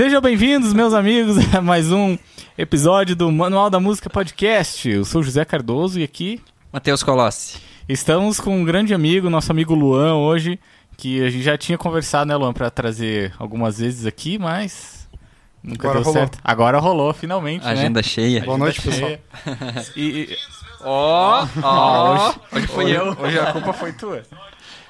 Sejam bem-vindos, meus amigos, a mais um episódio do Manual da Música Podcast. Eu sou José Cardoso e aqui Matheus Colossi. estamos com um grande amigo, nosso amigo Luan, hoje, que a gente já tinha conversado, né, Luan, para trazer algumas vezes aqui, mas nunca Agora deu rolou. certo. Agora rolou, finalmente, né? Agenda cheia. Boa noite, pessoal. E, e- Ó, ó, hoje, hoje fui eu. Hoje a culpa foi tua.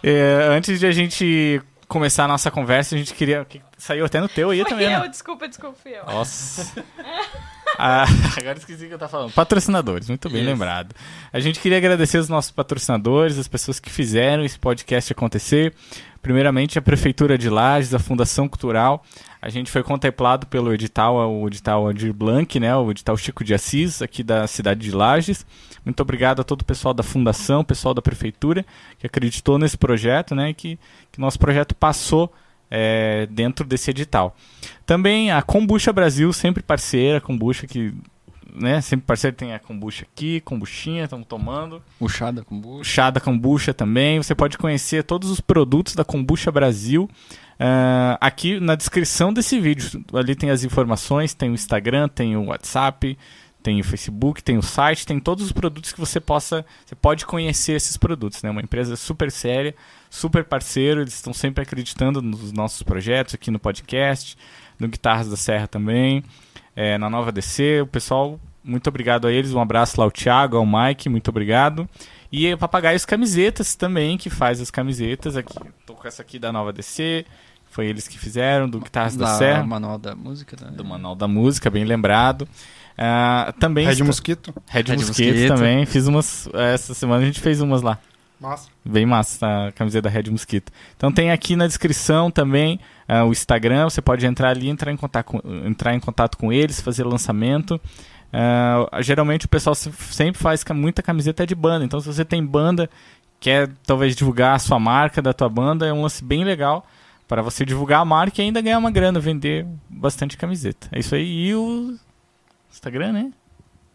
É, antes de a gente começar a nossa conversa, a gente queria. que Saiu até no teu aí Fui também, eu, né? desculpa, desculpa, eu. Nossa. Ah, agora esqueci o que eu tava falando. Patrocinadores, muito bem Isso. lembrado. A gente queria agradecer os nossos patrocinadores, as pessoas que fizeram esse podcast acontecer. Primeiramente, a Prefeitura de Lages, a Fundação Cultural. A gente foi contemplado pelo edital, o edital Aldir Blanc, né? O edital Chico de Assis, aqui da cidade de Lages. Muito obrigado a todo o pessoal da Fundação, pessoal da Prefeitura, que acreditou nesse projeto, né? E que, que nosso projeto passou é, dentro desse edital. Também a Kombucha Brasil, sempre parceira, Kombucha que, né, sempre parceira, tem a Kombucha aqui, Kombuchinha, estamos tomando. Puxada com bucho. Chá da Kombucha também, você pode conhecer todos os produtos da Kombucha Brasil ah, aqui na descrição desse vídeo. Ali tem as informações, tem o Instagram, tem o WhatsApp, tem o Facebook, tem o site, tem todos os produtos que você possa, você pode conhecer esses produtos, né? Uma empresa super séria, super parceiro, eles estão sempre acreditando nos nossos projetos aqui no podcast, no Guitarras da Serra também, é, na Nova DC, o pessoal, muito obrigado a eles, um abraço lá ao Thiago, ao Mike, muito obrigado. E o Papagaios Camisetas também, que faz as camisetas aqui, tô com essa aqui da Nova DC, foi eles que fizeram, do Guitarras da, Da Serra, Manual da Música. né? do Manual da Música, bem lembrado. Ah, também Red está- Mosquito. Red, Red Mosquito, Mosquito. também. Fiz umas. Essa semana a gente fez umas lá. Massa. Bem massa a camiseta da Red Mosquito. Então tem aqui na descrição também ah, o Instagram. Você pode entrar ali, entrar em contato com, entrar em contato com eles, fazer lançamento. Ah, geralmente o pessoal se- sempre faz muita camiseta de banda. Então se você tem banda, quer talvez divulgar a sua marca da tua banda, é um lance bem legal para você divulgar a marca e ainda ganhar uma grana, vender bastante camiseta. É isso aí. E o Instagram, né?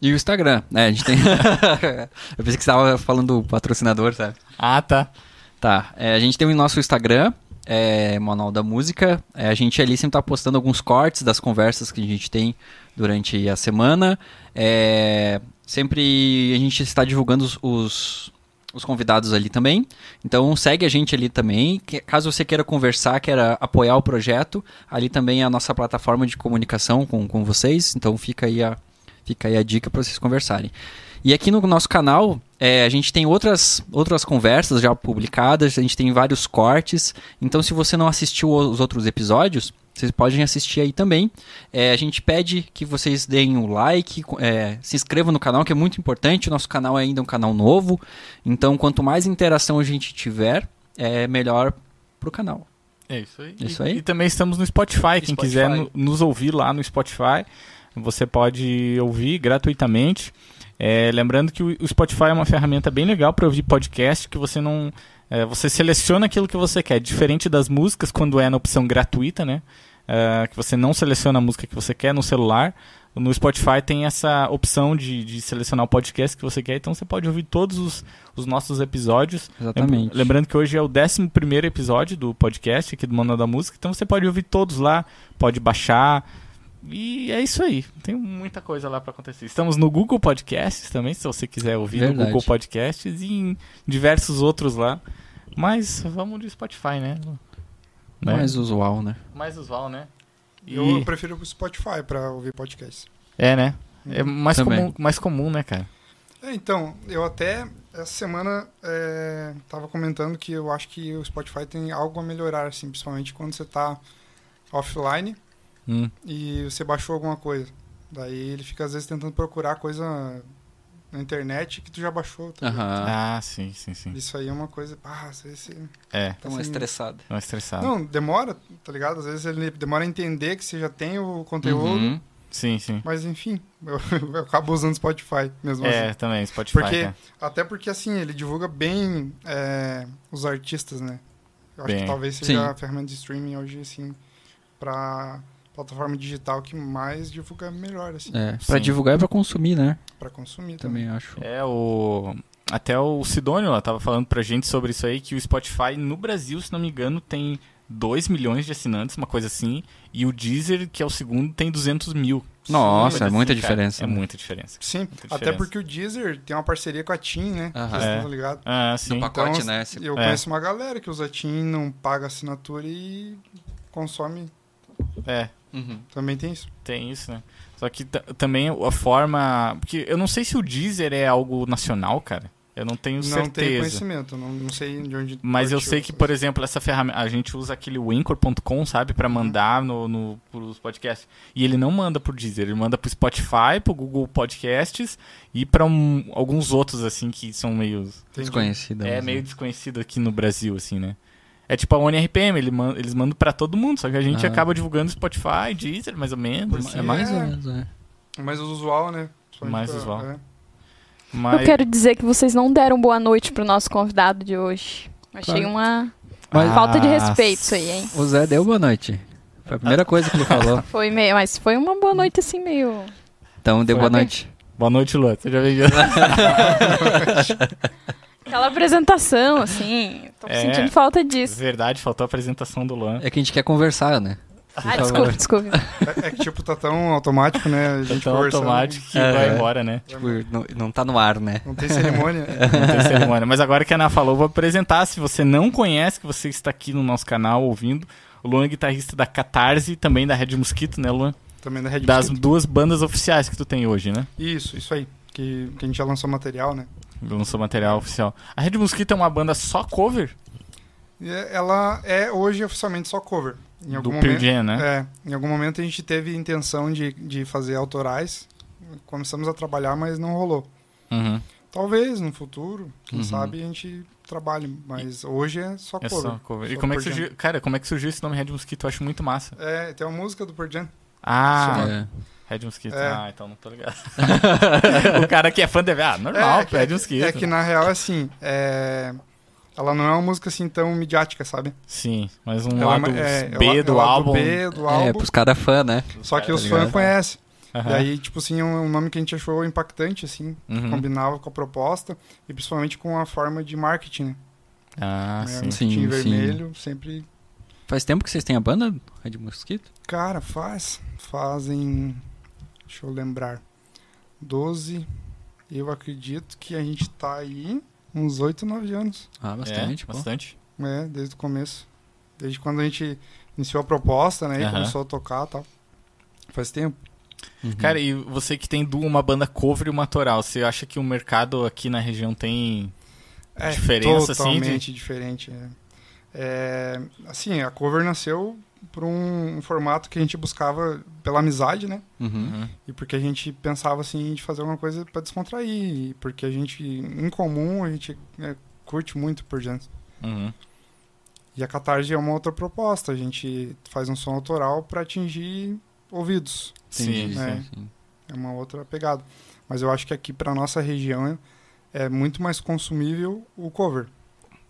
E o Instagram, né? A gente tem. Eu pensei que você estava falando do patrocinador, sabe? Ah, tá. Tá. é, a gente tem o nosso Instagram, é, Manual da Música. É, a gente ali sempre tá postando alguns cortes das conversas que a gente tem durante a semana. É, sempre a gente está divulgando os, os, os convidados ali também. Então segue a gente ali também. Caso você queira conversar, queira apoiar o projeto, ali também é a nossa plataforma de comunicação com, com vocês. Então fica aí a, fica aí a dica para vocês conversarem. E aqui no nosso canal, é, a gente tem outras, outras conversas já publicadas, a gente tem vários cortes. Então, se você não assistiu os outros episódios, vocês podem assistir aí também. É, a gente pede que vocês deem o like, co- é, se inscrevam no canal, que é muito importante. O nosso canal é ainda um canal novo. Então, quanto mais interação a gente tiver, é melhor pro canal. É isso aí. Isso E- aí. E, também estamos no Spotify. Quem Spotify. quiser no- nos ouvir lá no Spotify, você pode ouvir gratuitamente. É, lembrando que o, o Spotify é uma ferramenta bem legal para ouvir podcast, que você não. é, você seleciona aquilo que você quer, diferente das músicas quando é na opção gratuita, né? É, que você não seleciona a música que você quer no celular. No Spotify tem essa opção de, de selecionar o podcast que você quer, então você pode ouvir todos os, os nossos episódios Exatamente. Lembrando que hoje é o 11 episódio do podcast aqui do Manual da Música, então você pode ouvir todos lá, pode baixar. E é isso aí. Tem muita coisa lá para acontecer. Estamos no Google Podcasts também, se você quiser ouvir no Verdade. Google Podcasts e em diversos outros lá. Mas vamos de Spotify, né? Né? Mais usual, né? Mais usual, né? E... Eu prefiro o Spotify pra ouvir podcast. É, né? É mais Também. comum, mais comum, né, cara? É, então, eu até essa semana é, tava comentando que eu acho que o Spotify tem algo a melhorar, assim, principalmente quando você tá offline Hum. e você baixou alguma coisa. Daí ele fica às vezes tentando procurar coisa na internet que tu já baixou. tá. Ah, sim, sim, sim. Isso aí é uma coisa. Ah, às vezes você- É, Tá mais assim, estressado. não é estressado. Não, demora, tá ligado? Às vezes ele demora a entender que você já tem o conteúdo. Uhum. Sim, sim. Mas enfim, eu, eu acabo usando Spotify mesmo É, assim. também, Spotify. Porque, cara. até porque assim, ele divulga bem é, os artistas, né? Eu acho Bem. que talvez seja Sim. a ferramenta de streaming hoje, assim, pra plataforma digital que mais divulga melhor, assim, É, pra Sim. divulgar e pra consumir, né? pra consumir também. Também acho. É, o. Até o Sidônio lá tava falando pra gente sobre isso aí, que o Spotify no Brasil, se não me engano, tem 2 milhões de assinantes, uma coisa assim. E o Deezer, que é o segundo, tem 200 mil. Nossa, Coisa é muita assim, cara. diferença. É né? muita diferença. Sim, Muita até diferença. porque o Deezer tem uma parceria com a TIM, né? Aham. Vocês É. estão ligados? Ah, No sim. pacote, Então, né? Se- Eu É. conheço uma galera que usa TIM, não paga assinatura e consome. É, Uhum. Também tem isso. tem isso, né? Só que ta- também a forma. Porque eu não sei se o Deezer é algo nacional, cara. Eu não tenho não certeza. tenho conhecimento, não, não sei de onde. Mas eu sei que, por exemplo, essa ferramenta. A gente usa aquele Wincore.com, sabe? Pra mandar no, no, pros podcasts. E ele não manda pro Deezer, ele manda pro Spotify, pro Google Podcasts e pra um- alguns outros, assim, que são meio. Entendi. Desconhecida. É mas, meio né? desconhecido aqui no Brasil, assim, né? É tipo a ONRPM, ele man- eles mandam pra todo mundo, só que a gente Ah. acaba divulgando Spotify, Deezer, mais ou menos. É assim. mais ou É. menos, é. Mais usual, né? Principalmente Mais pra- usual. é. Mas... Eu quero dizer que vocês não deram boa noite pro nosso convidado de hoje. Achei Claro. uma Mas- falta de Ah, respeito isso aí, hein? O Zé deu boa noite. Foi a primeira coisa que ele falou. Foi meio, mas foi uma boa noite assim meio. Então deu Foi boa bem. noite. Boa noite, Luan. Você já veio. Aquela apresentação, assim. Tô É. sentindo falta disso. Verdade, faltou a apresentação do Luan. É que a gente quer conversar, né? Por Ah, favor. desculpa, desculpa. É, é que tipo, tá tão automático, né? A gente Tão conversando. automático que É. vai embora, né? Tipo, não, não tá no ar, né? Não tem cerimônia. Não tem cerimônia. Mas agora que a Ana falou, vou apresentar. Se você não conhece, que você está aqui no nosso canal ouvindo, o Luan é guitarrista da Catarse e também da Red Mosquito, né, Luan? Também da Red Das Mosquito. duas bandas oficiais que tu tem hoje, né? Isso, isso aí. Que, que a gente já lançou material, né? Lançou material oficial. A Red Mosquito é uma banda só cover E é- ela é hoje oficialmente só cover. Em algum do momento, Jam, né? É, em algum momento a gente teve intenção de, de fazer autorais. Começamos a trabalhar, mas não rolou. Uhum. Talvez no futuro, quem Uhum. sabe a gente trabalhe, mas hoje é só É cover. só cover. E Só como é que surgiu? Cara, como é que surgiu esse nome Red Mosquito? Eu acho muito massa. É, tem uma música do Pearl Jam. Ah, É. Red Mosquito. É. Ah, então não tô ligado. o cara que é fã deve. Ah, normal, é, Red Mosquito. é que na real, assim, é, ela não é uma música assim tão midiática, sabe? Sim, mas um ela lado é, B ela- do ela álbum. B do É, álbum. pros caras fã, né? Só que Tá os ligado? fãs conhecem. Aham. E aí, tipo assim, é um nome que a gente achou impactante, assim, Uhum. combinava com a proposta e principalmente com a forma de marketing, né? Ah, É, sim. um Sim, Tim sim. vermelho, sempre. Faz tempo que vocês têm a banda, Red Mosquito? Cara, faz. Fazem. Deixa eu lembrar. 12. Eu acredito que a gente tá aí uns 8, 9 anos. Ah, bastante, é, bastante. É, desde o começo. Desde quando a gente iniciou a proposta, né? E começou a tocar e tal. Faz tempo. Uhum. Cara, e você que tem uma banda cover e uma autoral, você acha que o mercado aqui na região tem É, diferença, assim, totalmente diferente. É. É, assim, a cover nasceu por um, um formato que a gente buscava pela amizade, né? Uhum. Uhum. E porque a gente pensava assim de fazer alguma coisa para descontrair, porque a gente em comum a gente é, curte muito por diante. Uhum. E a Catarse é uma outra proposta, a gente faz um som autoral para atingir ouvidos. Sim, é. sim, sim. É uma outra pegada. Mas eu acho que aqui para nossa região é, é muito mais consumível o cover.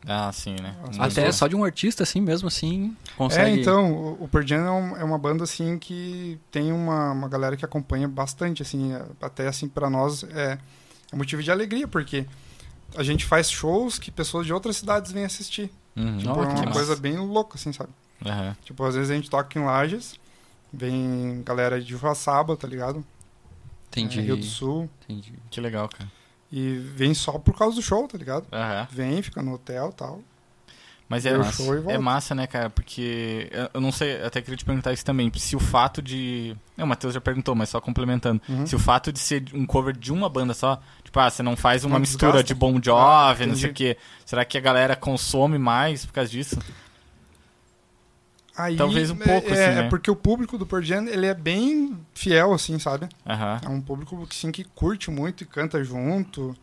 Ah, sim, né? As Até pessoas- só de um artista, assim, mesmo assim, consegue... É, então, o, Pearl Jam é, um- é uma banda, assim, que tem uma, uma galera que acompanha bastante, assim, é, até, assim, para nós é, é motivo de alegria, porque a gente faz shows que pessoas de outras cidades vêm assistir. Uhum. Tipo, Oh, é uma massa. coisa bem louca, assim, sabe? Aham. Tipo, às vezes a gente toca em Lages, vem galera de Joaçaba, tá ligado? Entendi, É, Rio do Sul, entendi. Que legal, cara. E vem só por causa do show, tá ligado? Aham. Vem, fica no hotel e tal. Mas é massa. É massa, né, cara? Porque eu- não sei, até queria te perguntar isso também. Se o fato de. É, o Matheus já perguntou, mas só complementando. Uhum. Se o fato de ser um cover de uma banda só, tipo, ah, você não faz uma Não mistura desgasta? de Bon Jovi, Ah, não sei o quê. Será que a galera consome mais por causa disso? Aí, Talvez um pouco, é, assim, é né? porque o público do Pearl Jam, ele é bem fiel, assim, sabe? Aham. É um público que, sim, que curte muito e canta junto.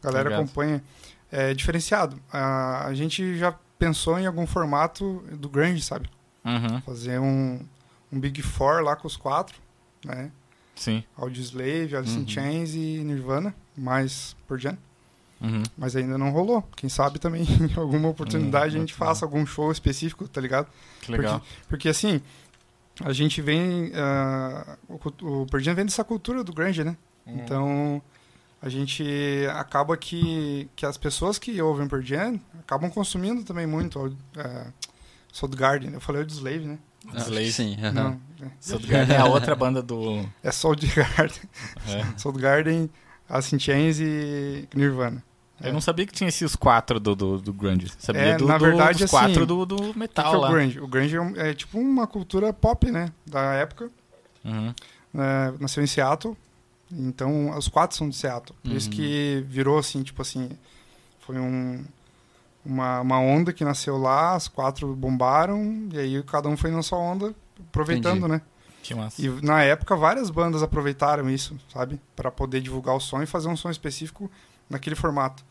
A galera Obrigado. acompanha. É diferenciado. A, a gente já pensou em algum formato do grunge, sabe? Uhum. Fazer um, um Big Four lá com os quatro, né? Sim. Audioslave, Alice Uhum. in Chains e Nirvana, mais por Jam. Uhum. Mas ainda não rolou. Quem sabe também em alguma oportunidade Hum, a gente faça algum show específico, tá ligado? Que legal. Porque assim, a gente vem. ah, o, o Jam vem dessa cultura do grunge, né? Uhum. Então, a gente acaba que, que as pessoas que ouvem Pearl Jam acabam consumindo também muito ah, Soundgarden. Eu falei o de Slave, né? Que Slave. Sim, aham. Não, é. Soundgarden é a outra banda do. é Soundgarden. é. Soundgarden, Alice in Chains e Nirvana. Eu não sabia que tinha esses quatro do, do, do grunge. Sabia É, do, na verdade, dos assim, quatro do, do metal é o grunge? O grunge é, é tipo uma cultura pop, né? Da época. Uhum. né, nasceu em Seattle. Então, os quatro são de Seattle. Por isso Uhum. que virou assim, tipo assim, foi um, uma, uma onda que nasceu lá, as quatro bombaram, e aí cada um foi na sua onda, aproveitando, Entendi. né? Que massa. E na época várias bandas aproveitaram isso, sabe? Para poder divulgar o som e fazer um som específico naquele formato.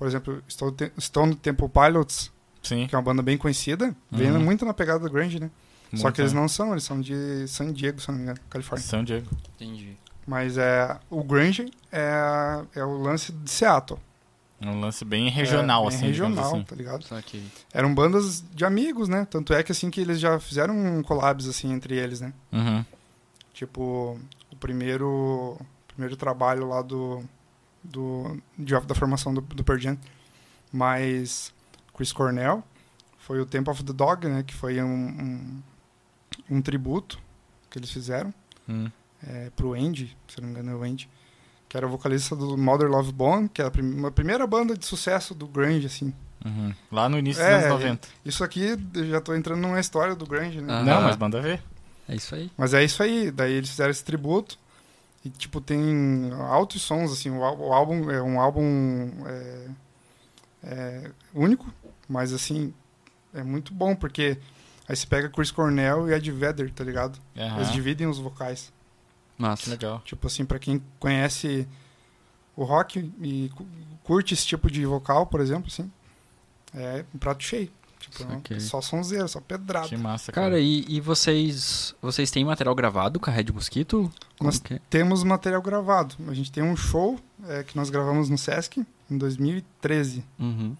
Por exemplo, Stone Te- Stone Temple Pilots, Sim. que é uma banda bem conhecida, vem Uhum. muito na pegada do grunge, né? Só muito, que eles né? não são, eles são de San Diego, se não me engano, Califórnia. São Diego. Entendi. Mas é, o grunge é, é o lance de Seattle. É um lance bem regional, é, bem assim. regional, assim. tá ligado? Só. Eram bandas de amigos, né? Tanto é que assim que eles já fizeram um collabs assim entre eles, né? Uhum. Tipo, o primeiro o primeiro trabalho lá do do de- da formação do, do Pearl Jam, mas Chris Cornell foi o Temple of the Dog, né? Que foi um, um, um tributo que eles fizeram Hum. é, pro Andy, se não me engano é o Andy, que era o vocalista do Mother Love Bone, que é a prim- uma primeira banda de sucesso do grunge, assim. Uhum. Lá no início É, dos anos 90. Isso aqui, já tô entrando numa história do grunge, né? Não, mas manda ver. É isso aí. Mas é isso aí, daí eles fizeram esse tributo e, tipo, tem altos sons, assim, o, ál- o álbum é um álbum é, é, único, mas, assim, é muito bom, porque aí você pega Chris Cornell e Ed Vedder, tá ligado? Aham. Eles dividem os vocais. Massa. legal. Tipo assim, pra quem conhece o rock e cu- curte esse tipo de vocal, por exemplo, assim, é um prato cheio. Tipo, é só sonzeira, só pedrada. Que massa, cara. Cara, e, e vocês. Vocês têm material gravado com a Red Mosquito? Como Nós que é? Temos material gravado. A gente tem um show é, que nós gravamos no Sesc em 2013. Uhum.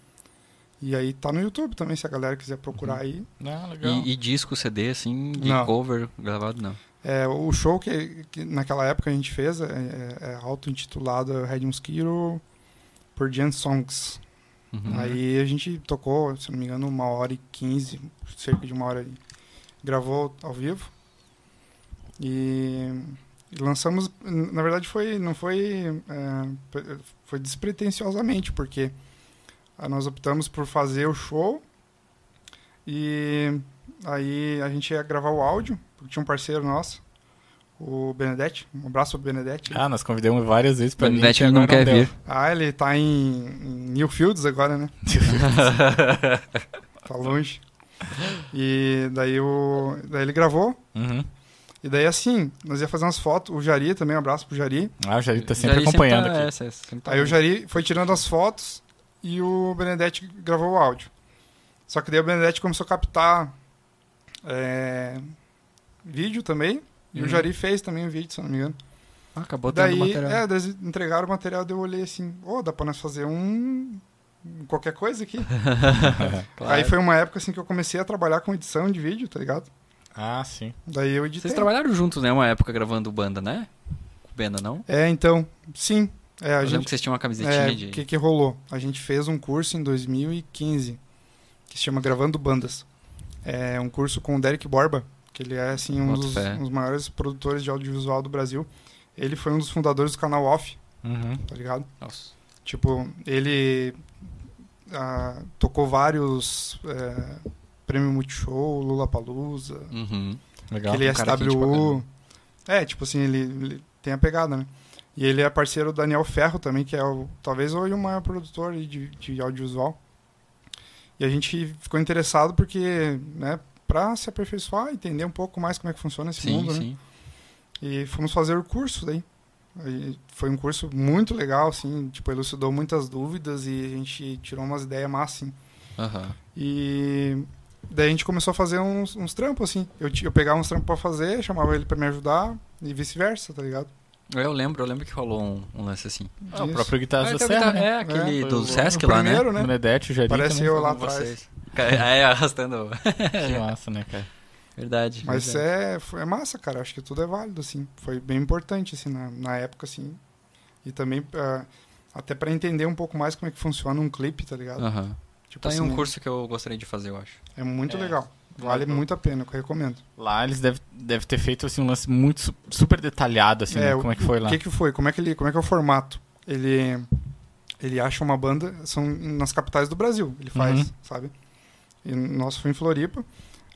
E aí tá no YouTube também, se a galera quiser procurar aí. Ah, legal. E, e disco, CD, assim, de Não. cover gravado, não. É, o show que, que naquela época a gente fez é, é, é auto-intitulado Red Mosquito por Jan Songs. Uhum. Aí a gente tocou, se não me engano, uma hora e quinze, cerca de uma hora. E gravou ao vivo. E, lançamos, na verdade foi, não foi, é, foi despretensiosamente, porque nós optamos por fazer o show e aí a gente ia gravar o áudio, porque tinha um parceiro nosso, o Benedetti, um abraço pro Benedetti. Ah, nós convidamos várias vezes pra Benedetti mim. não quer vir. Ah, ele tá em, em Newfields agora, né? Tá longe. E daí, o, daí ele gravou. Uhum. E daí assim, nós ia fazer umas fotos. O Jari também, um abraço pro Jari. Ah, o Jari tá sempre Jari acompanhando tá- aqui. é, cê- sempre tá Aí o aí. Jari foi tirando as fotos e o Benedetti gravou o áudio. Só que daí o Benedetti começou a captar é, vídeo também. E Uhum. o Jari fez também o vídeo, se eu não me engano. Ah, acabou tendo daí, material. é, eles entregaram o material, daí eu olhei assim, ô, dá pra nós fazer um... qualquer coisa aqui. Claro. Aí foi uma época assim que eu comecei a trabalhar com edição de vídeo, tá ligado? Ah, sim. Daí eu editei. Vocês trabalharam juntos, né? Uma época gravando banda, né? Com o Benda, não? É, então, sim. É, Eu a lembro gente que vocês tinham uma camisetinha É, de. o que, que rolou? A gente fez um curso em 2015 que se chama Gravando Bandas. É um curso com o Derek Borba, que ele é assim um dos, um dos maiores produtores de audiovisual do Brasil. Ele foi um dos fundadores do canal Off, Uhum. tá ligado? Nossa. Tipo, ele ah, tocou vários é, Prêmio Multishow, Lula Palusa, Uhum. Legal. aquele um pra SWU. É, tipo assim, ele, ele tem a pegada, né? E ele é parceiro do Daniel Ferro também, que é o, talvez hoje o maior produtor de, de audiovisual. E a gente ficou interessado porque, né, pra se aperfeiçoar, entender um pouco mais como é que funciona esse Sim, mundo, né? sim. E fomos fazer o curso daí. Aí foi um curso muito legal, assim, tipo, elucidou muitas dúvidas e a gente tirou umas ideias massas, assim. Aham. E daí a gente começou a fazer uns, uns trampos, assim. Eu, eu pegava uns trampos pra fazer, chamava ele pra me ajudar e vice-versa, tá ligado? Eu lembro, eu lembro que rolou um, um lance assim. Ah, o próprio Guitarra Ah, da então, Serra, tá- né? é aquele É, do o- Sesc o lá, né? primeiro, né? Benedete, o Jari Parece também. eu lá atrás. vocês. É, arrastando. Que massa, né, cara? Verdade. Mas verdade. é, foi, é massa, cara. Acho que tudo é válido, assim. Foi bem importante, assim, na, na época, assim. E também, ah, até pra entender um pouco mais como é que funciona um clipe, tá ligado? Aham. Tipo Tá aí assim, um curso que eu gostaria de fazer, eu acho. É muito É. legal. Vale muito a pena, eu recomendo. Lá eles devem deve ter feito assim, um lance muito su- super detalhado, assim, É, né? o- Como é que foi lá? O que que foi? Como é que ele, como é que é o formato? Ele ele acha uma banda, são nas capitais do Brasil, ele faz, Uhum. sabe? E nosso foi em Floripa.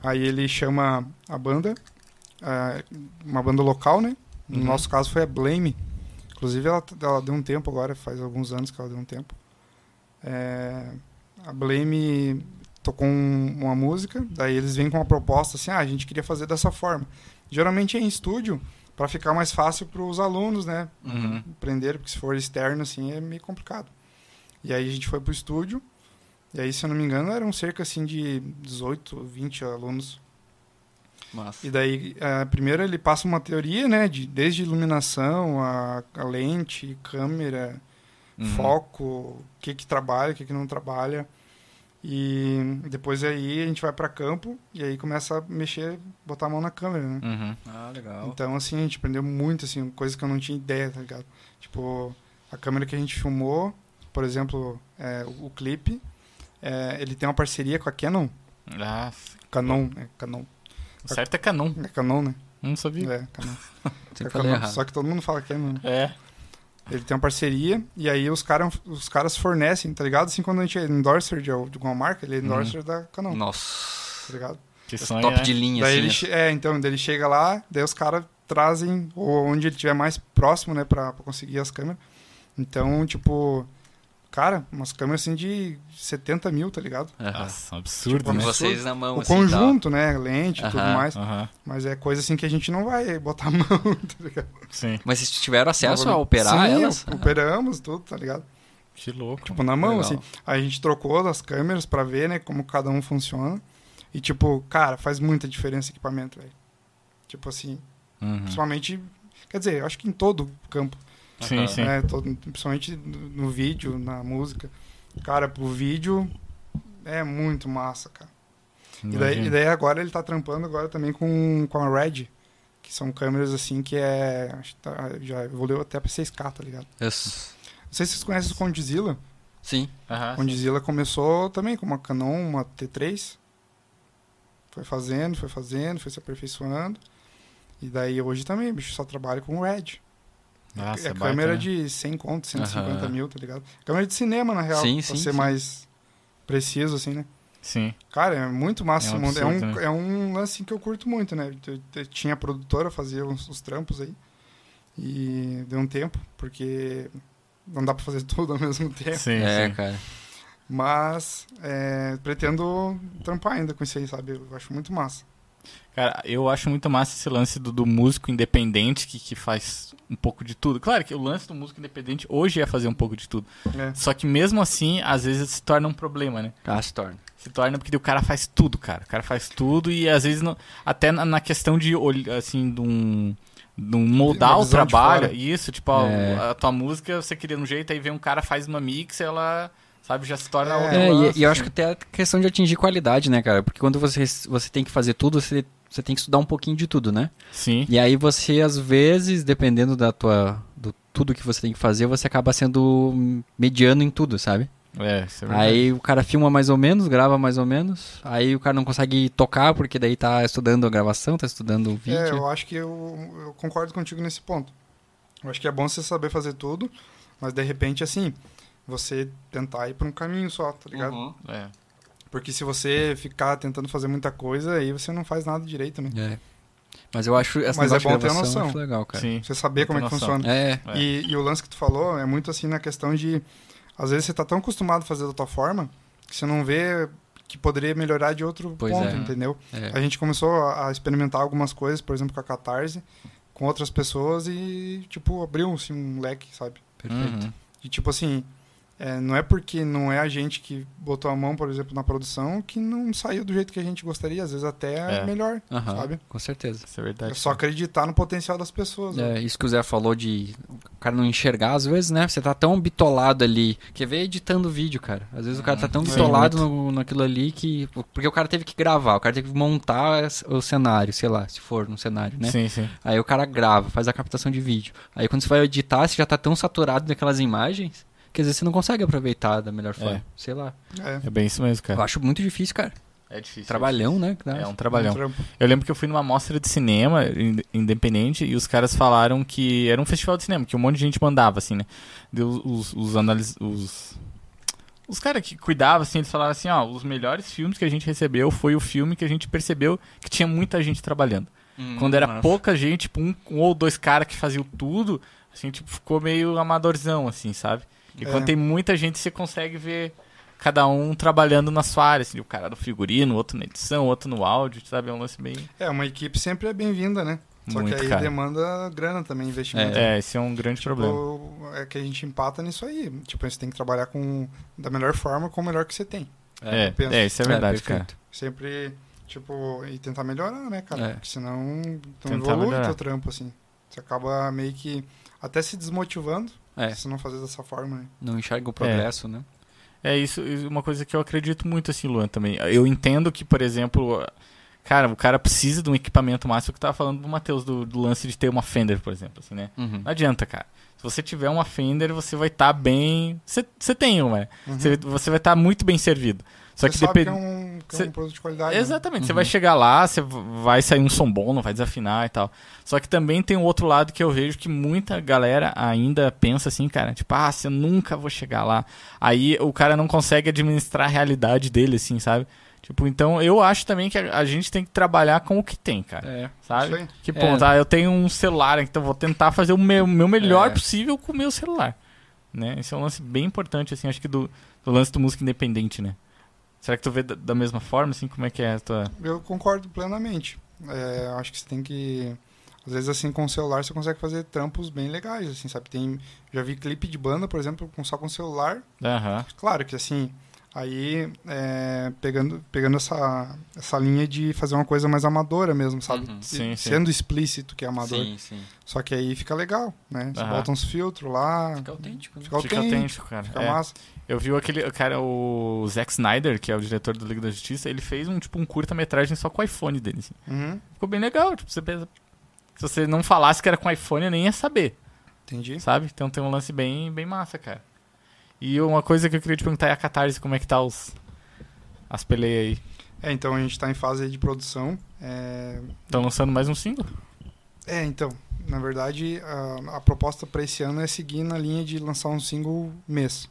Aí ele chama a banda, é, uma banda local, né? No Uhum. nosso caso foi a Blame. Inclusive ela, ela deu um tempo agora, faz alguns anos que ela deu um tempo. É, a Blame tocou um- uma música, daí eles vêm com uma proposta assim, ah, a gente queria fazer dessa forma. Geralmente é em estúdio, para ficar mais fácil para os alunos, né? Uhum. Aprender, porque se for externo assim é meio complicado. E aí a gente foi pro estúdio, e aí, se eu não me engano, eram cerca assim de 18, 20 alunos. Massa. E daí, eh, primeiro ele passa uma teoria, né, de desde iluminação, a, a lente, câmera, Uhum. foco, o que que trabalha, o que que não trabalha. E depois aí a gente vai para campo e aí começa a mexer, botar a mão na câmera, né? Uhum. Ah, legal. Então, assim, a gente aprendeu muito, assim, coisa que eu não tinha ideia, tá ligado? Tipo, a câmera que a gente filmou, por exemplo, é, o, o clipe, é, ele tem uma parceria com a Canon. Ah, Canon, é Canon. o certo é Canon. É Canon, né? Não sabia. É, Canon. É Canon. Só que todo mundo fala Canon. né? É. Ele tem uma parceria e aí os, cara, os caras fornecem, tá ligado? Assim, quando a gente é endorser de, al- de alguma marca, ele é endorser da Canon, Nossa. tá ligado? Que Os sonho, top né? de linha, Daí assim. ele, né? é, então, daí ele chega lá, daí os caras trazem ou onde ele estiver mais próximo, né, pra, pra conseguir as câmeras. Então, tipo, cara, umas câmeras assim de 70 mil, tá ligado? Aham. Nossa, um absurdo, Tipo, Com né? vocês na mão, o assim, conjunto, né, lente e tudo Aham. mais. Aham, Mas é coisa assim que a gente não vai botar a mão, tá ligado? sim. Mas vocês tiveram acesso a Sim, operar elas? operamos tudo, tá ligado? Que louco. Tipo, na mão, Legal. assim. Aí a gente trocou as câmeras pra ver, né, como cada um funciona. E, tipo, cara, faz muita diferença o equipamento, velho. Tipo assim, Uhum. principalmente... Quer dizer, eu acho que em todo campo. Sim, sim. né, todo- principalmente no, vídeo, na música. Cara, pro vídeo é muito massa, cara. E daí, e daí agora ele tá trampando agora também com, com a Red, que são câmeras assim que é. acho que tá- já evoluiu até pra 6K, tá ligado? Isso. Não sei se vocês conhecem o Condzilla. Sim. O Condzilla começou também com uma Canon, uma T3. Foi fazendo, foi fazendo, foi se aperfeiçoando. E daí hoje também, bicho, só trabalha com Red. Nossa, é baita, câmera né? de 100 conto, 150 Aham. mil, tá ligado? Câmera de cinema, na real, Sim, pra sim, ser sim. mais preciso, assim, né? Sim. Cara, é muito massa É esse um mundo. É absurdo, um, né? é um lance que eu curto muito, né? Eu, eu tinha produtora, fazia uns, os trampos aí. E deu um tempo, porque não dá pra fazer tudo ao mesmo tempo. Sim, é, sim. cara. Mas é, pretendo trampar ainda com isso aí, sabe? Eu acho muito massa. Cara, eu acho muito massa esse lance do, do músico independente que, que faz um pouco de tudo. Claro que o lance do músico independente hoje é fazer um pouco de tudo. É. Só que mesmo assim, às vezes se torna um problema, né? Ah, se torna. Se torna porque o cara faz tudo, cara. O cara faz tudo e às vezes não, até na, na questão de assim, de um, de um moldar o de trabalho. Isso, tipo, É. a tua música você queria um jeito, aí vem um cara faz uma mix, ela, sabe, já se torna É, É, lance, e, e eu acho assim. que até a questão de atingir qualidade, né, cara? Porque quando você, você tem que fazer tudo, você, você tem que estudar um pouquinho de tudo, né? Sim. E aí você, às vezes, dependendo da tua. do tudo que você tem que fazer, você acaba sendo mediano em tudo, sabe? É, isso é verdade. Aí o cara filma mais ou menos, grava mais ou menos, aí o cara não consegue tocar porque daí tá estudando a gravação, tá estudando o vídeo. É, eu acho que eu, eu concordo contigo nesse ponto. Eu acho que é bom você saber fazer tudo, mas de repente, assim, você tentar ir por um caminho só, tá ligado? Uhum. É. Porque se você ficar tentando fazer muita coisa, aí você não faz nada direito também. É. Mas eu acho essa Mas é bom ter a noção. legal, cara. Sim. Você saber como é que noção. funciona. É. E, e o lance que tu falou é muito assim na questão de. Às vezes você tá tão acostumado a fazer da tua forma que você não vê que poderia melhorar de outro Pois ponto, é. entendeu? é. A gente começou a a experimentar algumas coisas, por exemplo, com a Catarse, com outras pessoas e, tipo, abriu assim, um leque, sabe? perfeito. Uhum. E, tipo assim, é, não é porque não é a gente que botou a mão, por exemplo, na produção que não saiu do jeito que a gente gostaria, às vezes até É. melhor, Aham, sabe? com certeza. Isso é verdade. É só acreditar no potencial das pessoas. né? É, isso que o Zé falou de o cara não enxergar, às vezes, né? Você tá tão bitolado ali. Quer ver editando vídeo, cara? Às vezes o cara tá tão bitolado no, naquilo ali que. Porque o cara teve que gravar, o cara teve que montar o cenário, sei lá, se for no cenário, né? Sim, sim. Aí o cara grava, faz a captação de vídeo. Aí quando você vai editar, você já tá tão saturado daquelas imagens que às vezes você não consegue aproveitar da melhor forma. É. Sei lá. É, É bem isso mesmo, Eu cara. acho muito difícil, cara. É difícil. Trabalhão, né? que dá. É um trabalhão. um. Eu lembro que eu fui numa mostra de cinema in- independente e os caras falaram que era um festival de cinema, que um monte de gente mandava, assim, né? Deu os, os, analis, os, os caras que cuidavam, assim, eles falaram assim, ó, os melhores filmes que a gente recebeu foi o filme que a gente percebeu que tinha muita gente trabalhando. Hum, Quando era nossa. pouca gente, tipo, um, um ou dois caras que faziam tudo, assim, tipo, ficou meio amadorzão, assim, sabe? E É. quando tem muita gente, você consegue ver cada um trabalhando na sua área, assim, o cara do figurino, outro na edição, outro no áudio, sabe? É um lance bem... É, uma equipe sempre é bem-vinda, né? Só Muito, que aí cara. demanda grana também, investimento. É, esse é um grande Tipo, problema. é que a gente empata nisso aí. Tipo, você tem que trabalhar com da melhor forma, com o melhor que você tem. É, eu penso. é, isso é verdade, cara. perfeito. Sempre, tipo, e tentar melhorar, né, cara? É. Porque senão não evolui melhorar. teu trampo, assim. Você acaba meio que até se desmotivando É, se não fazer dessa forma, né? não enxerga o progresso, né? É isso, é uma coisa que eu acredito muito, assim, Luan, também. Eu entendo que, por exemplo, cara, o cara precisa de um equipamento máximo que eu tava falando do Matheus, do, do lance de ter uma Fender, por exemplo, assim, né? Uhum. Não adianta, cara. Se você tiver uma Fender, você vai estar bem. Você você tem uma, né? Uhum. Você, você vai estar muito bem servido. Só Você que sabe depende. que é um, que é um produto de qualidade. né? Exatamente, você Uhum. vai chegar lá, você vai sair um som bom, não vai desafinar e tal. Só que também tem um outro lado que eu vejo que muita galera ainda pensa assim, cara, tipo, ah, você nunca vou chegar lá. Aí o cara não consegue administrar a realidade dele, assim, sabe? Tipo, então eu acho também que a, a gente tem que trabalhar com o que tem, cara. É. Sabe? aí. Que É. ponto, ah, eu tenho um celular, então vou tentar fazer o meu, meu melhor É. possível com o meu celular. Né? Esse é um lance bem importante, assim, acho que do, do lance do música independente, né? Será que tu vê da, da mesma forma, assim, como é que é a tua... Eu concordo plenamente. É, acho que você tem que. Às vezes, assim, com o celular você consegue fazer trampos bem legais, assim, sabe? Tem, já vi clipe de banda, por exemplo, com, só com celular. Aham, Claro que, assim, aí é, pegando, pegando essa, essa linha de fazer uma coisa mais amadora mesmo, sabe? Uhum. E- Sim, sim. Sendo explícito que é amador. Sim, sim. Só que aí fica legal, né? Você bota uns filtros lá. Fica autêntico, né? Fica Fica autêntico, autêntico, cara. fica É. massa. Eu vi aquele cara, o Zack Snyder, que é o diretor do Liga da Justiça, ele fez um tipo um curta-metragem só com o iPhone dele. assim. Uhum, Ficou bem legal. Tipo, você pensa, se você não falasse que era com iPhone, eu nem ia saber, entendi. sabe? Então tem um lance bem, bem massa, cara. E uma coisa que eu queria te perguntar é a Catarse, como é que tá os as peleias aí? É, então a gente tá em fase de produção. É, Estão lançando mais um single? É, então, na verdade, a, a proposta para esse ano é seguir na linha de lançar um single mês.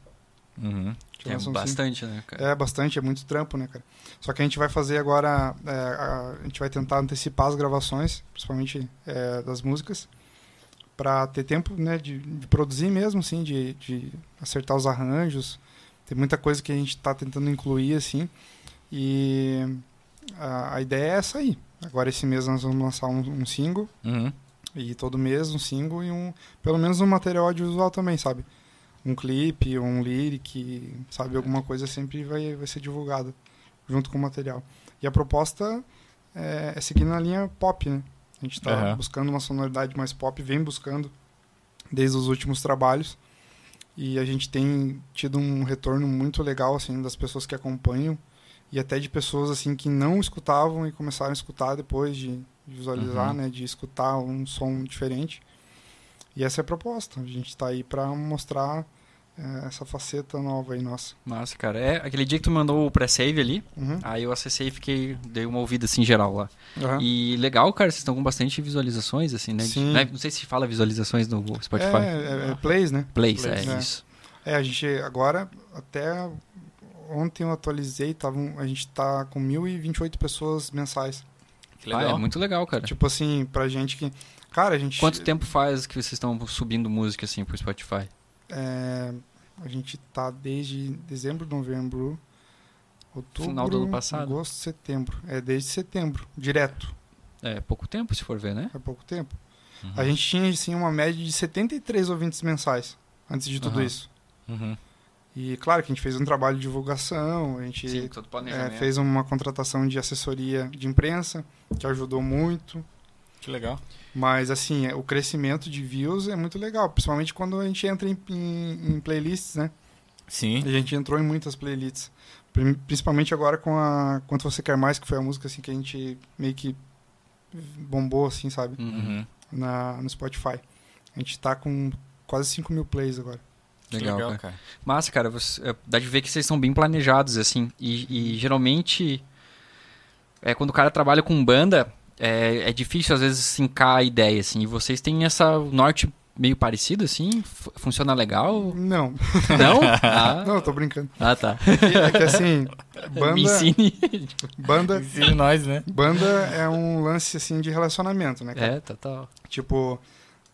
Uhum. É bastante, né, cara? É bastante, é muito trampo, né, cara? Só que a gente vai fazer agora, é, a, a gente vai tentar antecipar as gravações, principalmente é, das músicas, para ter tempo, né, de, de produzir mesmo, assim, de, de acertar os arranjos. Tem muita coisa que a gente está tentando incluir, assim, e a, a ideia é essa aí. Agora esse mês nós vamos lançar um, um single. Uhum. E todo mês um single e um. Pelo menos um material audiovisual também, sabe? Um clipe, um lyric, sabe? Alguma coisa sempre vai, vai ser divulgada junto com o material. E a proposta é, é seguir na linha pop, né? A gente tá Aham. buscando uma sonoridade mais pop, vem buscando desde os últimos trabalhos. E a gente tem tido um retorno muito legal, assim, das pessoas que acompanham. E até de pessoas, assim, que não escutavam e começaram a escutar depois de visualizar, Uhum. né? De escutar um som diferente. E essa é a proposta. A gente tá aí pra mostrar eh, essa faceta nova aí, nossa. Massa, cara. É, aquele dia que tu mandou o pré-save ali, Uhum. aí eu acessei e fiquei, dei uma ouvida assim geral lá. Aham. E legal, cara, vocês estão com bastante visualizações, assim, né? De- Sim. né? Não sei se fala visualizações no Spotify. É, é, é plays, né? Plays, Plays, é isso. É, a gente agora, até ontem eu atualizei, tava, a gente tá com 1.028 pessoas mensais. Que Ah, é muito legal, cara. Tipo assim, pra gente que. Cara, a gente. Quanto tempo faz que vocês estão subindo música assim pro Spotify? É, a gente tá desde dezembro, novembro, outubro. Final do ano passado. Agosto, setembro. É desde setembro, direto. É pouco tempo, se for ver, né? É pouco tempo. Uhum. A gente tinha, assim, uma média de 73 ouvintes mensais antes de tudo Aham. isso. Uhum. E claro que a gente fez um trabalho de divulgação, a gente todo é, fez uma contratação de assessoria de imprensa, que ajudou muito. Que legal. Mas, assim, é, o crescimento de views é muito legal, principalmente quando a gente entra em, em- em playlists, né? Sim. A gente entrou em muitas playlists. Principalmente agora com a Quanto Você Quer Mais, que foi a música assim, que a gente meio que bombou, assim, sabe? Uhum. Uhum. Na, no Spotify. A gente tá com quase 5 mil plays agora. Legal, Legal, cara. cara. Massa, cara. Você, é, dá de ver que vocês são bem planejados, assim. E, e geralmente, é, quando o cara trabalha com banda, é, é difícil às vezes sincar a ideia, assim. E vocês têm essa norte meio parecido, assim? Funciona legal? Não, Não? Ah, não, eu tô brincando. ah tá. É que assim, Me banda, ensine. banda, Ensine nós, né? banda é um lance assim de relacionamento, né? cara? É, total. Tipo,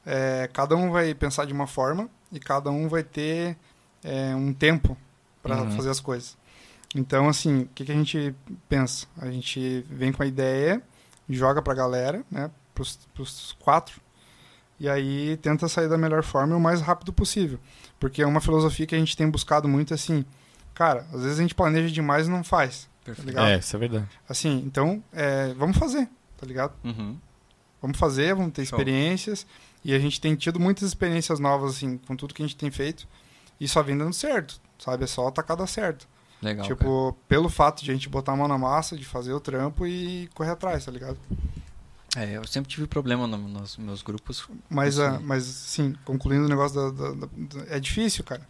é, cada um vai pensar de uma forma e cada um vai ter é, um tempo para Uhum. fazer as coisas. Então, assim, o que, que a gente pensa? A gente vem com a ideia, joga pra galera, né? Pros, pros quatro. E aí tenta sair da melhor forma e o mais rápido possível. Porque é uma filosofia que a gente tem buscado muito assim. Cara, às vezes a gente planeja demais e não faz. Tá Perfeito. ligado? É, isso é verdade. Assim, então, é, vamos fazer, tá ligado? Uhum. Vamos fazer, vamos ter Show. experiências. E a gente tem tido muitas experiências novas, assim, com tudo que a gente tem feito. E só vem dando certo, sabe? É só tacar dar certo. Legal. cara. tipo, pelo fato de a gente botar a mão na massa, de fazer o trampo e correr atrás, tá ligado? É, eu sempre tive problema no- nos meus grupos. Mas, Sim. ah, mas sim, concluindo o negócio da, da- da- da- É difícil, cara.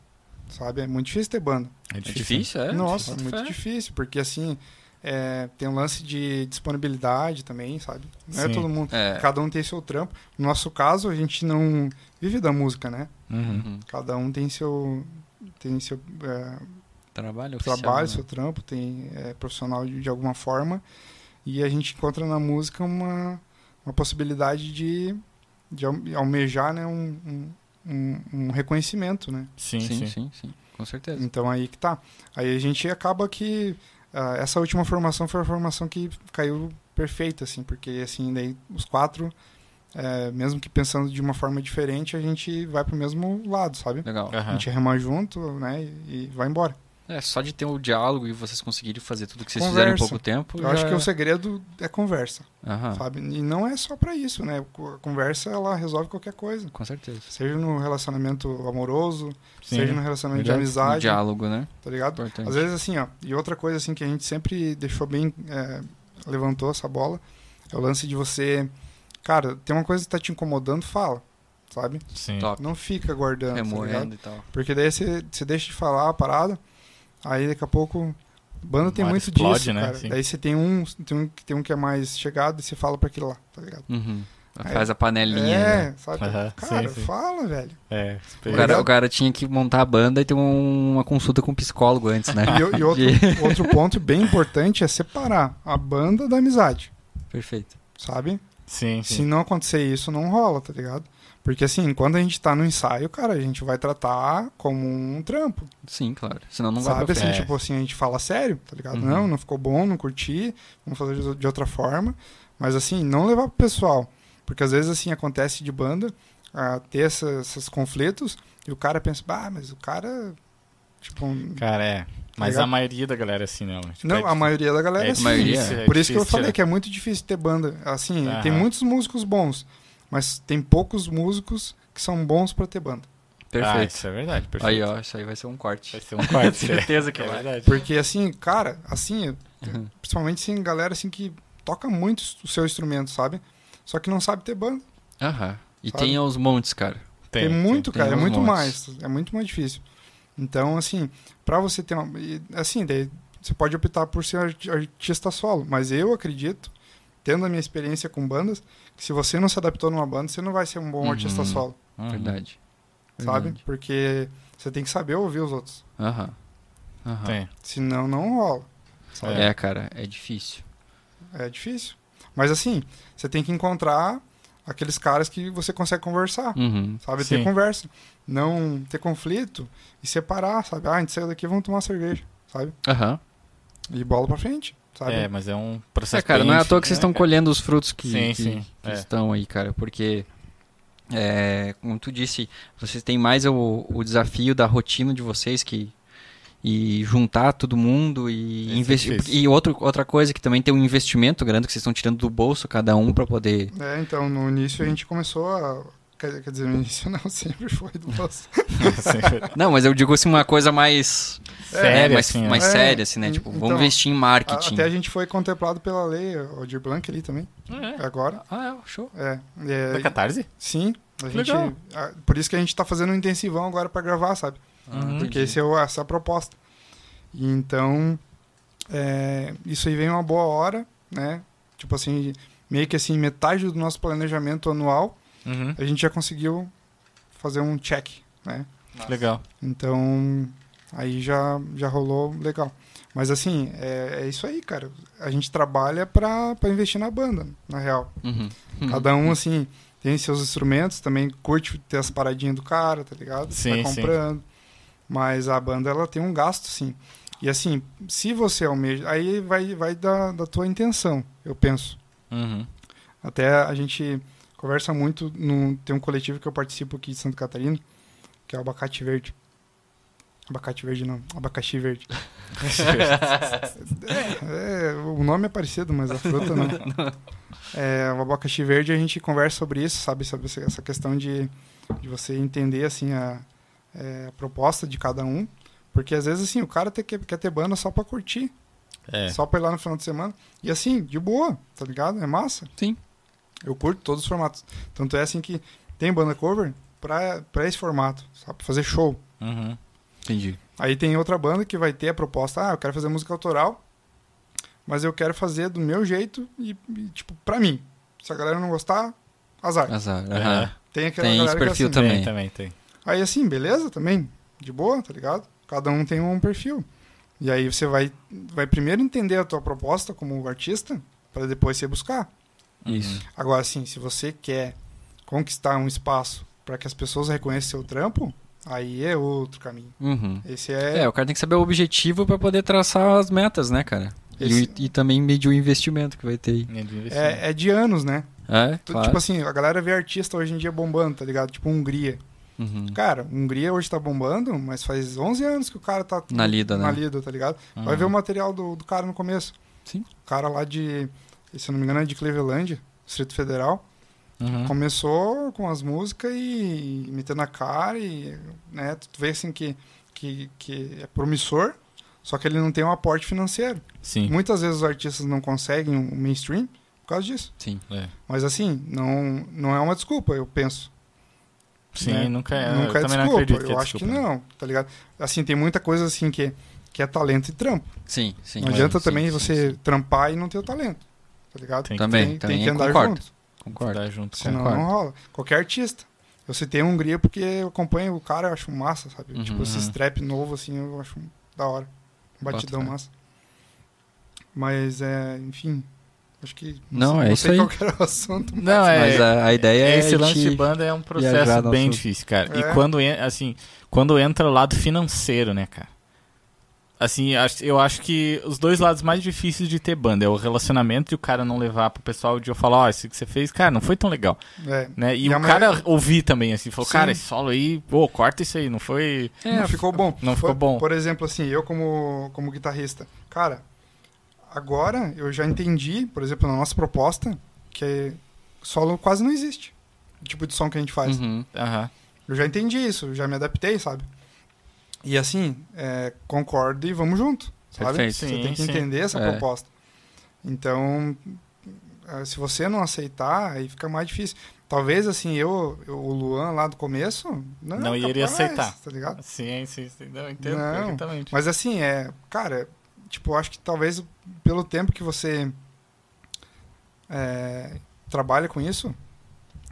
Sabe? É muito difícil ter banda. É É difícil. difícil, é? Nossa, Boto muito fé. difícil, porque assim, é, tem um lance de disponibilidade também, sabe? Não é Sim. todo mundo. É. Cada um tem seu trampo. No nosso caso, a gente não vive da música, né? Uhum. Uhum. Cada um tem seu tem seu é, Trabalho oficial, trabalho, né? seu trampo, tem é, profissional de, de alguma forma e a gente encontra na música uma, uma possibilidade de, de alme- almejar né, um, um, um- reconhecimento, né? Sim, Sim, sim. sim, sim, com certeza. Então aí que tá. Aí a gente acaba que ah, essa última formação foi a formação que caiu perfeita, assim, porque assim daí os quatro é, mesmo que pensando de uma forma diferente, a gente vai pro mesmo lado, sabe? Legal. A Aham. gente rema junto, né? E, e vai embora. É, só de ter o diálogo e vocês conseguirem fazer tudo que vocês fizeram em Conversa. pouco tempo. Eu acho que o segredo é conversa, Aham, sabe? E não é só pra isso, né? A conversa, ela resolve qualquer coisa. com certeza. Seja no relacionamento amoroso, Sim. seja no relacionamento verdade. de amizade, diálogo, né? tá ligado? Importante. Às vezes, assim, ó, e outra coisa, assim, que a gente sempre deixou bem, é, levantou essa bola, é o lance de você, cara, tem uma coisa que tá te incomodando, fala, sabe? Sim. Top. Não fica guardando, tá ligado? Remoendo e tal. Porque daí você deixa de falar a parada, aí daqui a pouco. Banda tem hora muito explode, disso, né? cara. Sim. Daí você tem um, tem um, tem um que é mais chegado e você fala pra aquele lá, tá ligado? Uhum. Aí- Faz a panelinha. é, né? sabe? Aham, Cara, sim, sim. fala, velho. É, O cara, o cara tinha que montar a banda e ter um- uma consulta com um psicólogo antes, né? E, e outro, outro ponto bem importante é separar a banda da amizade, Perfeito. sabe? Sim, Se sim. não acontecer isso, não rola, tá ligado? Porque assim, quando a gente tá no ensaio, cara, a gente vai tratar como um trampo. Sim, claro. Senão não vai sabe assim, tipo assim, a gente fala sério, tá ligado? Uhum. Não, não ficou bom, não curti, vamos fazer de- outra forma. Mas assim, não levar pro pessoal. Porque às vezes assim acontece de banda ah, ter essa- esses conflitos e o cara pensa, bah, mas o cara. Tipo, um- Cara, é. Mas Ligado? a maioria da galera é assim, né? mano? Tipo, não, é a maioria da galera é, É assim. maioria, é Por isso que eu falei é. que é muito difícil ter banda. Assim, Aham. tem muitos músicos bons, mas tem poucos músicos que são bons pra ter banda. Ah, Perfeito. isso é verdade, perfeito. Aí, ó, isso aí vai ser um corte. Vai ser um quarto. Certeza que é vai. verdade. Porque assim, cara, assim, Uhum. principalmente assim, galera assim que toca muito o seu instrumento, sabe? Só que não sabe ter banda. Aham. E Sabe? tem aos montes, cara. Tem, muito, tem cara, é uns muito montes. mais, é muito mais difícil. Então, assim, pra você ter uma, assim, daí você pode optar por ser arti- artista solo, mas eu acredito, tendo a minha experiência com bandas, que se você não se adaptou numa banda, você não vai ser um bom Uhum. artista solo, Uhum. Verdade. sabe? Verdade. Porque você tem que saber ouvir os outros, Aham. Aham. Tem. senão não rola. sabe? É. cara, é difícil. É difícil. Mas assim, você tem que encontrar aqueles caras que você consegue conversar, Uhum. sabe? Sim. Ter conversa. Não ter conflito e separar, sabe? Ah, a gente saiu daqui, vamos tomar cerveja, sabe? Aham. E bola pra frente, sabe? É, mas é um processo É, cara, não é à toa que vocês estão né, colhendo os frutos que, Sim, que- sim, que é. estão aí, cara, porque, é, como tu disse, vocês têm mais o, o desafio da rotina de vocês que e juntar todo mundo e é investir. e outro, outra coisa que também tem um investimento grande que vocês estão tirando do bolso cada um pra poder. É, então no início a gente começou a. Quer, quer dizer, no início não, sempre foi do nosso. Não, mas eu digo assim uma coisa mais É, é, Séria, mais, assim, mais é. séria, assim, né? É, Tipo, então, vamos investir em marketing. Até a gente foi contemplado pela lei, o Aldir Blanc ali também, É. agora. Ah, é, show. É, é, Da Catarse? sim, a gente, Legal. a- por isso que a gente tá fazendo um intensivão agora pra gravar, sabe? Uhum. Porque esse é o- essa é a proposta. Então, é, isso aí vem uma boa hora, né? Tipo assim, meio que assim, metade do nosso planejamento anual, Uhum. a gente já conseguiu fazer um check, né? Legal. Então, aí já, já rolou legal. Mas assim, é, é isso aí, cara. A gente trabalha pra, pra investir na banda, na real. Uhum. Cada um, assim, tem seus instrumentos, também curte ter as paradinhas do cara, tá ligado? Sim, Vai sim. comprando. Mas a banda, ela tem um gasto, sim. E assim, se você almeja... Aí vai, vai da, da tua intenção, eu penso. Uhum. Até a gente conversa muito, no, tem um coletivo que eu participo aqui de Santa Catarina, que é o Abacate Verde. Abacate Verde não, abacaxi verde. É, o nome é parecido, mas a fruta não. É, o abacaxi verde a gente conversa sobre isso, sabe? Sobre essa- questão de, de você entender assim a, é, a proposta de cada um. Porque às vezes assim, o cara tem que- quer ter banda só pra curtir, É. só pra ir lá no final de semana. E assim, de boa, tá ligado? É massa. Sim. Eu curto todos os formatos. Tanto é assim que tem banda cover pra, pra esse formato, sabe? Pra fazer show. Uhum. Entendi. Aí tem outra banda que vai ter a proposta, ah, eu quero fazer música autoral, mas eu quero fazer do meu jeito e, e, tipo, pra mim. Se a galera não gostar, azar. Azar. Aham. Tem aquela Tem galera esse que é perfil assim. também. Tem, também tem. Aí assim, beleza também, de boa, tá ligado? Cada um tem um perfil. E aí você vai, vai primeiro entender a tua proposta como artista, pra depois você buscar. Isso. Agora, assim, se você quer conquistar um espaço para que as pessoas reconheçam seu trampo, aí é outro caminho. Uhum. Esse É, é, o cara tem que saber o objetivo pra poder traçar as metas, né, cara? E- Esse- E, também medir o investimento que vai ter aí. É, é de anos, né? É, Tu- claro. Tipo assim, a galera vê artista hoje em dia bombando, tá ligado? Tipo Hungria. Uhum. Cara, Hungria hoje tá bombando, mas faz 11 anos que o cara tá Na lida, né? na lida, tá ligado? Uhum. Vai ver o material do, do cara no começo. Sim. O cara lá de, se eu não me engano, é de Cleveland, Distrito Federal. Uhum. Começou com as músicas e metendo a cara e, né, tu vê assim que, que, que é promissor, só que ele não tem um aporte financeiro. Sim. Muitas vezes os artistas não conseguem um mainstream por causa disso. Sim. É. Mas assim, não, não é uma desculpa, eu penso. Sim, né? nunca é. Nunca eu é também não desculpa. acredito eu é acho que desculpa. não, tá ligado? Assim, tem muita coisa assim que, que é talento e trampo. Sim, sim. não é, adianta sim, também sim, você sim. trampar e não ter o talento, tá ligado? Tem que Também, tem, também tem que andar concordo. juntos. Concordo. Dar junto Senão Concordo. não rola. Qualquer artista. Eu citei a Hungria porque eu acompanho o cara, eu acho massa, sabe? Uhum, tipo, esse trap novo, assim, eu acho da hora. Batidão Boto fé. massa. Mas, é, enfim, acho que... Não, sei, é não isso sei aí. qual o assunto. Não, é. Mas a, a ideia é Esse lance de banda é um processo bem assunto. difícil, cara. É. E quando, assim, quando entra o lado financeiro, né, cara? Assim, eu acho que os dois lados mais difíceis de ter banda é o relacionamento e o cara não levar pro pessoal de eu falar, ó, isso que você fez, cara, não foi tão legal, É, né? E, E o cara ouvir também, assim, falou, Sim. cara, esse solo aí, pô, corta isso aí, não foi... É, não ficou bom. não ficou bom. Por exemplo, assim, eu como, como guitarrista, cara, agora eu já entendi, por exemplo, na nossa proposta, que solo quase não existe. O tipo de som que a gente faz. Uhum. Eu já entendi isso, já me adaptei, sabe? E assim, é, concordo e vamos junto, sabe? Perfeito. Você Sim, tem que sim. entender essa É. proposta. Então, eh, se você não aceitar, aí fica mais difícil. Talvez, assim, eu, eu o Luan lá do começo, não, Não iria capaz, aceitar. Tá ligado? Sim, sim, sim, não, entendo Não, perfeitamente. Mas assim, é, cara, tipo, acho que talvez pelo tempo que você é, trabalha com isso,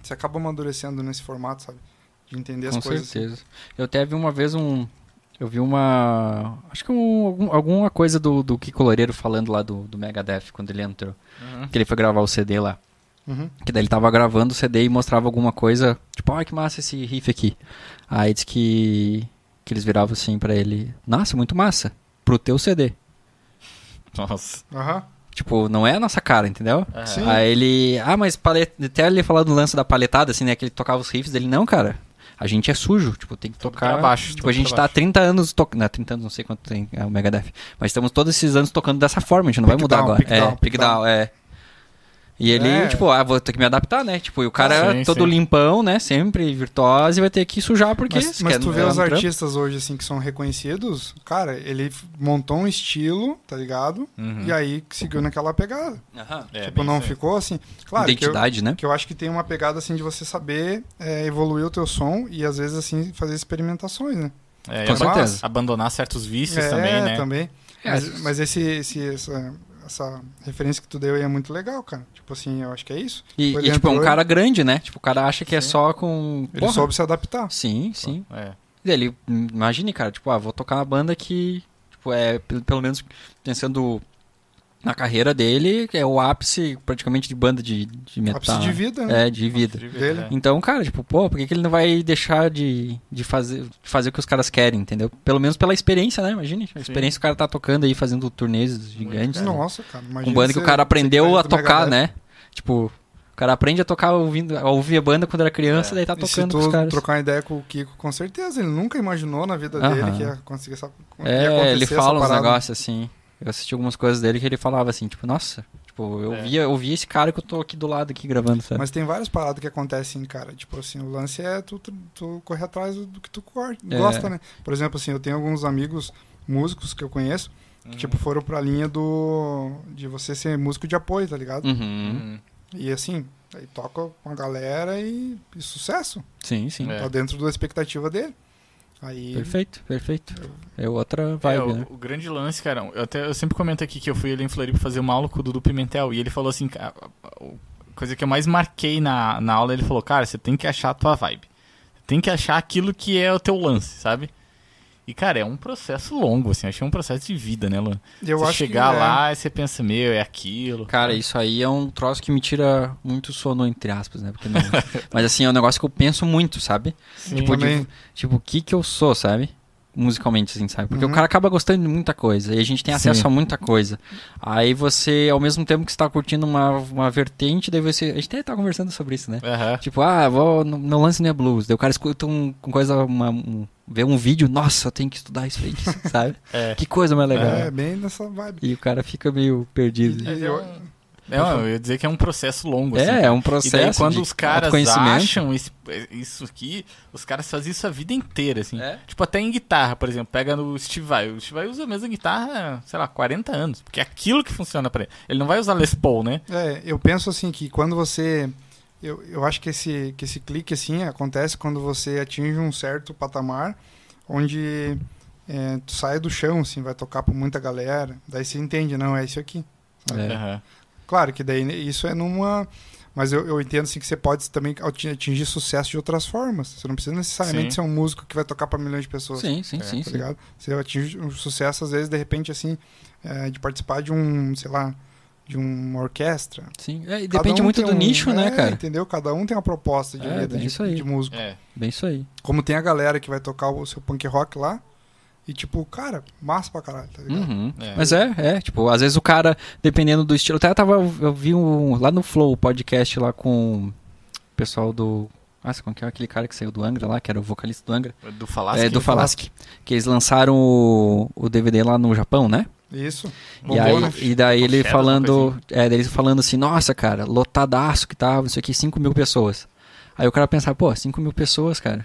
você acaba amadurecendo nesse formato, sabe? De entender as Com coisas. assim. certeza. Eu até vi uma vez um. Eu vi uma. Acho que um, algum- alguma coisa do, do Kiko Loureiro falando lá do, do Megadeth quando ele entrou. Uhum. Que ele foi gravar o CD lá. Uhum. Que daí ele tava gravando o CD e mostrava alguma coisa. Tipo, ai que massa esse riff aqui. Aí disse que. Que eles viravam assim pra ele. Nossa, muito massa. Pro teu CD. Nossa. Aham. Tipo, não é a nossa cara, entendeu? Sim. Aí ele. Ah, mas palet... até ele falando do lance da paletada, assim, né? Que ele tocava os riffs dele. Não, cara. A gente é sujo. Tipo, tem que tocar. pra baixo, Tipo, a gente tá há baixo. 30 anos tocando. Não, 30 anos, não sei quanto tem é, o Megadeth. Mas estamos todos esses anos tocando dessa forma. A gente não vai Pick mudar down, agora. pick é, down, pick pick down, é. E ele, É. tipo, ah, vou ter que me adaptar, né? Tipo, e o cara Sim, todo sim. limpão, né? Sempre virtuoso e vai ter que sujar porque. Mas, mas quer- tu vê é os trampo. artistas hoje, assim, que são reconhecidos, cara, ele montou um estilo, tá ligado? Uhum. E aí seguiu naquela pegada. Aham. É, tipo, não aí. ficou assim. Claro que eu, Identidade, né? que eu acho que tem uma pegada, assim, de você saber é, evoluir o teu som e, às vezes, assim, fazer experimentações, né? É, Com certeza. Abandonar certos vícios é, também, né? também. É, Mas, mas esse, esse, essa, essa referência que tu deu aí é muito legal, cara. Tipo assim, eu acho que é isso. E, e, tipo, é um cara grande, né? Tipo, o cara acha que é Sim. só com. Ele Porra. soube se adaptar. Sim, sim. É. E Ele, imagine, cara, tipo, ah, vou tocar uma banda que, tipo, é, pelo, pelo menos pensando na carreira dele, que é o ápice praticamente de banda de, de metal. Ápice de vida, né? É, de vida. Dele. É. Então, cara, tipo, pô, por que, que ele não vai deixar de, de, fazer, de fazer o que os caras querem, entendeu? Pelo menos pela experiência, né? Imagine, a experiência que o cara tá tocando aí, fazendo turnês gigantes. cara. Nossa, cara. Imagina Com banda que o cara aprendeu a tocar, né? Tipo, o cara aprende a tocar ouvindo, a ouvir a banda quando era criança, É. daí tá E se tocando com os tu caras. trocar uma ideia com o Kiko, com certeza. Ele nunca imaginou na vida Aham. dele que ia conseguir essa. ia É, acontecer ele essa fala uns negócios assim. Eu assisti algumas coisas dele que ele falava assim, tipo, nossa, tipo, eu É. via, eu via esse cara que eu tô aqui do lado aqui gravando, sabe? Mas tem várias paradas que acontecem, cara. Tipo assim, o lance é tu, tu, tu correr atrás do que tu É. gosta, né? Por exemplo, assim, eu tenho alguns amigos músicos que eu conheço que, Uhum. tipo, foram pra linha do. de você ser músico de apoio, tá ligado? Uhum. Uhum. E assim, aí toca com a galera e, e sucesso. Sim, sim. É. Tá dentro da expectativa dele. Aí. Perfeito, perfeito. É outra É, vibe, o, né? o grande lance, cara, eu, até, eu sempre comento aqui que eu fui ali em Floripa fazer uma aula com o Dudu Pimentel e ele falou assim, cara, a- a coisa que eu mais marquei na, na aula, ele falou, cara, você tem que achar a tua vibe. Você tem que achar aquilo que é o teu lance, sabe? E, cara, é um processo longo, assim, achei um processo de vida, né, Luan? eu você acho chegar que é. lá e você pensa, meu, é aquilo. Cara, isso aí é um troço que me tira muito sono, entre aspas, né? Porque não... Mas assim, é um negócio que eu penso muito, sabe? Sim. Tipo, de, tipo, o que que eu sou, sabe? Musicalmente, assim, sabe? Porque Uhum. o cara acaba gostando de muita coisa e a gente tem acesso Sim. a muita coisa. Aí você, ao mesmo tempo que você tá curtindo uma, uma vertente, daí você. A gente até tá conversando sobre isso, né? Aham. Tipo, ah, vou, meu lance não é blues. Daí o cara escuta um, com coisa, uma, um, vê um vídeo, nossa, eu tenho que estudar isso aí, sabe? É. Que coisa mais legal. É, bem nessa vibe. E o cara fica meio perdido. É um- É, eu ia dizer que é um processo longo, assim. É, é um processo. E daí quando de os caras acham isso, isso aqui, os caras fazem isso a vida inteira, assim. É. Tipo, até em guitarra, por exemplo, pega no Steve Vai. O Steve Vai usa a mesma guitarra, sei lá, 40 anos. Porque é aquilo que funciona pra ele. Ele não vai usar Les Paul, né? É, eu penso assim que quando você. Eu, eu acho que esse, que esse clique assim acontece quando você atinge um certo patamar onde é, tu sai do chão, assim, vai tocar pra muita galera. Daí você entende, não, é isso aqui. É. Aham. Claro que daí isso é numa. Mas eu, eu entendo assim que você pode também ati- atingir sucesso de outras formas. Você não precisa necessariamente Sim. ser um músico que vai tocar pra milhões de pessoas. Sim, sim, É, sim. Tá sim. ligado? Você atinge um sucesso, às vezes, de repente, assim, é, de participar de um, sei lá, de uma orquestra. Sim. É, e depende um muito do um- nicho, né, é, cara? Entendeu? Cada um tem uma proposta de É, vida bem de, isso aí. de músico. É. Bem isso aí. Como tem a galera que vai tocar o seu punk rock lá e, tipo, cara, massa pra caralho, tá ligado? Uhum. É. Mas é, é, tipo, às vezes o cara, dependendo do estilo. Até eu tava, eu vi um, lá no Flow podcast lá com o pessoal do. Nossa, como que é aquele cara que saiu do Angra lá, que era o vocalista do Angra? Do Falasque? é, do Falasque. Que eles lançaram o, o DVD lá no Japão, né? Isso. E, aí, né? e daí ele falando, é, daí ele falando assim, nossa, cara, lotadaço que tava, não sei o que, 5 mil pessoas. Aí o cara pensava, pô, 5 mil pessoas, cara.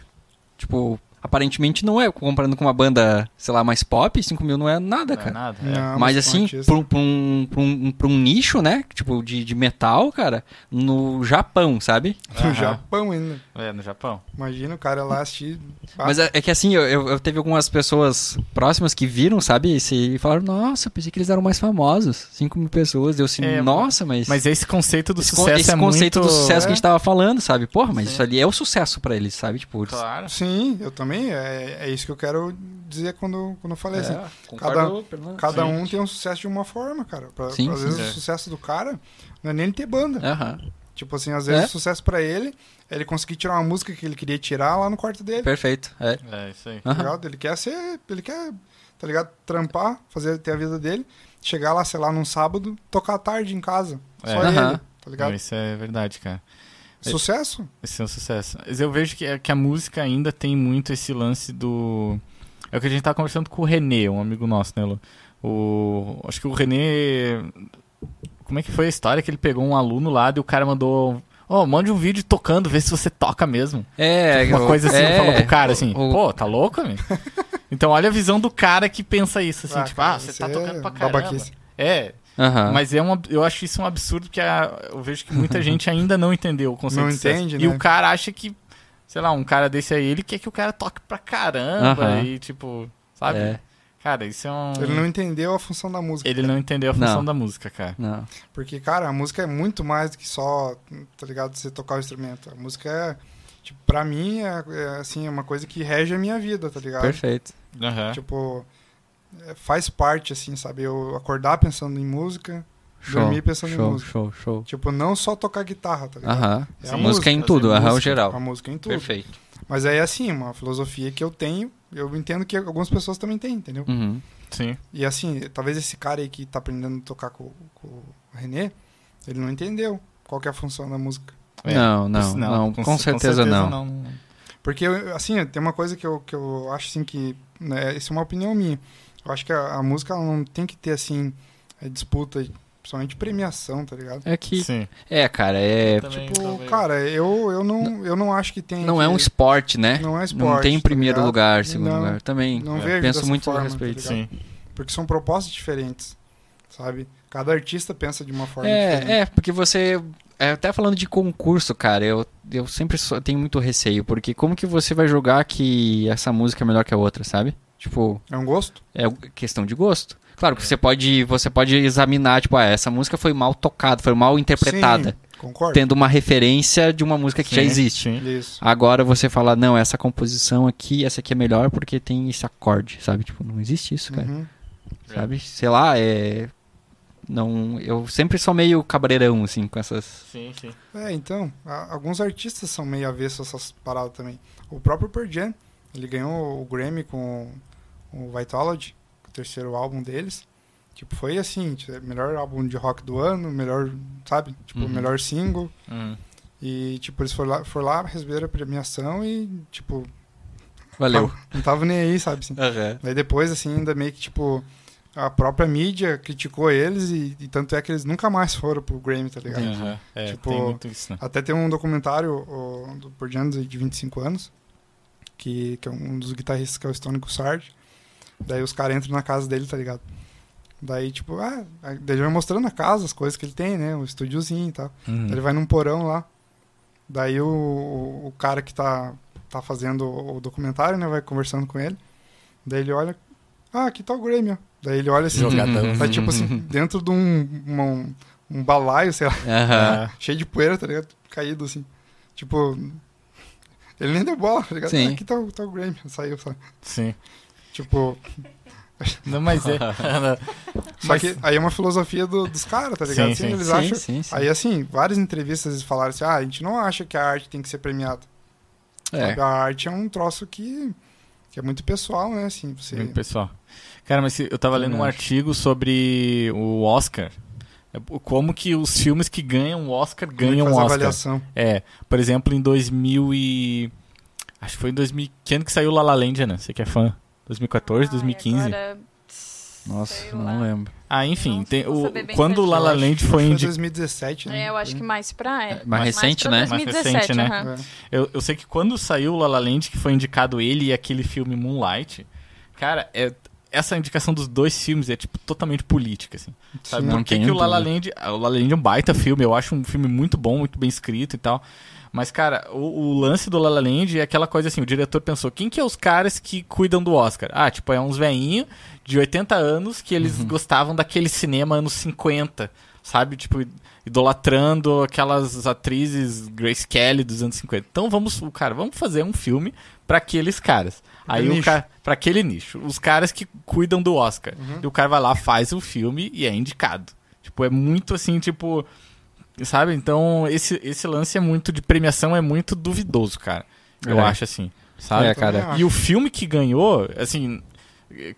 Tipo, aparentemente não é, comparando com uma banda, sei lá, mais pop, 5 mil não é nada, Não é cara. nada. é. Não, Mas assim, pra, um- pra um, pra, um, pra um nicho, né? Tipo, de, de metal, cara, no Japão, sabe? No Aham. Japão ainda. É, no Japão. Imagina o cara lá assistir. Mas é, é que assim, eu, eu, eu teve algumas pessoas próximas que viram, sabe? E falaram, nossa, pensei que eles eram mais famosos. 5 mil pessoas. Deu assim, É, nossa, mas. Mas esse conceito do esse, sucesso esse é conceito muito... do sucesso É. que a gente tava falando, sabe? Porra, mas Sim. isso ali é o sucesso pra eles, sabe? Tipo, eles- Claro. Sim, eu também. É, é isso que eu quero dizer quando, quando eu falei assim. É, concordo, pelo- Cada sim. um tem um sucesso de uma forma, cara. Pra, Sim, às sim. vezes É. o sucesso do cara não é nem ele ter banda. Tipo assim, às vezes É. o sucesso pra ele é ele conseguir tirar uma música que ele queria tirar lá no quarto dele. perfeito. É. É, isso aí. Tá? Ele quer ser. Ele quer, tá ligado? Trampar, fazer ter a vida dele, chegar lá, sei lá, num sábado, tocar à tarde em casa. É. Só Aham. ele, tá ligado? Não, isso é verdade, cara. Sucesso? Esse é um sucesso. Mas eu vejo que, que a música ainda tem muito esse lance do. É o que a gente tava conversando com o Renê, um amigo nosso, né, Lu? O... Acho que o Renê. Como é que foi a história que ele pegou um aluno lá e o cara mandou. Ó, mande um vídeo tocando, vê se você toca mesmo. É, Uma eu- coisa assim, é, falou pro cara assim, o- pô, tá louco, meu? Então olha a visão do cara que pensa isso, assim, Ah, tipo, cara, ah, você tá é tocando pra caramba. babaquice. É, Aham. mas é um, eu acho isso um absurdo que a- eu vejo que muita gente ainda não entendeu o conceito Não de sucesso. entende, E né? o cara acha que sei lá, um cara desse aí, ele quer que o cara toque pra caramba Aham. e tipo, sabe? É. Cara, isso é um. Ele não entendeu a função da música. Ele não entendeu a função Não. da música, cara. Não. Porque, cara, a música é muito mais do que só, tá ligado? Você tocar o instrumento. A música é, tipo, pra mim, é, é, assim, é uma coisa que rege a minha vida, tá ligado? Perfeito. Aham. Tipo, faz parte, assim, sabe? Eu acordar pensando em música, Show. dormir pensando em Show, música. show, show. Tipo, não só tocar guitarra, tá ligado? Aham. É a música em fazer tudo, aham, o música. geral. A música em tudo. Perfeito. Mas aí, assim, uma filosofia que eu tenho, eu entendo que algumas pessoas também têm, entendeu? Uhum. Sim. E assim, talvez esse cara aí que tá aprendendo a tocar com, com o René, ele não entendeu qual que é a função da música. É. Não, não, não, com, certeza, não. Porque, eu- assim, tem uma coisa que eu, que eu acho, assim, que... Né, isso é uma opinião minha. Eu acho que a, a música ela não tem que ter, assim, é, disputa, principalmente premiação, tá ligado? É que. Sim. É, cara, é. Também, Tipo, talvez. cara, eu, eu, não, eu não acho que tem... Não que, é um esporte, né? Não é esporte, Não tem tá primeiro ligado? lugar, segundo Não, lugar. Também. Não é, vejo penso dessa muito forma, a tá respeito. ligado? Sim. Porque são propostas diferentes, sabe? Cada artista pensa de uma forma É, diferente. é, porque você. É, até falando de concurso, cara, eu, eu sempre só tenho muito receio, porque como que você vai jogar que essa música é melhor que a outra, sabe? Tipo, É um gosto? é questão de gosto. Claro que você pode, você pode examinar, tipo, ah, essa música foi mal tocada, foi mal interpretada, Sim, concordo. tendo uma referência de uma música que já Sim, existe. Sim. Isso. Agora você fala, não, essa composição aqui, essa aqui é melhor porque tem esse acorde, sabe? Tipo, não existe isso, cara. Uhum. Sabe? Sei lá, é. Não. Eu sempre sou meio cabreirão, assim, com essas. Sim, sim. É, então, a- alguns artistas são meio avessos a essas paradas também. O próprio Pearl Jam, ele ganhou o Grammy com o Vitology, o terceiro álbum deles. Tipo, foi assim, tipo, melhor álbum de rock do ano, melhor, sabe? Tipo, Uhum. melhor single. Hum. E, tipo, eles foram lá, foram lá receberam a premiação e, tipo, Valeu. não tava nem aí, sabe? Assim. Daí depois, assim, ainda meio que, tipo, a própria mídia criticou eles e, e tanto é que eles nunca mais foram pro Grammy, tá ligado? Aham. É, Tipo, tem muito isso, né? Até tem um documentário o, do Jam de 25 anos, que, que é um dos guitarristas que é o Stone Gossard. Daí os caras entram na casa dele, tá ligado? Daí, tipo, ah, ele vai mostrando a casa, as coisas que ele tem, né? O estúdiozinho e tal. Uhum. Ele vai num porão lá. Daí o, o, o cara que tá, tá fazendo o documentário, né? Vai conversando com ele. Daí ele olha, ah, aqui tá o ó. Daí ele olha assim, Jogadão. tá tipo assim, dentro de um, uma- um, um balaio, sei lá, Aham. cheio de poeira, tá ligado? Caído assim. Tipo, ele nem deu bola, tá ligado? Sim. Ah, aqui tá, o- o Grammy, saiu, sabe? Sim. Tipo, Não, mas é. só Mas- que aí é uma filosofia do- dos caras, tá ligado? Sim, Assim, sim. eles Sim, acham. sim, sim. Aí, assim, várias entrevistas eles falaram assim: ah, a gente não acha que a arte tem que ser premiada. É. A arte é um troço que, que é muito pessoal, né? Assim, você... Muito pessoal. Cara, mas eu tava lendo um artigo sobre o Oscar. É, Como que os filmes que ganham o Oscar é ganham o Oscar. avaliação. É, por exemplo, em 2000 e... Acho que foi em 2000... Que ano que saiu La La Land, né? Você que é fã? 2014, 2015? Ai, agora, Nossa, não lembro. Ah, enfim. Não tem, o, quando o La La Land foi Foi indicado... 2017, né? É, eu acho que mais pra. É, mais recente, pra né? Mais 2017, recente, né? É. Eu, eu sei que quando saiu o La La Land, que foi indicado ele e aquele filme Moonlight, cara, é, essa indicação dos dois filmes é, tipo, totalmente política, assim. Sabe? Sim. Por que, que o La La. Land... O La La Land é um baita filme, eu acho um filme muito bom, muito bem escrito e tal. Mas, cara, o, o lance do La La Land é aquela coisa assim, o diretor pensou, quem que é os caras que cuidam do Oscar? Ah, tipo, é uns veinhos de 80 anos que eles Uhum. gostavam daquele cinema anos 50, sabe? Tipo, idolatrando aquelas atrizes Grace Kelly dos anos 50. Então vamos, cara, vamos fazer um filme pra aqueles caras. Aí o cara, para aquele nicho, os caras que cuidam do Oscar. Uhum. E o cara vai lá, faz o filme e é indicado. Tipo, é muito assim, tipo, sabe? Então, esse esse lance é muito de premiação é muito duvidoso, cara. Eu É. acho assim, sabe? É, cara. E o filme que ganhou, assim,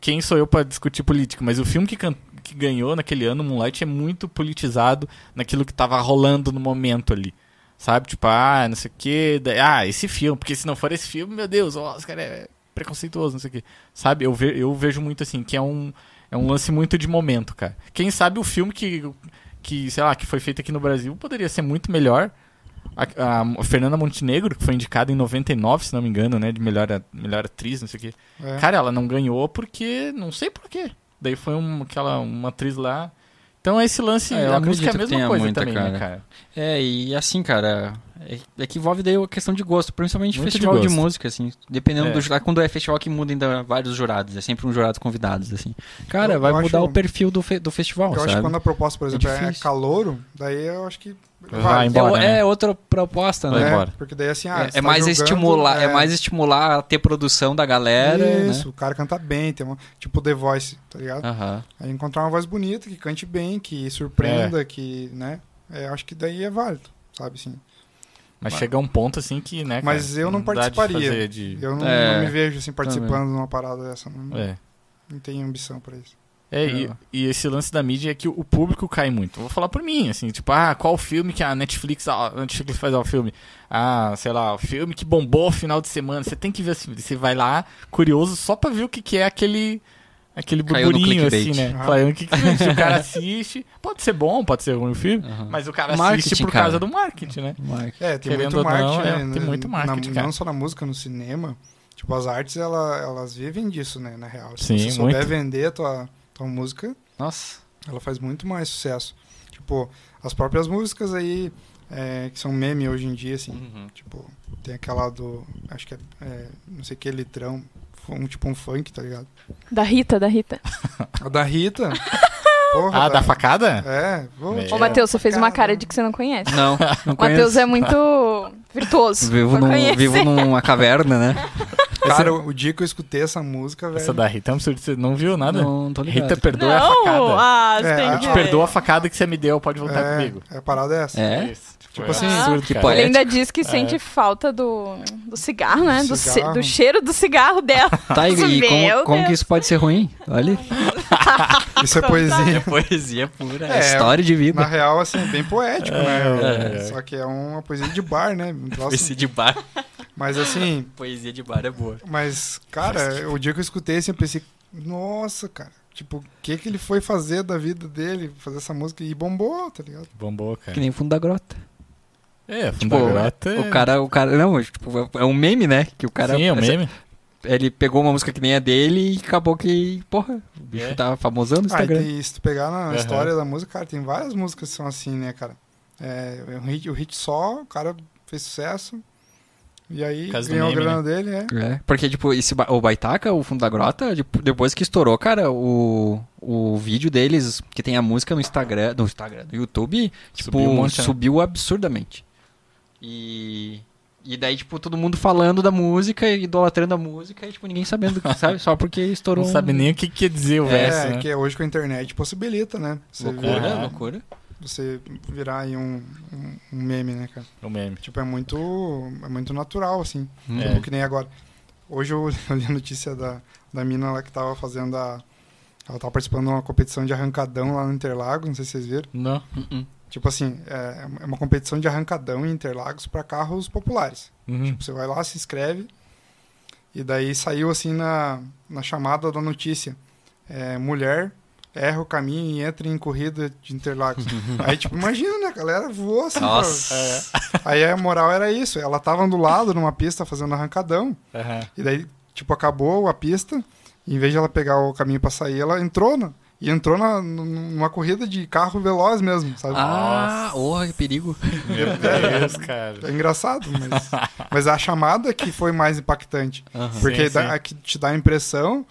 quem sou eu pra discutir política, mas o filme que, que ganhou naquele ano, Moonlight, é muito politizado naquilo que tava rolando no momento ali. Sabe? Tipo, ah, não sei o quê. Ah, esse filme, porque se não for esse filme, meu Deus, o Oscar é preconceituoso, não sei o quê. Sabe? Eu, ve- eu vejo muito assim, que é um, é um lance muito de momento, cara. Quem sabe o filme que, que, sei lá, que foi feito aqui no Brasil poderia ser muito melhor. A, a Fernanda Montenegro, que foi indicada em 99, se não me engano, né? De melhor, melhor atriz, não sei o quê. É. Cara, ela não ganhou porque. Não sei por quê. Daí foi um, aquela, uma atriz lá. Então esse lance, É, a música é a mesma coisa também, cara. né, cara? É, e assim, cara, É, é que envolve daí a questão de gosto, principalmente Muito de festival de, gosto. música, assim. Dependendo É. do jurado. Quando é festival que muda ainda vários jurados, é sempre um jurado convidados, assim. Cara, Eu- vai eu mudar acho- o perfil do, fe- do festival, Eu acho sabe? que quando a proposta, por exemplo, é, difícil. calouro, daí eu acho que Vai vai. embora. é, né? é outra proposta, né? É, embora. porque daí assim, ah, É- é, tá mais julgando, estimular, é... mais estimular a ter produção da galera, Isso, né? o cara canta bem, tem uma, tipo The Voice, tá ligado? Aham. Aí encontrar uma voz bonita, que cante bem, que surpreenda, que, né? É, acho que daí é válido, sabe, assim. Mas Mas- chega um ponto assim que, né, cara, Mas eu não de participaria. fazer de- Eu não, É, não me vejo, assim, participando de uma parada dessa. Não, É. não tenho ambição pra isso. É, e, É. e esse lance da mídia é que o público cai muito. Vou falar por mim, assim, tipo, ah, qual filme que a Netflix, a Netflix faz o filme? Ah, sei lá, o filme que bombou final de semana. Você tem que ver assim, você vai lá curioso só pra ver o que, que é aquele aquele burburinho assim, clickbait. né? Ah. Falando, o que que- se o cara assiste, pode ser bom, pode ser ruim o filme, aham. mas o cara Marketing, assiste por cara. causa do marketing, né? Mark. É, tem Querendo muito ou não, marketing, é, né? tem muito Na- marketing, cara. Não só na música, no cinema. Tipo, as artes, ela, elas vivem disso, né, na real. Se Sim, você souber muito. vender a tua, tua música, Nossa. ela faz muito mais sucesso. Tipo, as próprias músicas aí, é, que são meme hoje em dia, assim. Uhum. Tipo, tem aquela do. Acho que é. é, não sei que litrão. Um, tipo um funk, tá ligado? Da Rita, da Rita. A da Rita. Porra, Ah, da da- facada? É, vou Ô, Matheus, você fez uma cara de que você não conhece. Não, não O Matheus conheço. é muito virtuoso. Vivo, num, vivo numa caverna, né? Cara, o dia que eu escutei essa música, velho. Essa da Rita é um absurdo, você não viu nada? Não, tô ligado. Rita, perdoa a Não, facada. ah, você É, tem a- Eu que te ver. perdoo a facada que você me deu, pode voltar é, comigo. é, a parada é essa. É? Isso. Tipo assim, absurdo, que. Ele ainda diz que sente falta do, do cigarro, né? Do cigarro. do cheiro do cigarro dela. Tá, e, e como, como que isso pode ser ruim? Olha, Isso é poesia. poesia pura, É, história de vida. Na real, assim, é bem poético, É, né? é, é. Só que é uma poesia de bar, né? Um troço- Poesia de bar. Mas assim, Poesia de bar é boa. mas, cara, o dia que eu escutei assim, eu pensei, nossa, cara, tipo, o que que ele foi fazer da vida dele, fazer essa música e bombou, tá ligado? Bombou, cara. Que nem fundo da grota. É, fundo Tipo, da grota é- O cara, o cara, não, tipo, é um meme, né? Que o cara Sim, é um meme. ele pegou uma música que nem a dele e acabou que, porra, o bicho É. tá famosão no Ah, e Instagram. tem- se tu pegar na Aham. história da música, cara, tem várias músicas que são assim, né, cara? É, é um hit, o hit só, o cara fez sucesso, e aí ganhou meme, grana dele, é. É, porque, tipo, esse, ba- o Baitaca, o Fundo da Grota, tipo, depois que estourou, cara, o, o vídeo deles, que tem a música no Instagram, no Instagram, no YouTube, tipo, Subiu um subiu, monte, né? absurdamente. E, e daí, tipo, todo mundo falando da música, idolatrando a música, e, tipo, ninguém sabendo, sabe? Só porque estourou Não um- sabe nem o que quer dizer o É, verso, né? que hoje com a internet possibilita, né? Você, Loucura, virar, loucura. Você virar aí um, um, um meme, né, cara? O meme. Tipo, é muito, é muito natural, assim. Hum. É. Tipo, que nem agora. Hoje eu li a notícia da, da mina lá que tava fazendo a. Ela tava participando de uma competição de arrancadão lá no Interlagos, não sei se vocês viram. Não. Uh-uh. Tipo assim, é é uma competição de arrancadão em Interlagos para carros populares. Uhum. Tipo, você vai lá, se inscreve, e daí saiu assim na, na chamada da notícia: é, mulher erra o caminho e entra em corrida de Interlagos. Aí, tipo, imagina, né? A galera voou assim. pra- Nossa. Aí a moral era isso: ela tava do lado numa pista fazendo arrancadão, Aham. e daí, tipo, acabou a pista, e em vez de ela pegar o caminho pra sair, ela entrou na. E entrou na, numa corrida de carro veloz mesmo, sabe? Ah, oh, que perigo. Meu Deus, cara. É engraçado, mas, mas a chamada que foi mais impactante. Aham. Porque Sim, dá- sim. que te dá a impressão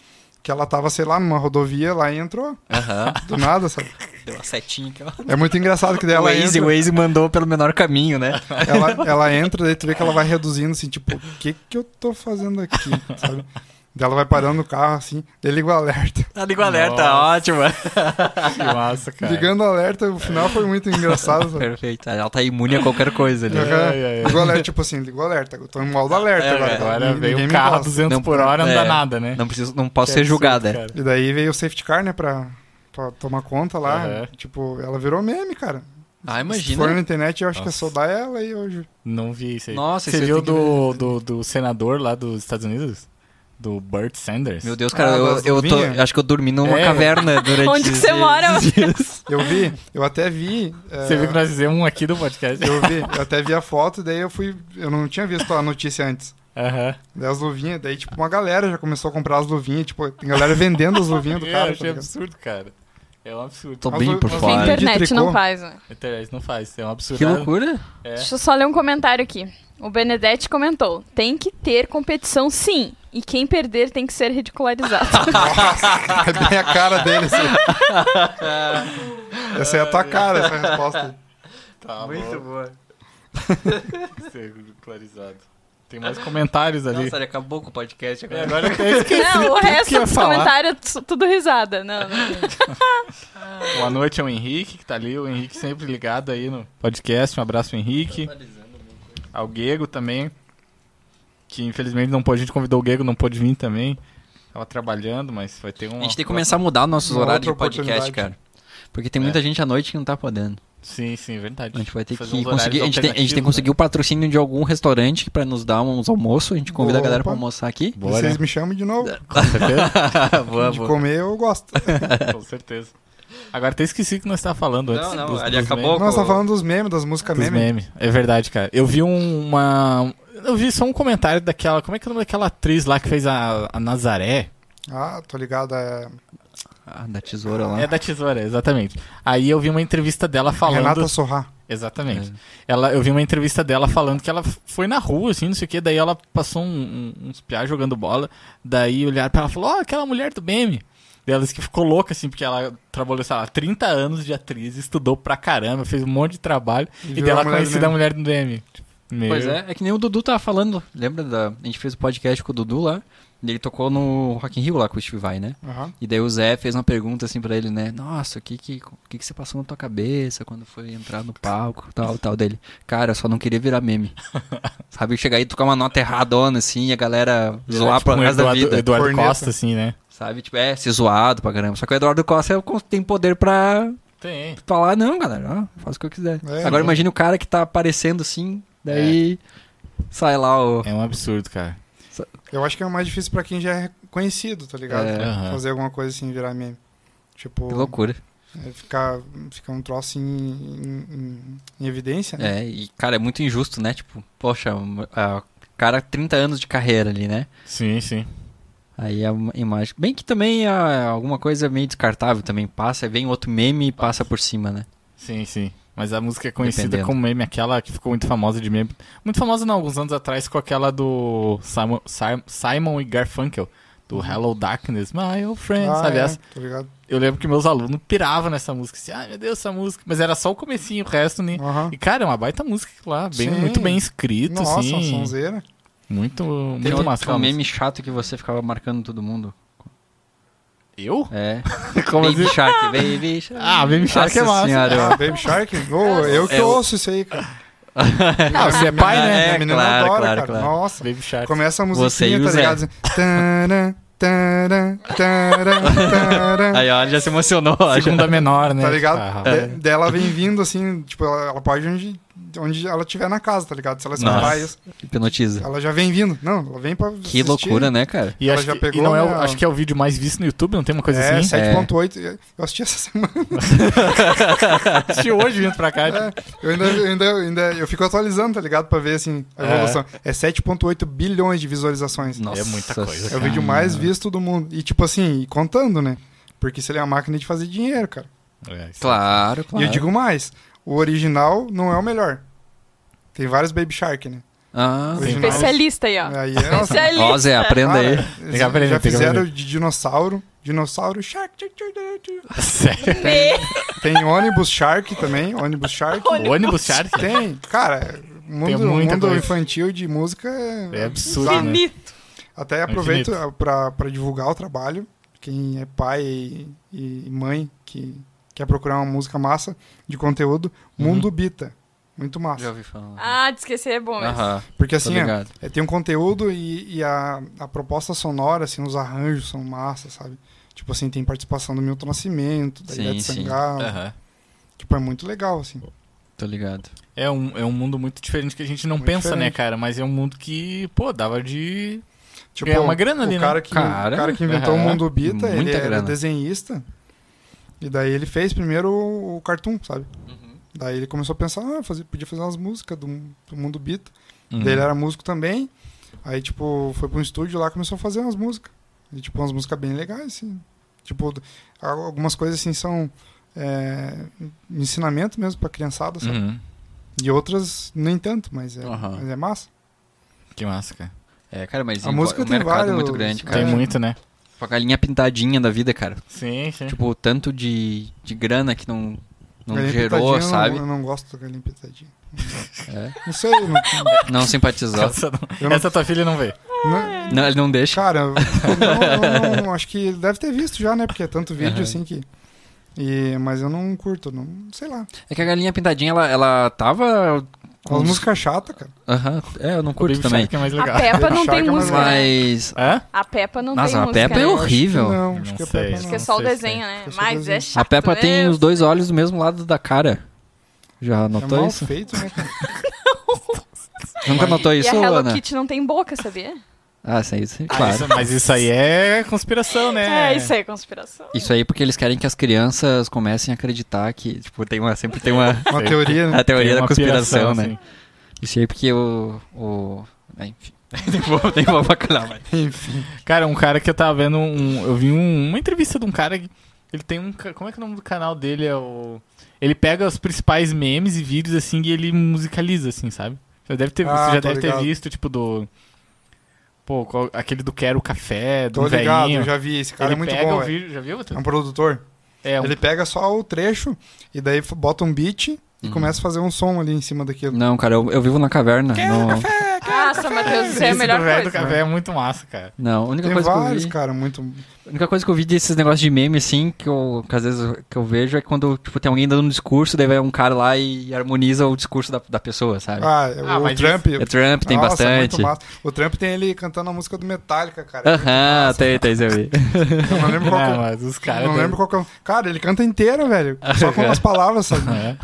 que ela tava, sei lá, numa rodovia lá e entrou. Aham. Do nada, sabe? Deu uma setinha ó. É muito engraçado que daí O ela Waze, o entra, Waze mandou pelo menor caminho, né? ela, ela entra, daí tu vê que ela vai reduzindo assim, tipo, o que que eu tô fazendo aqui, sabe? Daí ela vai parando no carro assim, daí liga o alerta. Tá ligo alerta, Nossa. ótima. Que massa, cara. Ligando o alerta, o final foi muito engraçado, sabe? Perfeito. Ela tá imune a qualquer coisa ali. É. Ai, ai. Liga o alerta, tipo assim, liga o alerta, eu tô em modo alerta É, agora. Agora Ninguém veio me um carro a encosta. 200 Não- por hora, não é. dá nada, né? Não, preciso, não posso Que ser absurdo, julgada. cara. E daí veio o safety car, né, pra, pra tomar conta lá. Aham. Tipo, ela virou meme, cara. Ah, Se imagina. for na internet, eu acho que é só dar ela aí hoje. Não vi isso aí. Nossa, Você isso viu tenho que do, do, do senador lá dos Estados Unidos? Do Bert Sanders? Meu Deus, cara, Ah, eu, eu tô, luvinhas? acho que eu dormi numa É. caverna durante Onde que você esses- mora? esses dias. Eu vi, eu até vi. é, Você viu que nós fizemos um aqui do podcast? Eu vi, eu até vi a foto, daí eu fui. Eu não tinha visto a notícia antes. Aham. Daí as luvinhas, daí, tipo, uma galera já começou a comprar as luvinhas, tipo, tem galera vendendo as luvinhas do É, cara. eu tá achei ligado? absurdo, cara. É um absurdo. Tô Mas bem por Que a fora. inter- internet não faz, né? A internet não faz, é um absurdo. Que loucura. É. Deixa eu só ler um comentário aqui. O Benedetti comentou: tem que ter competição sim. E quem perder tem que ser ridicularizado. Nossa, é bem a cara dele. Assim. essa é a tua cara, essa resposta. Tá Muito bom. boa. Ser ridicularizado. Tem mais comentários ali. Nossa, ele acabou com o podcast É, agora. agora eu esqueci não, o resto dos comentários, tudo risada. Não, não. Boa noite ao Henrique, que tá ali. O Henrique sempre ligado aí no podcast. Um abraço pro Henrique. Ao Guego também. Que infelizmente não pôde, a gente convidou o Guego, não pôde vir também. Tava trabalhando, mas vai ter um. A gente tem que começar a mudar nossos horários de podcast, cara. Porque tem muita É. gente à noite que não tá podendo. Sim, sim, verdade. A gente vai ter Fazer que conseguir. A gente, tem, a gente tem que conseguir o patrocínio de algum restaurante pra nos dar uns almoços. A gente convida a galera pra Opa. almoçar aqui. Boa, Vocês né? me chamam de novo. Com certeza. boa, de boa. comer eu gosto. Com certeza. Agora até esqueci que nós estávamos falando antes. Não, não, dos- ali dos acabou. memes. Nós tá falando dos memes, das músicas Dos meme. memes. É verdade, cara. Eu vi um- uma. Eu vi só um comentário daquela. Como é que é o nome daquela atriz lá que fez a, a Nazaré? Ah, tô ligado. É... Ah, da tesoura lá. É da tesoura, exatamente. Aí eu vi uma entrevista dela falando. Renata Sorra. Exatamente. É. Ela, eu vi uma entrevista dela falando que ela foi na rua, assim, não sei o que, daí ela passou um, um, uns piá jogando bola, daí olharam pra ela e falou, ó, aquela mulher do meme. Daí ela disse que ficou louca, assim, porque ela trabalhou, sei lá, 30 anos de atriz, estudou pra caramba, fez um monte de trabalho, E e, virou daí ela a mulher do conhecida a meme. mulher do meme. Meu, Pois é, é que nem o Dudu tava falando. Lembra da. A gente fez o podcast com o Dudu lá. E ele tocou no Rock in Rio lá com o Steve Vai, né? Aham. E daí o Zé fez uma pergunta assim pra ele, né? Nossa, o que que, o que que você passou na tua cabeça quando foi entrar no palco, tal, tal dele? Cara, eu só não queria virar meme. Sabe, chegar aí e tocar uma nota erradona assim e a galera zoar tipo pro um resto da vida. Eduardo Corneta. Costa, assim, né? Sabe, tipo, é, ser zoado pra caramba. Só que o Eduardo Costa tem poder pra Tem. falar, não, galera, ó, faz o que eu quiser. É, Agora né? imagine o cara que tá aparecendo assim, daí sai lá o... É um absurdo, cara. Eu acho que é o mais difícil pra quem já é conhecido, tá ligado? É. Aham. Fazer alguma coisa assim, virar meme. Tipo, Que loucura. é, ficar, ficar um troço em, em- em- evidência, né? É, e cara, é muito injusto, né? Tipo, poxa, o cara 30 anos de carreira ali, né? Sim, sim. Aí a imagem. Bem que também ah, alguma coisa meio descartável também passa, vem outro meme e passa por cima, né? Sim, sim. Mas a música é conhecida Dependendo. como meme, aquela que ficou muito famosa de meme. Muito famosa não, alguns anos atrás com aquela do Simon, Sim- Simon e Garfunkel, do Hello Darkness, my old friend, Ah, sabe é, essa? Tô ligado. Eu lembro que meus alunos piravam nessa música, assim, ai meu Deus, essa música. Mas era só o comecinho, o resto nem... Aham. E cara, é uma baita música lá, bem, Sim. muito bem escrito, Nossa, uma assim. sonzeira. Muito, Tem muito massa. um aquela meme chato que você ficava marcando todo mundo. Eu? É. Como Baby assim? Shark, Baby Shark. Ah, Baby Shark é Nossa massa. senhora, Ah, Baby Shark? Ô, eu que É o- ouço isso aí, cara. Ah, você é pai, né? É, menina claro, adora, claro, cara. claro. Nossa. Baby Shark. Começa a musiquinha, tá ligado? Assim. Aí, ó, já se emocionou. ó, já. Segunda menor, né? Tá ligado? Ah, De- Dela vem vindo assim, tipo, ela, ela pode onde, ela estiver na casa, tá ligado? Se ela escutar isso, Hipnotiza. ela já vem vindo. Não, ela vem pra. Que assistir. loucura, né, cara? E, Ela acho já que, pegou e não é o- acho que é o vídeo mais visto no YouTube, não tem uma coisa É, assim? 7.8. Eu assisti essa semana. Assisti hoje vindo pra cá. É, eu, ainda, eu, ainda, eu ainda- eu fico atualizando, tá ligado? Pra ver assim, a É. evolução. É, 7.8 bilhões de visualizações. Nossa, É muita coisa, É o vídeo mais visto do mundo. E tipo assim, e contando, né? Porque isso ali é uma máquina de fazer dinheiro, cara. É, Claro, claro. E eu digo mais, o original não é o melhor. Tem vários Baby Shark, né? Ah, Tem Especialista aí, ó. Aí é, nossa, Especialista. ó, Zé, aprenda aí. cara, Tem que aprender, já tem fizeram aprender. de dinossauro, dinossauro Shark. Sério? Me- Tem ônibus Shark também, ônibus Shark. Ônibus Shark? Tem, cara, o Tem mundo, mundo infantil de música é, É absurdo, né? Infinito. Até aproveito pra pra divulgar o trabalho. Quem é pai e, e mãe que quer procurar uma música massa de conteúdo, Uhum. Mundo Bita. Muito massa. Já ouvi falar. Ah, de esquecer é bom mesmo. Aham, Porque assim, ligado. é, tem um conteúdo e, e a, a proposta sonora, assim, os arranjos são massa, sabe? Tipo assim, tem participação do Milton Nascimento, da Ivete. Sangalo. Aham. Tipo, é muito legal, assim. Tô ligado. É um, é um mundo muito diferente que a gente não Muito pensa, né, diferente. cara? Mas é um mundo que, pô, dava de Tipo, ganhar uma grana o ali, cara né? que, Cara, o cara que inventou aham. o Mundo Bita, ele Muita era grana. desenhista. E daí ele fez primeiro o, o cartoon, sabe? Daí ele começou a pensar, ah, fazer, podia fazer umas músicas do, do Mundo Bita. Uhum. Daí ele era músico também. Aí, tipo, foi pra um estúdio lá e começou a fazer umas músicas. E, tipo, umas músicas bem legais, assim. Tipo, algumas coisas assim são é, ensinamento mesmo pra criançada, sabe? Uhum. E outras nem tanto, mas é, Aham. mas é massa. Que massa, cara. É, cara, mas A música um tem mercado vários- muito grande, É. cara. Tem muito, né? Com a galinha pintadinha da vida, cara. Sim, sim. Tipo, o tanto de, de grana que não, não Galinha gerou, eu não- sabe? Eu não, gosto da galinha pitadinha. É. Não sei, não, Não simpatizou. Essa, não- Eu não- essa tua filha não vê. não- Não, ele não deixa. Cara, eu eu não- acho que ele deve ter visto já, né? Porque é tanto vídeo Aham. assim que. E, mas eu não curto, não sei lá. É que a galinha pintadinha, ela, ela tava. Com As uns- músicas chatas, cara. Aham. É, eu não curto também. Shark é mais A legal. Peppa não tem é mais música, né? Mas. Hã? A Peppa não Nossa, tem a música, Peppa é né? horrível. Não, acho não que é sei. Peppa Acho não. que é só o desenho, tem. né? Acho é Mas é chato A Peppa tem mesmo. os dois olhos do mesmo lado da cara. Já É notou mal isso? feito, né? Nunca notou E isso, a Hello Ana? Kitty não tem boca, sabia? Ah, isso aí, sim, Ah, claro. isso- mas isso aí é conspiração, né? É, isso aí é conspiração. Isso aí porque eles querem que as crianças comecem a acreditar que, tipo, tem uma, sempre tem uma Uma teoria, né? a teoria Tem da conspiração, piração, né? assim. Isso aí porque o... o... é, enfim. nem vou, nem vou bacalhar, mas... Enfim. Cara, um cara que eu tava vendo um. Eu vi um- uma entrevista de um cara que. Ele tem um. Como é que é o nome do canal dele? É o. Ele pega os principais memes e vídeos assim e ele musicaliza, assim, sabe? Você deve ter, Ah, você já deve ter ligado. visto, tipo, do. Pô, qual- aquele do Quero Café, do Tô ligado, velhinho. já vi. Esse cara ele é muito pega bom, o vídeo, já viu? É um produtor. É, um, Ele pega só o trecho e daí bota um beat e Uhum. começa a fazer um som ali em cima daquilo. Não, cara, eu, eu vivo na caverna. no- Nossa, Matheus, isso é a melhor do velho do coisa. café é muito massa, cara. Não, a única Tem coisa que eu vários, vi... cara, muito. A única coisa que eu vi desses negócios de meme, assim, que, eu, que às vezes eu- que eu vejo é quando, tipo, tem alguém dando um discurso, daí vai um cara lá e harmoniza o discurso da, da pessoa, sabe? Ah, Ah, o Trump. É Trump, tem Nossa, é bastante. muito massa. O Trump tem ele cantando a música do Metallica, cara. É Aham, massa. tem, tem, isso eu vi. Eu não lembro qual que Não, é. mas os caras. Não lembro qual que é. o- Cara, ele canta inteira, velho. Só com as palavras, sabe? É.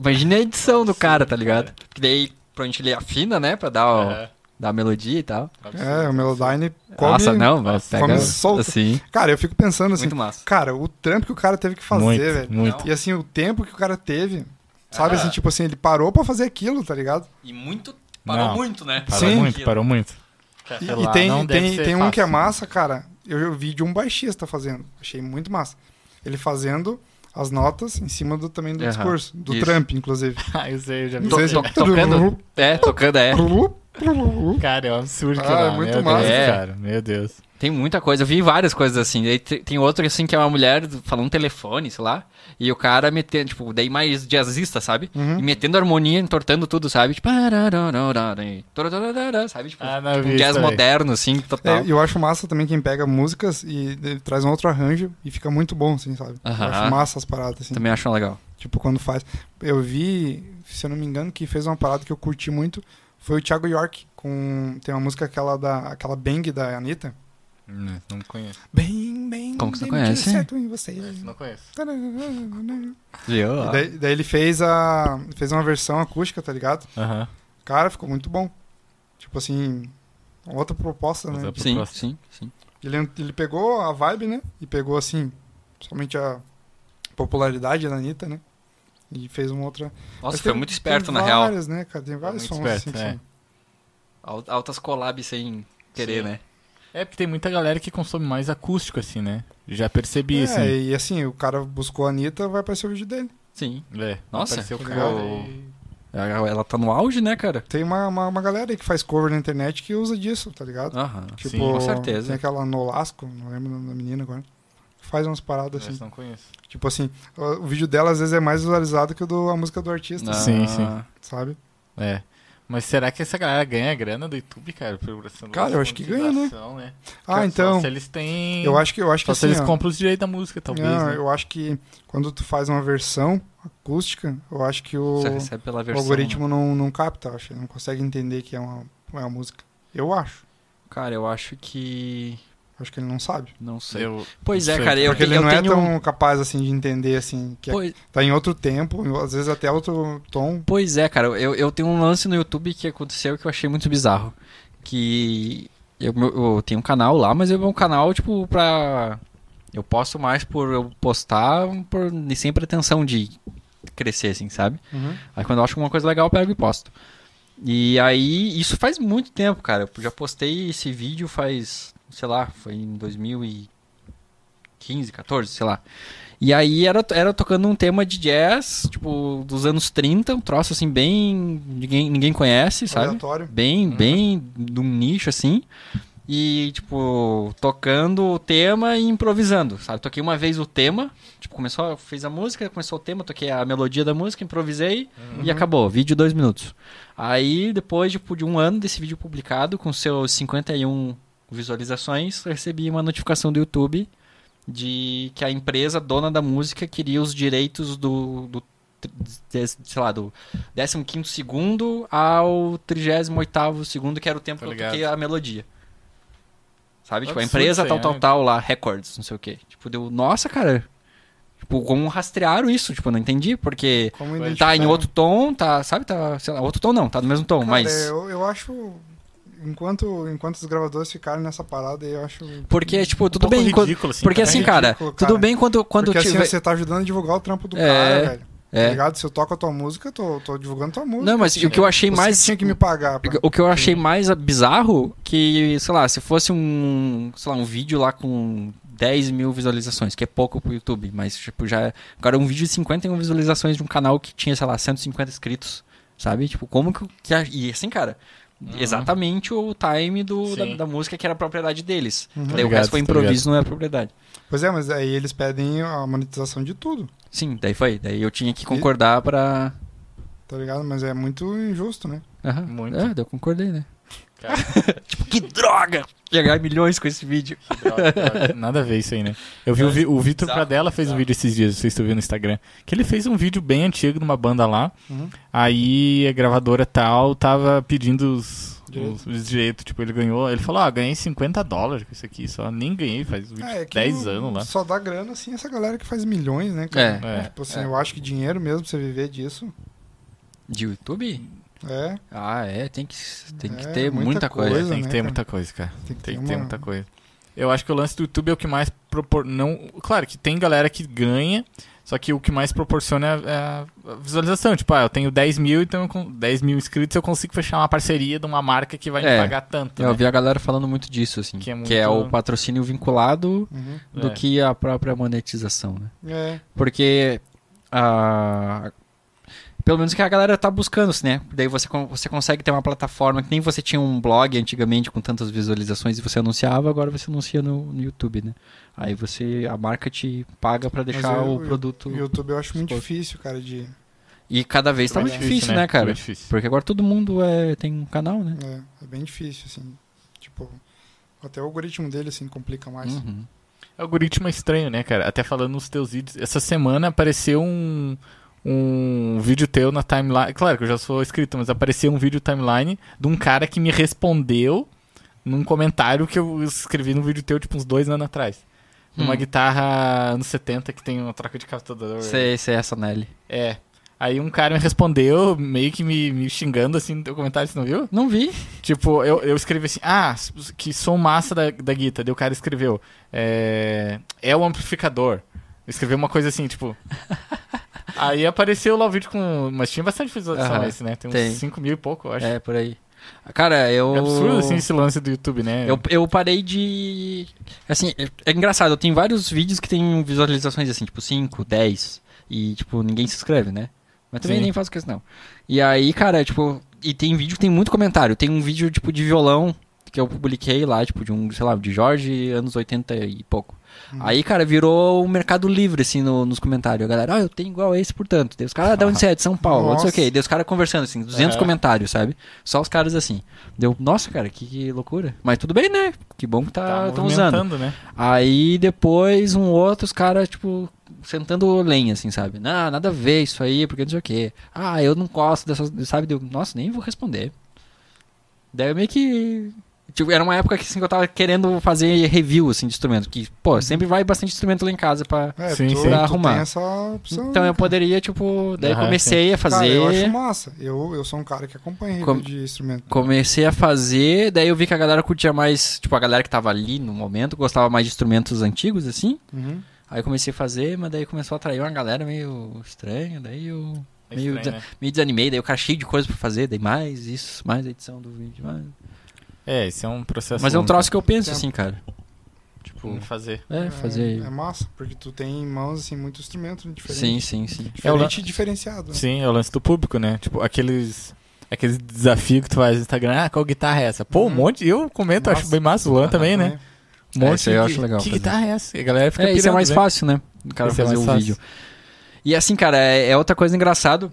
Imagina a edição do cara, tá ligado? Que daí, provavelmente ele afina, né, pra dar, o, É. dar a melodia e tal. É, o Melodyne come. Nossa, não, mas pega come solto. assim, Cara, eu fico pensando assim, muito massa. cara, o trampo que o cara teve que fazer, muito, velho. muito. E assim, o tempo que o cara teve. Sabe Ah. assim, tipo assim, ele parou pra fazer aquilo, tá ligado? E muito, parou Não. muito, né? Parou Sim. muito, parou muito. E, e lá, tem, tem, tem um que é massa, cara. Eu vi de um baixista fazendo. Achei muito massa. Ele fazendo as notas em cima do, também do discurso. Do Isso. Trump, inclusive. Ah, eu sei, eu já vi. To- se- to- tocando, é, tocando, é. Cara, é um absurdo Ah, é muito meu massa. Deus, É. cara. Meu Deus. Tem muita coisa, eu vi várias coisas assim. Daí tem outro assim que é uma mulher falando no telefone, sei lá. E o cara metendo, tipo, daí mais jazzista, sabe? Uhum. E metendo harmonia, entortando tudo, sabe? Tipo, sabe? Tipo, Ah, tipo eu um jazz também. moderno, assim, total. É, eu acho massa também quem pega músicas e ele traz um outro arranjo e fica muito bom, assim, sabe? Eu Aham. acho massa as paradas, assim. Também acho legal. Tipo, quando faz. Eu vi, se eu não me engano, que fez uma parada que eu curti muito. Foi o Thiago York, com. Tem uma música aquela da. aquela Bang da Anitta. Hum, Não conheço. Bem, bem. Como que você não bem, conhece? certo em você. Não conheço. Viu? E daí, daí ele fez a. fez uma versão acústica, tá ligado? Aham. Cara, ficou muito bom. Tipo assim. Outra proposta, né? Outra proposta. sim, sim. Ele, ele pegou a vibe, né? E pegou assim. Somente a popularidade da Anitta, né? E fez uma outra. Nossa, Mas foi tem- muito esperto, tem na real. várias, né, cara? Tem vários sons esperto, assim. é. Altas collabs sem querer, Sim. né? É porque tem muita galera que consome mais acústico, assim, né? Já percebi, É, assim. e assim, o cara buscou a Anitta, vai aparecer o vídeo dele. Sim. É, Nossa, o tá cara e- Ela ela tá no auge, né, cara? Tem uma, uma, uma galera aí que faz cover na internet que usa disso, tá ligado? Aham. tipo, sim, com certeza. Tem aquela Nolasco, não lembro o nome da menina agora. Faz umas paradas assim. Essa não conheço. Tipo assim, o, o vídeo dela às vezes é mais visualizado que o da música do artista, Ah, Sim, sim. sabe? É. Mas será que essa galera ganha grana do YouTube, cara? Por essa Cara, eu acho que ganha, né? né? Ah, então. se eles têm. Eu acho que eu acho que Só se assim, eles ó, compram os direitos da música, talvez. não, né? eu acho que quando tu faz uma versão acústica, eu acho que o, Você recebe pela o versão. algoritmo né? não, não capta, eu acho, não consegue entender que é uma, é uma música. Eu acho. Cara, eu acho que. Acho que ele não sabe. Não sei. Eu- Pois não é, sei. cara, eu, Porque ele eu não tenho. é tão capaz assim de entender assim que é- Pois, tá em outro tempo, às vezes até outro tom. pois é, cara, eu, eu tenho um lance no YouTube que aconteceu que eu achei muito bizarro. Que eu, eu tenho um canal lá, mas é um canal, tipo, pra. Eu posto mais por eu postar por, sem pretensão de crescer, assim, sabe? Aí quando eu acho alguma coisa legal, eu pego e posto. E aí, isso faz muito tempo, cara. Eu já postei esse vídeo faz, sei lá, foi em 15, 14, sei lá. E aí era, era tocando um tema de jazz, tipo, dos anos 30, um troço assim, bem. ninguém, ninguém conhece, sabe? Aleatório. Bem, bem de um nicho assim. E, tipo, tocando o tema e improvisando, sabe? Toquei uma vez o tema, tipo, começou, fiz a música, começou o tema, toquei a melodia da música, improvisei e acabou. Vídeo dois minutos. Aí, depois tipo, de um ano desse vídeo publicado, com seus 51 visualizações, eu recebi uma notificação do YouTube de que a empresa dona da música queria os direitos do, do sei lá, do 15 segundo ao 38 segundo, que era o tempo Tô que eu toquei a melodia. Sabe? Tipo, a empresa tal, tal, né? tal lá, Records, não sei o quê. Tipo, deu, nossa, cara. Tipo, como rastrearam isso? Tipo, eu não entendi, porque Como Tá tá em outro tom, tá, sabe? Tá, sei lá, outro tom não, tá no mesmo tom, Cara, mas... eu, eu acho. Enquanto, enquanto os gravadores ficarem nessa parada aí, eu acho. Porque, tipo, Um tudo pouco bem... ridículo, assim, porque cara. assim, É cara, ridículo, tudo cara. bem quando, quando Porque assim, tiver... você tá ajudando a divulgar o trampo do É, cara, velho. é. Tá ligado? Se eu toco a tua música, eu tô, tô divulgando tua música. Não, mas o que eu achei mais... tinha que me pagar. Pra... O que eu achei mais bizarro que, sei lá, se fosse um, sei lá, um vídeo lá com 10 mil visualizações, que é pouco pro YouTube, mas tipo, já. Agora um vídeo de 51 visualizações de um canal que tinha, sei lá, 150 inscritos, sabe? Tipo, como que. que e assim, cara. Exatamente o time do, da, da música que era a propriedade deles. Uhum. Daí o Ligado, resto foi ligado. improviso, não é propriedade. Pois é, mas aí eles pedem a monetização de tudo, Sim, daí foi. Daí eu tinha que concordar pra. tá ligado? Mas é muito injusto, né? Aham. Muito. É, eu concordei, né? Cara. tipo, que droga! Ganhar milhões com esse vídeo. Droga, droga. Nada a ver isso aí, né? Eu vi o, o Vitor Pradella fez um vídeo esses dias, não sei se tu viu no Instagram. Que ele fez um vídeo bem antigo numa banda lá. Uhum. Aí a gravadora tal tava pedindo os, os direitos. Tipo, ele ganhou. Ele falou: Ah, ganhei 50 dólares com isso aqui. Só nem ganhei, faz É, é que 10 não- anos lá. Só dá grana, assim, essa galera que faz milhões, né, cara? É. É. Tipo assim, É. eu acho que dinheiro mesmo pra você viver disso. De YouTube? É, Ah, é, tem que, tem que É, ter muita, muita coisa. coisa. tem que né, ter cara? muita coisa, cara. tem que Tem ter, que ter uma... muita coisa. Eu acho que o lance do YouTube é o que mais propor... não Claro que tem galera que ganha, só que o que mais proporciona é a a visualização. Tipo, ah, eu tenho 10 mil, então com 10 mil inscritos eu consigo fechar uma parceria de uma marca que vai me É. pagar tanto. Eu né? ouvi a galera falando muito disso, assim. Que Que é é, muito- o patrocínio vinculado Uhum. do É. que a própria monetização, né? É, Porque a... Pelo menos que a galera tá buscando, assim, né? Daí você, você consegue ter uma plataforma que nem você tinha um blog antigamente com tantas visualizações e você anunciava, agora você anuncia no, no YouTube, né? Aí você, a marca te paga pra deixar eu- o produto. o YouTube eu acho muito exposto. difícil, cara, de... E cada vez tá Muito mais difícil, né, Muito cara? difícil. Porque agora todo mundo é, tem um canal, né? É, é bem difícil, assim. Tipo, até o algoritmo dele, assim, complica mais. Uhum. O algoritmo é estranho, né, cara? Até falando nos teus vídeos. Essa semana apareceu um, um vídeo teu na timeline. Claro que eu já sou inscrito, mas apareceu um vídeo timeline de um cara que me respondeu num comentário que eu escrevi no vídeo teu, tipo, uns dois anos atrás. Numa Hum. guitarra anos 70 que tem uma troca de captador. Sei, sei essa Nelly. É. Aí um cara me respondeu, meio que me, me xingando assim no teu comentário, você não viu? Não vi. Tipo, eu, eu escrevi assim, ah, que som massa da, da guitarra. Daí o cara escreveu, é, é o amplificador. Escreveu uma coisa assim, tipo. Aí apareceu lá o vídeo com. Mas tinha bastante visualização esse, né? Tem uns tem. 5 mil e pouco, eu acho. É, É, por aí. Cara, eu. absurdo assim esse lance do YouTube, né? Eu, eu parei de. Assim, é, é engraçado, eu tenho vários vídeos que tem visualizações assim, tipo 5, 10. E, tipo, ninguém se inscreve, né? Mas também Sim. nem faço questão. E aí, cara, tipo. E tem vídeo que tem muito comentário. Tem um vídeo, tipo, de violão que eu publiquei lá, tipo, de um, sei lá, de Jorge, anos 80 e pouco. Uhum. Aí, cara, virou um mercado livre, assim, no- nos comentários. A galera, ah, eu tenho igual esse, portanto. Daí os caras, ah, de onde você é? De São Paulo, não sei o quê. Daí os caras conversando, assim, 200 Aham. comentários, sabe? Só os caras assim. Deu, nossa, cara, que, que loucura. Mas tudo bem, né? Que bom que tá, tá usando. né? Aí depois um outro, os caras, tipo, sentando lenha, assim, sabe? Não, nada a ver isso aí, porque não sei o quê. Ah, eu não gosto dessas, sabe? Deu, nossa, nem vou responder. Daí eu meio que. Tipo, era uma época que, assim, que eu tava querendo fazer review, assim, de instrumento. Que, pô, sempre vai bastante instrumento lá em casa pra. É, Sim, tu, sim. Pra arrumar. tem essa opção. Então né, eu poderia, tipo. Daí Aham, comecei a Cara, fazer. eu acho massa. Eu, eu sou um cara que acompanha review Com- de instrumento. Comecei a fazer, daí eu vi que a galera curtia mais, tipo, a galera que tava ali no momento gostava mais de instrumentos antigos, assim. Uhum. Aí eu comecei a fazer, mas daí começou a atrair uma galera meio estranha, daí eu É meio, estranho, né? meio desanimei, daí o cara cheio de coisa pra fazer, daí mais isso, mais edição do vídeo. Mais... É, esse é um processo. Mas é um longo. troço que eu penso Tempo. assim, cara. Tipo, fazer. é, fazer. É, massa, porque tu tem em mãos, assim, muito instrumento diferente. sim, sim, sim. É o lan- Diferente e diferenciado. né? Sim, é o lance do público, né? Tipo, aqueles. Aqueles desafios que tu faz no Instagram, ah, qual guitarra é essa? Pô, um Uhum. monte, eu comento, acho bem massa, o Luan também, né? Um É, monte isso aí eu de- acho legal Que fazer. guitarra é essa? E a galera fica É, isso é pirando, mais né? fácil, né? O cara Isso é fazer mais o fácil. vídeo. E assim, cara, é, é outra coisa engraçado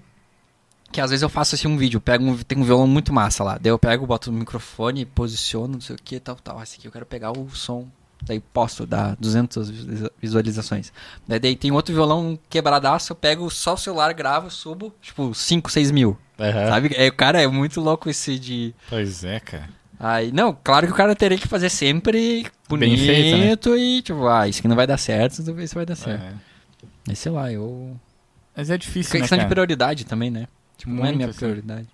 que às vezes eu faço assim um vídeo, pego um, tem um violão muito massa lá, daí eu pego, boto no microfone, posiciono, não sei o que, tal, tal. Esse aqui eu quero pegar o som, daí posto, dá 200 visualiza- visualizações. Daí, daí tem outro violão quebradaço, eu pego só o celular, gravo, subo, tipo 5, 6 mil, Aham. sabe? É, cara, é muito louco esse de... Pois é, cara. Aí, não, claro que o cara teria que fazer sempre bonito Bem feito, né? e tipo, ah, isso aqui não vai dar certo, talvez vai dar certo. É. Mas sei lá, eu... Mas é difícil, É né, questão de cara? prioridade também, né? Tipo, não é Muito, minha assim. prioridade.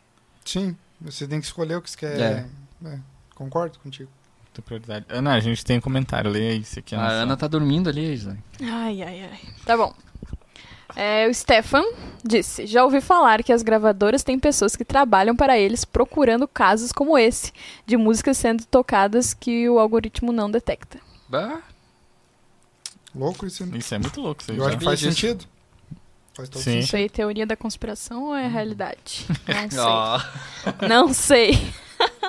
Sim, você tem que escolher o que você quer. É. É, concordo contigo. Muita prioridade. Ana, a gente tem um comentário, lê isso aqui. A Ana tá dormindo ali, Isla. Ai, ai, ai. Tá bom. É, o Stefan disse: Já ouvi falar que as gravadoras têm pessoas que trabalham para eles procurando casos como esse, de músicas sendo tocadas que o algoritmo não detecta. Bah, Louco isso. né? Isso é muito louco, isso aí. Eu acho que faz sentido. Faz todo Sim. sentido. Isso aí é teoria da conspiração ou é realidade? Não sei. ó. Não sei.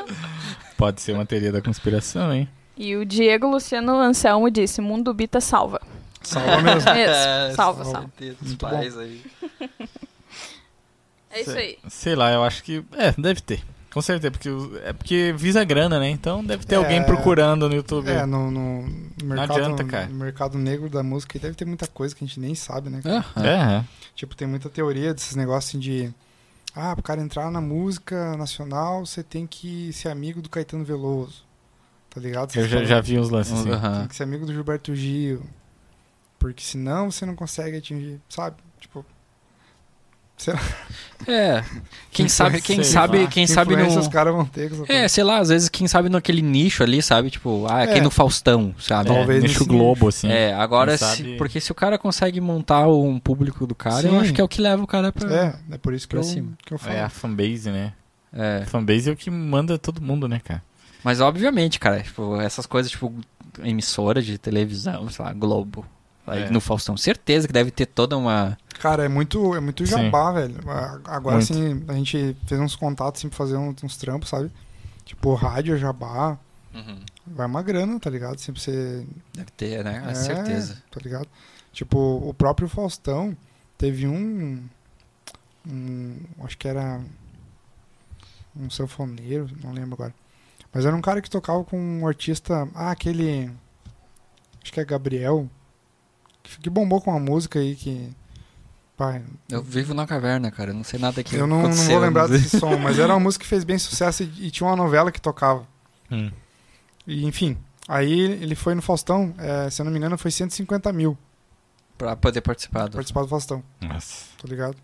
Pode ser uma teoria da conspiração, hein? E o Diego Luciano Anselmo disse: Mundo Bita salva. Salva mesmo. Mesmo. Salva, salva. salva. Os Muito pais aí. É isso aí. Sei lá, eu acho que. É, deve ter. Com certeza, porque é porque visa grana, né? Então deve ter É. alguém procurando no YouTube. É, no, no mercado, adianta, cara. no mercado negro da música deve ter muita coisa que a gente nem sabe, né? É, é. Tipo, tem muita teoria desses negócios assim, de. Ah, pro cara entrar na música nacional, você tem que ser amigo do Caetano Veloso. Tá ligado? Eu já, já vi uns lances assim. Tem que ser amigo do Gilberto Gil. Porque senão você não consegue atingir, sabe? Tipo, É. Quem sabe, quem Sei sabe, lá. quem que sabe no. os caras vão ter. É, sei lá, às vezes quem sabe naquele nicho ali, sabe? Tipo, ah, aqui É. no Faustão, sabe? É, Talvez nicho Globo, assim. É, agora, se- sabe- porque se o cara consegue montar um público do cara, eu Sim. acho que é o que leva o cara pra. É, é por isso que, eu, cima. que eu falo. É a fanbase, né? É. A fanbase é o que manda todo mundo, né, cara? Mas obviamente, cara, tipo, essas coisas, tipo, emissora de televisão, sei lá, Globo. Aí É. no Faustão, certeza que deve ter toda uma. Cara, é muito, é muito Sim. jabá, velho. A- Agora, Muito. assim, a gente fez uns contatos, assim, pra fazer uns, uns trampos, sabe? Tipo, rádio, jabá. Vai uma grana, tá ligado? Sempre você... Deve ter, né? É, certeza. Tá ligado? Tipo, o próprio Faustão teve um... um acho que era... Um sanfoneiro, não lembro agora. Mas era um cara que tocava com um artista... Ah, aquele... Acho que é Gabriel. Que, bombou com uma música aí que... Pai, Eu vivo na caverna, cara. Eu não sei nada que eu não, não vou lembrar mas- desse som, mas era uma música que fez bem sucesso e, e tinha uma novela que tocava. Hum. E, enfim, aí ele foi no Faustão, é, se eu não me engano, foi 150 mil Pra poder participar pra do. participar do Faustão, Nossa. tá ligado?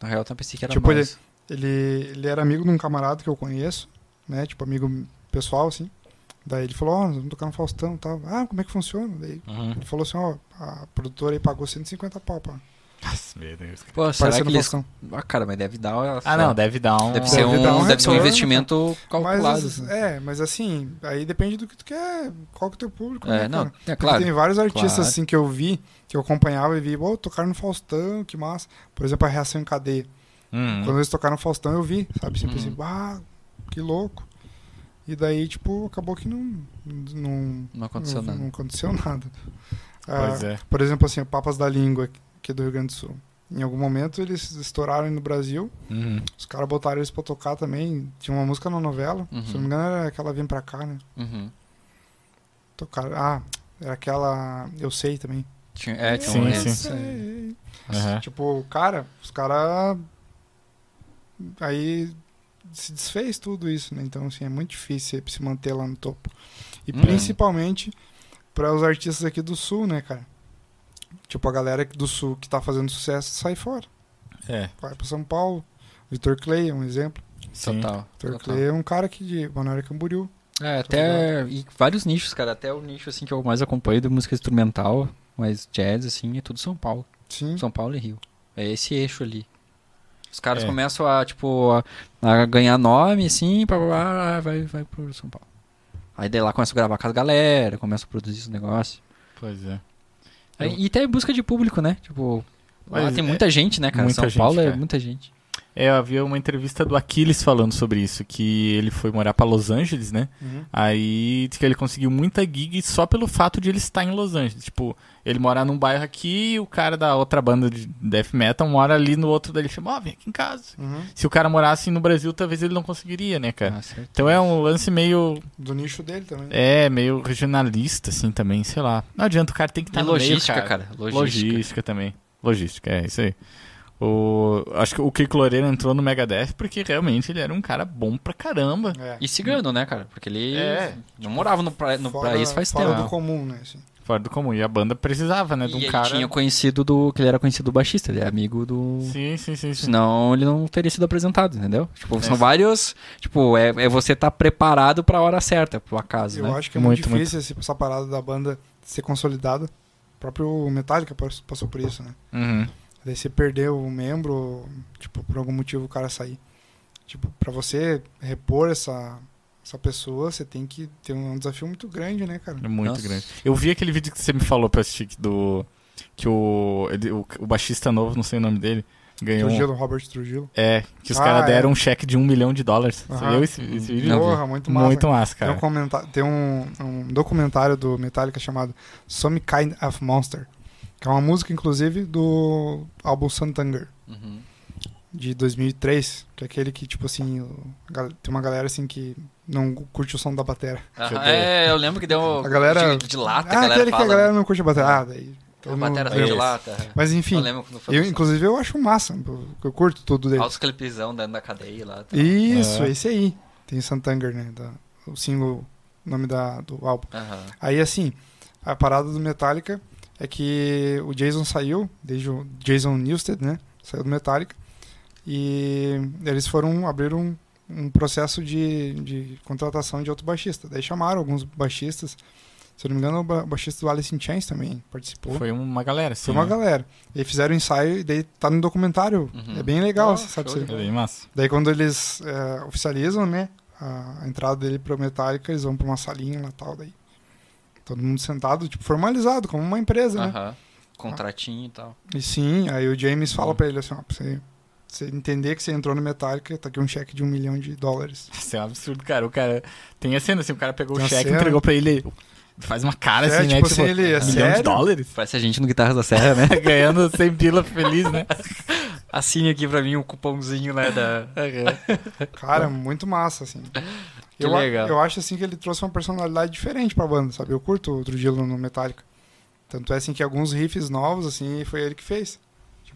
Na real, eu pensei que era Tipo, mais. Ele, ele era amigo de um camarada que eu conheço, né? Tipo, amigo pessoal, assim. Daí ele falou, ó, nós vamos tocar no Faustão e tal. Ah, como é que funciona? Daí Uhum. ele falou assim, ó, a produtora aí pagou 150 pau pra Nossa, meu Deus. Pô, será que no eles. Ah, cara, mas deve dar. Ah, não, deve dar um. Deve ser Deve um, dar um deve ser um investimento calculado. Mas, assim. é, mas assim, aí depende do que tu quer, qual que é o teu público, né, É, não, cara? é Porque claro. tem vários artistas claro. assim que eu vi, que eu acompanhava e vi, pô, tocaram no Faustão, que massa. Por exemplo, a reação em cadeia. Uhum. Quando eles tocaram no Faustão, eu vi, sabe? Sempre Uhum. assim, ah, que louco. E daí, tipo, acabou que não. Não, Não aconteceu não, nada. não aconteceu nada. Pois Ah, é. Por exemplo, assim, o Papas da Língua, que é do Rio Grande do Sul. Em algum momento eles estouraram no Brasil. Uhum. Os caras botaram eles pra tocar também. Tinha uma música na novela. Uhum. Se não me engano, era aquela Vem Pra Cá, né? Uhum. Tocaram. Ah, era aquela. Eu sei também. Tinha, é, tinha Sim, um sim. Aham. Tipo, cara, os caras. Aí se desfez tudo isso, né? Então, assim, é muito difícil se manter lá no topo. E Hum. principalmente para os artistas aqui do sul, né, cara? Tipo, a galera do sul que tá fazendo sucesso sai fora. É, Vai pra São Paulo. Vitor Clay é um exemplo. sim. Total. Vitor. Clay é um cara aqui de Balneário Camboriú. É, até. E vários nichos, cara. Até o nicho assim que eu mais acompanho de música instrumental, mas jazz, assim, é tudo São Paulo. Sim. São Paulo e Rio. É esse eixo ali. Os caras É. começam a, tipo, a, a ganhar nome, assim, pra, pra, vai, vai pro São Paulo. Aí daí lá começa a gravar com as galera, começa a produzir esse negócio. Pois é. Aí, e até em busca de público, né? Tipo, lá Mas tem é- muita gente, né, cara? muita São gente, Paulo é cara. muita gente. É, havia uma entrevista do Aquiles falando sobre isso, que ele foi morar pra Los Angeles, né? Uhum. Aí que ele conseguiu muita gig só pelo fato de ele estar em Los Angeles. Tipo, ele morar num bairro aqui e o cara da outra banda de death metal mora ali no outro, daí ele chama, ó, vem aqui em casa. Uhum. Se o cara morasse no Brasil, talvez ele não conseguiria, né, cara? Ah, certo. Então é um lance meio. Do nicho dele também. É, meio regionalista, assim, também, sei lá. Não adianta, o cara tem que estar E no meio, logística, cara. cara. Logística. Logística também. Logística, é isso aí. O, acho que o Kiko Loureiro entrou no Megadeth porque realmente ele era um cara bom pra caramba. É. E cigano, né, cara? Porque ele É. não morava no, pra, no Fora- país faz fora tempo. do comum, né? assim. Fora do comum. E a banda precisava, né? De um e ele cara. tinha conhecido do. que ele era conhecido do baixista, ele é amigo do. Sim, sim, sim. sim. Senão ele não teria sido apresentado, entendeu? Tipo, são É. vários. Tipo, é, é você estar preparado pra hora certa, pro acaso, Eu né? acho que é Muito, muito, difícil esse- essa parada da banda ser consolidada. O próprio Metallica pass- passou por isso, né? Uhum. Daí você perdeu o membro, tipo, por algum motivo o cara sair. Tipo, pra você repor essa, essa pessoa, você tem que ter um desafio muito grande, né, cara? É muito Nossa. grande. Eu vi aquele vídeo que você me falou pra assistir que do. Que o, ele- o, o baixista novo, não sei o nome dele, ganhou. um- Trujillo, Robert Trujillo. É, que os Ah, caras é. deram um cheque de um milhão de dólares. Você viu esse, esse vídeo? Porra, muito massa. Muito massa, Tem, cara. um, comenta- tem um, um documentário do Metallica chamado Some Kind of Monster, que é uma música, inclusive, do álbum Santanger, Uhum. De 2003, que é aquele que, tipo assim, tem uma galera assim que não curte o som da bateria. Aham, é, eu lembro que deu A galera- de, de lata, ah, a galera aquele fala. que a galera não curte a bateria. Ah, daí... todo A batera é de isso. lata. Mas Eu enfim, eu, lançado. inclusive eu acho massa, eu curto tudo dele. Altos clipezão dentro da cadeia lá. tá. Isso, É. esse aí. Tem Santanger, né? da- o single, o nome da, do álbum. Aham. Aí, assim, a parada do Metallica é que o Jason saiu, desde o Jason Newsted, né? Saiu do Metallica. E eles foram abrir um, um processo de, de contratação de outro baixista. Daí chamaram alguns baixistas. Se eu não me engano, o ba- baixista do Alice in Chains também participou. Foi, Foi uma galera, assim. uma né? galera. E fizeram o ensaio e daí tá no documentário. Uhum. É bem legal, Oh, sabe? Você- É bem massa. Daí quando eles é, oficializam, né, a, entrada dele pro Metallica, eles vão pra uma salinha lá tal, daí todo mundo sentado, tipo, formalizado, como uma empresa, né? Aham. Contratinho e tal. E sim, aí o James fala Uhum. pra ele assim, ó, pra você, você entender que você entrou no Metallica, tá aqui um cheque de um milhão de dólares. Isso é um absurdo, cara. O cara. Tem a cena assim, o cara pegou Tem o cheque, cena. entregou pra ele. Faz uma cara É, assim, né? tipo assim, ele, é milhão de sério? dólares. Parece a gente no Guitarras da Serra, né? Ganhando 100 pila feliz, né? Assine aqui pra mim um cupomzinho, né? Da... Cara, muito massa, assim. Que eu, legal. eu acho assim que ele trouxe uma personalidade diferente pra banda, sabe? Eu curto o Trujillo no Metallica. Tanto é assim que alguns riffs novos, assim, foi ele que fez.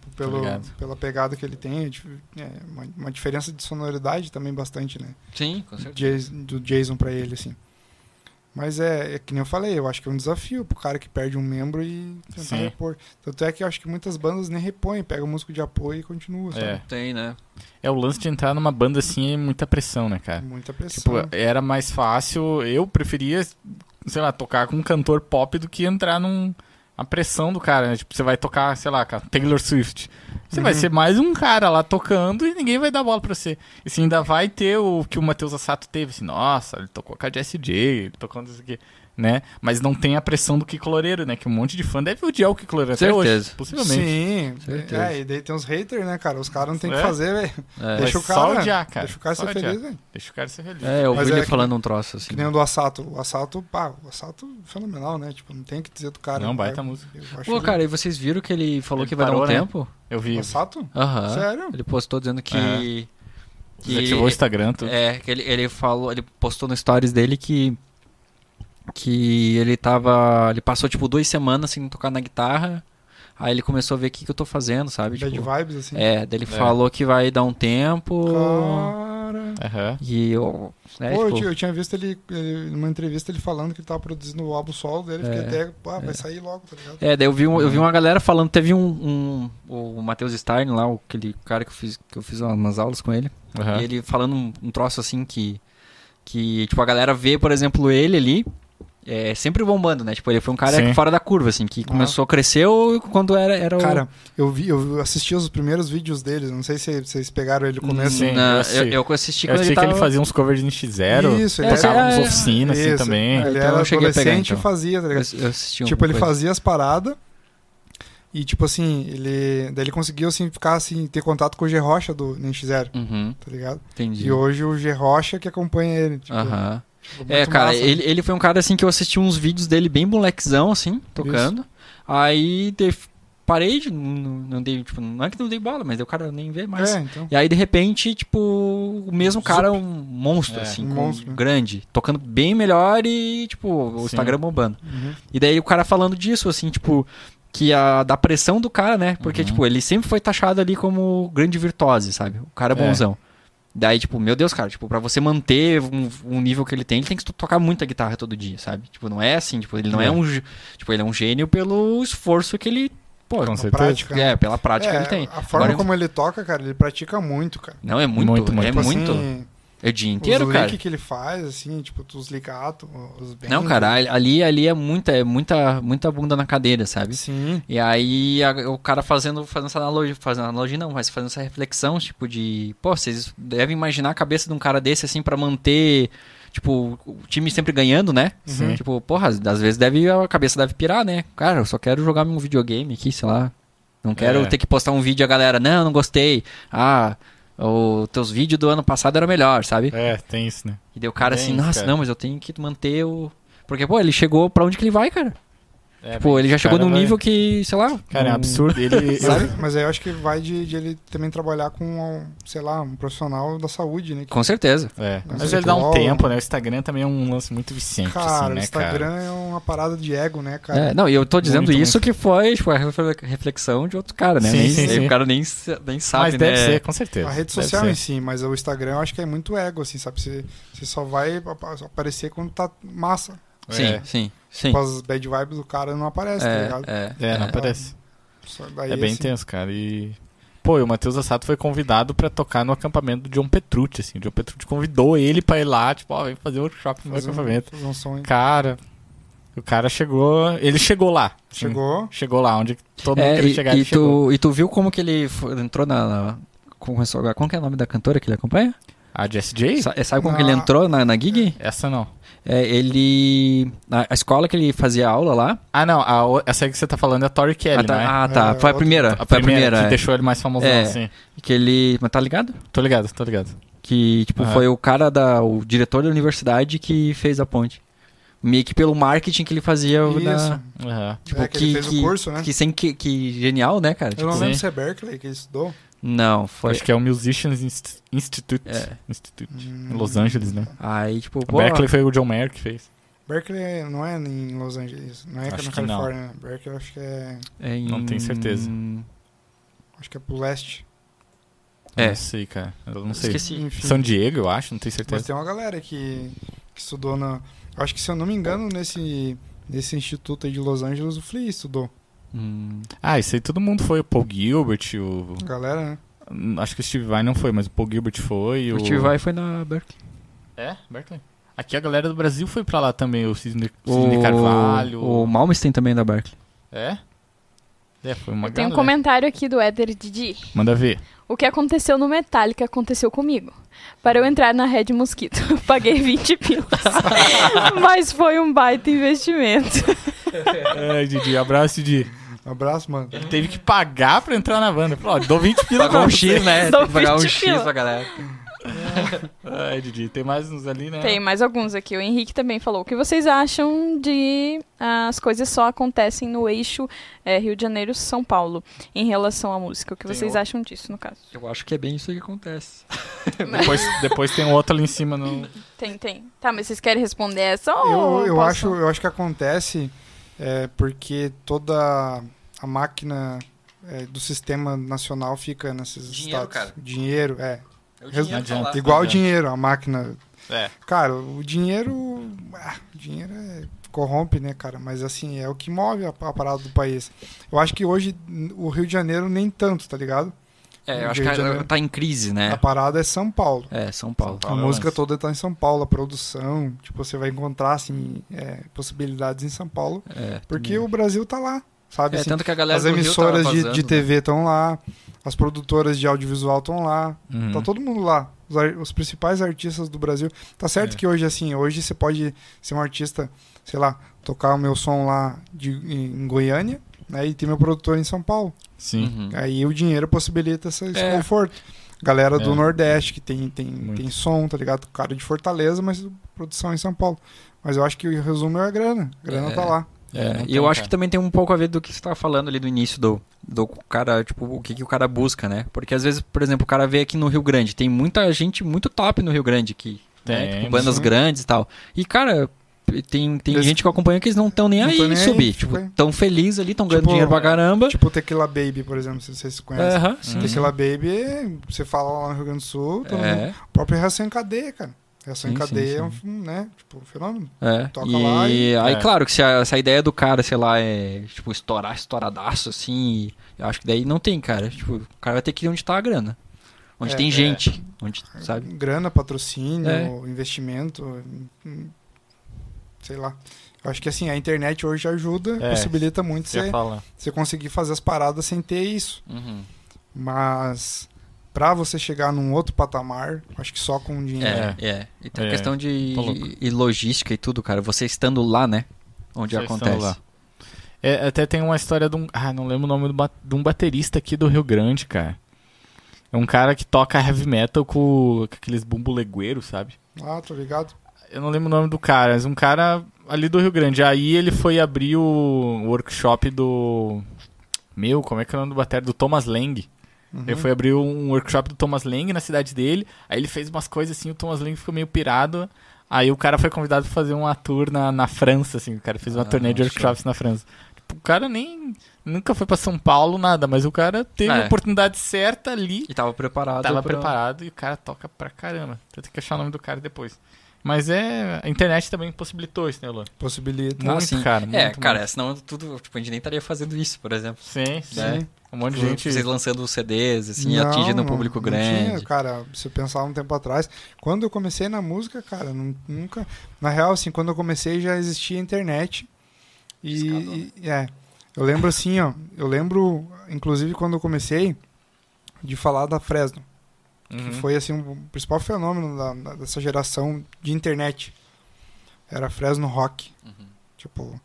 Tipo, pelo, pela pegada que ele tem, é é, uma, uma diferença de sonoridade também bastante, né? Sim, com certeza. Do Jason pra ele, assim. Mas é, é que nem eu falei, eu acho que é um desafio pro cara que perde um membro e tentar Sim. repor. Tanto é que eu acho que muitas bandas nem repõem, pega o músico de apoio e continua, sabe? É. Tem, né? É o lance de entrar numa banda assim é muita pressão, né, cara? Muita pressão. Tipo, era mais fácil. Eu preferia, sei lá, tocar com um cantor pop do que entrar num. A pressão do cara, né? Tipo, você vai tocar, sei lá, com a Taylor Swift. Você vai Uhum. ser mais um cara lá tocando e ninguém vai dar bola pra você. E assim, ainda vai ter o que o Matheus Assato teve, assim, nossa, ele tocou com a Jessie J, ele tocou isso aqui, né? Mas não tem a pressão do Kiko Loureiro, né? Que um monte de fã deve odiar o Kiko Loureiro até Certeza. hoje, possivelmente. Sim, Certeza. é, e daí tem uns haters, né, cara? Os caras não tem o que É. fazer, velho. É, Deixa o Mas só cara. odiar, cara. Deixa o cara Só ser odiar. feliz, velho. Deixa o cara ser feliz. é eu vi é ele que- falando um troço assim. Que nem o do Assato. O Assato, pá, o Assato fenomenal, né? Tipo, não tem o que dizer do cara. Não, baita música. Eu acho Pô, cara, e vocês viram que ele falou Ele que vai dar um parou, né? tempo? Eu vi. O Assato? Aham. Sério? Ele postou dizendo que. Aham. que Desativou o Instagram, tudo. É, que ele, ele falou, ele postou no stories dele que que ele tava, ele passou tipo duas semanas sem tocar na guitarra. Aí ele começou a ver o que, que eu tô fazendo, sabe? Bad Tipo, vibes, assim. é, daí ele falou que vai dar um tempo. Cara. Aham. E eu, né, Pô, eu, tipo, tinha, eu tinha visto ele, ele, numa entrevista, ele falando que ele tava produzindo o álbum solo dele. Fiquei É. até, ah, vai sair logo, tá ligado? É, daí eu vi, um- eu vi uma galera falando, teve um, um o Matheus Stein lá, o- aquele cara que eu fiz, que eu fiz umas aulas com ele. aham. E ele falando um, um troço assim que. Que, tipo, a galera vê, por exemplo, ele ali. É, sempre bombando, né? Tipo, ele foi um cara Sim. fora da curva, assim, que começou, cresceu quando era, era o... Cara, eu vi, eu assisti os primeiros vídeos deles, não sei se vocês pegaram ele no começo. Sim, Não, eu eu, assisti. eu assisti Eu quando achei ele que tava... ele fazia uns covers de NX0. Isso, ele tocava é, uns é. oficinas assim também. Ele Então era eu cheguei a pegar, adolescente então. e fazia, tá ligado? Eu, eu assisti um Tipo, ele coisa. fazia as paradas e, tipo assim, ele. Daí ele conseguiu, assim, ficar, assim, ter contato com o G Rocha do NX0, Uhum, tá ligado? entendi. E hoje o G Rocha que acompanha ele. Tipo, Aham. É, cara, massa. ele, ele foi um cara assim que eu assisti uns vídeos dele bem molequezão, assim, tocando. Aí de- parei de. Não, não dei, tipo, não é que não dei bola, mas o cara nem vê mais. É, então. E aí, de repente, tipo, o mesmo cara, um monstro, É, assim, um com- monstro. grande, tocando bem melhor e, tipo, o Sim. Instagram bombando. Uhum. E daí o cara falando disso, assim, tipo, que a da pressão do cara, né? Porque, Uhum. tipo, ele sempre foi taxado ali como grande virtuose, sabe? O cara É. bonzão. Daí, tipo, meu Deus, cara, tipo, pra você manter um, um nível que ele tem, ele tem que to- tocar muita guitarra todo dia, sabe? Tipo, não é assim, tipo, ele não é, É. um, tipo, ele é um gênio pelo esforço que ele, pô, Com certeza. prática. é, pela prática É, que ele tem. A forma Agora- como ele toca, cara, ele pratica muito, cara. Não, é muito, Muito, muito. é Tipo muito. É o dia inteiro, os cara. lick que ele faz, assim, tipo, os ligatos, os bends. Não, cara, ali, ali é muita, é muita, muita bunda na cadeira, sabe? Sim. E aí a- o cara fazendo, fazendo essa analogia, fazendo analogia não, mas fazendo essa reflexão, tipo de, pô, vocês devem imaginar a cabeça de um cara desse assim pra manter, tipo, o time sempre ganhando, né? Sim. Tipo, porra, às vezes deve a cabeça deve pirar, né? Cara, eu só quero jogar um videogame aqui, sei lá. Não quero É. ter que postar um vídeo a galera, não, não gostei. Ah, os teus vídeos do ano passado era melhor, sabe? É, tem isso, né? E daí o cara Bem assim, isso, nossa, cara. não, mas eu tenho que manter o Porque, pô, ele chegou pra onde que ele vai, cara? É, Pô, bem, ele já chegou num vai- nível que, sei lá. Cara, é um- absurdo. Ele, Sabe? Mas aí eu acho que vai de, de ele também trabalhar com, um, sei lá, um profissional da saúde, né? Que, Com certeza. É, Não mas sei ele dá um tempo, né? O Instagram também é um lance muito viciante, cara, assim, o né, Instagram cara? é uma parada de ego, né, cara? É, não, e eu tô dizendo Muito, isso muito. que foi tipo, a refle- reflexão de outro cara, né? Sim, nem, sim, sim. O cara nem, nem sabe, Mas deve né? ser, com certeza. A rede Deve social ser. em si, mas o Instagram eu acho que é muito ego, assim, sabe? Você, você só vai apa- aparecer quando tá massa. Sim, É. sim, sim. Tipo, as bad vibes do cara não aparece, tá É, ligado? é, É, não aparece. Daí, É bem assim, intenso, cara. E. Pô, e o Matheus Assato foi convidado pra tocar no acampamento do John Petrucci, assim. O John Petrucci convidou ele pra ir lá, tipo, ó, vem fazer um workshop no meu fazer um- acampamento. fazer um? Cara, o cara chegou. Ele chegou lá. Chegou. Chegou lá, onde todo mundo É, queria e, chegar, e chegou. tu, e tu viu como que ele foi- entrou na. na começou? Como que é o nome da cantora que ele acompanha? A Jess J? Sa- Sabe como Na- que ele entrou na, na gig? Essa não. É, ele. A, a escola que ele fazia aula lá. Ah, não. A, essa aí que você tá falando é a Tori Kelly, ah, tá, não é? ah, tá. É, foi a primeira. a foi a primeira, primeira. que é. deixou ele mais famosão, É. assim. Que ele. Mas tá ligado? Tô ligado, tô ligado. Que, tipo, Aham. foi o cara da. O diretor da universidade que fez a ponte. Meio que pelo marketing que ele fazia. Isso. Aham. tipo, É, que ele fez o curso, né? Que, sem, que, que genial, né, cara? Eu Tipo, não lembro sim. se é Berkeley que ele estudou. Não, foi. Acho que é o Musicians Inst- Institute. É. Institute. Hum, Em Los Angeles, né? Aí, tipo, pô. Berkeley foi o John Mayer que fez. Berkeley não é em Los Angeles, não é Acho na que não. Califórnia. né? Berkeley acho que é, é em- Não tenho certeza. acho que é pro leste. É. Não sei, cara. Eu não sei. Esqueci. Enfim. São Diego, eu acho, não tenho Mas certeza. tem uma galera que, que estudou na. Acho que se eu não me engano, nesse, nesse instituto aí de Los Angeles, o Flea estudou. Hum, Ah, isso aí todo mundo foi. O Paul Gilbert, o. A galera, né? Acho que o Steve Vai não foi, mas o Paul Gilbert foi. o O Steve Vai foi na Berkeley. É, Berkeley. Aqui a galera do Brasil foi pra lá também, o Sidney, Carvalho. O Malmsteen também da Berkeley. É? É, foi uma Tem um galera. comentário aqui do Éder Didi. Manda ver. O que aconteceu no Metallica aconteceu comigo. Para eu entrar na Red Mosquito, paguei 20 pilas. Mas foi um baita investimento. É, Didi, abraço, Didi. Um abraço, mano. Ele teve que pagar pra entrar na banda. Falou, ó, dou 20 pila Pagou pra um. X, né? Tem que pagar um 20 X pra galera. Ai, Didi, tem mais uns ali, né? Tem mais alguns aqui. O Henrique também falou. O que vocês acham de ah, as coisas só acontecem no eixo eh, Rio de Janeiro-São Paulo em relação à música? O que Tem vocês outro. acham disso, no caso? Eu acho que é bem isso aí que acontece. Depois, depois tem um outro ali em cima no. Tem, tem. Tá, mas vocês querem responder essa Eu, ou eu, posso? acho, eu acho que acontece é, porque toda a máquina é, do sistema nacional fica nesses Dinheiro, estados. cara. Dinheiro, é. É o Resu- dinheiro lá. Igual o dinheiro, a máquina. É. Cara, o dinheiro. ah, o dinheiro é, corrompe, né, cara? Mas assim, é o que move a, a parada do país. Eu acho que hoje o Rio de Janeiro nem tanto, tá ligado? É, eu acho que de Janeiro. tá em crise, né? A parada é São Paulo. É, São Paulo. A Paulo é música toda tá em São Paulo, a produção, tipo, você vai encontrar, assim, é, possibilidades em São Paulo, É, porque também. o Brasil tá lá, sabe? É, assim, tanto que a galera as do Rio tava emissoras de, vazando, de né? TV estão lá, as produtoras de audiovisual estão lá, Uhum. tá todo mundo lá. Os, os principais artistas do Brasil. Tá certo É. que hoje, assim, hoje você pode ser um artista, sei lá, tocar o meu som lá de, em Goiânia, né? E ter meu produtor em São Paulo. Sim. Uhum. Aí o dinheiro possibilita esse, É. conforto. Galera do É. Nordeste, que tem, tem, Muito. tem som, tá ligado? Cara de Fortaleza, mas produção em São Paulo. Mas eu acho que o resumo é a grana. A grana É. tá lá. É, não e tem, eu acho que também tem um pouco a ver do que você estava falando ali no início do, do cara, tipo, o que, que o cara busca, né? Porque às vezes, por exemplo, o cara vê aqui no Rio Grande, tem muita gente muito top no Rio Grande aqui, né? Tem, Tipo, bandas sim. grandes e tal. E, cara, tem, tem gente que eu acompanho que eles não estão nem Não aí nem aí, subir. tipo, Tipo, é. tão felizes ali, tão ganhando Tipo, dinheiro pra caramba. Tipo Tequila Baby, por exemplo, se vocês conhecem. Aham, sim, sim. Tequila Baby, você fala lá no Rio Grande do Sul, É, o próprio Reação em Cadeia, cara. Reação em Sim, Cadeia é um, né, tipo, um fenômeno. é. Toca e lá e- aí, É. claro, que se a, se a ideia do cara, sei lá, é, tipo, estourar, estouradaço, assim, eu acho que daí não tem, cara. Tipo, o cara vai ter que ir onde tá a grana. Onde É, tem é. gente, onde, sabe? Grana, patrocínio, É. investimento, hum, sei lá. Eu acho que assim, a internet hoje ajuda, É, possibilita muito Você você, falar. você conseguir fazer as paradas sem ter isso. Uhum. Mas pra você chegar num outro patamar, acho que só com dinheiro. É, é. E tem a É, questão de louco. e logística e tudo, cara. Você estando lá, né? Onde Vocês acontece. É, até tem uma história de um. Ah, não lembro o nome do ba- de um baterista aqui do Rio Grande, cara. É um cara que toca heavy metal com, com aqueles bumbo legueiros, sabe? Ah, tô ligado. Eu não lembro o nome do cara, mas um cara ali do Rio Grande. Aí ele foi abrir o workshop do. Meu, como é que é o nome do bater? Do Thomas Lang. Uhum. Ele foi abrir um workshop do Thomas Lang na cidade dele. Aí ele fez umas coisas assim, o Thomas Lang ficou meio pirado. Aí o cara foi convidado pra fazer uma tour na, na França, assim. O cara fez uma Ah, turnê de show. workshops na França. Tipo, o cara nem. Nunca foi pra São Paulo, nada, mas o cara teve É. a oportunidade certa ali. E tava preparado. Tava pra- preparado e o cara toca pra caramba. Eu tenho que achar o nome do cara depois. Mas é. A internet também possibilitou isso, né, Luan? Possibilita. Muito, sim. cara. É, muito, cara, muito. senão tudo. Tipo, a gente nem estaria fazendo isso, por exemplo. Sim, sim. Né? Um monte de Tipo, gente. Vocês lançando CDs, assim, Não, atingindo um público não grande. tinha, cara, se eu pensar um tempo atrás, quando eu comecei na música, cara, nu- nunca. Na real, assim, quando eu comecei já existia internet. E, e- é, eu lembro assim, ó, eu lembro, inclusive quando eu comecei, de falar da Fresno, Uhum. que foi assim o principal fenômeno da- da- dessa geração de internet. Era Fresno Rock, Uhum. tipo.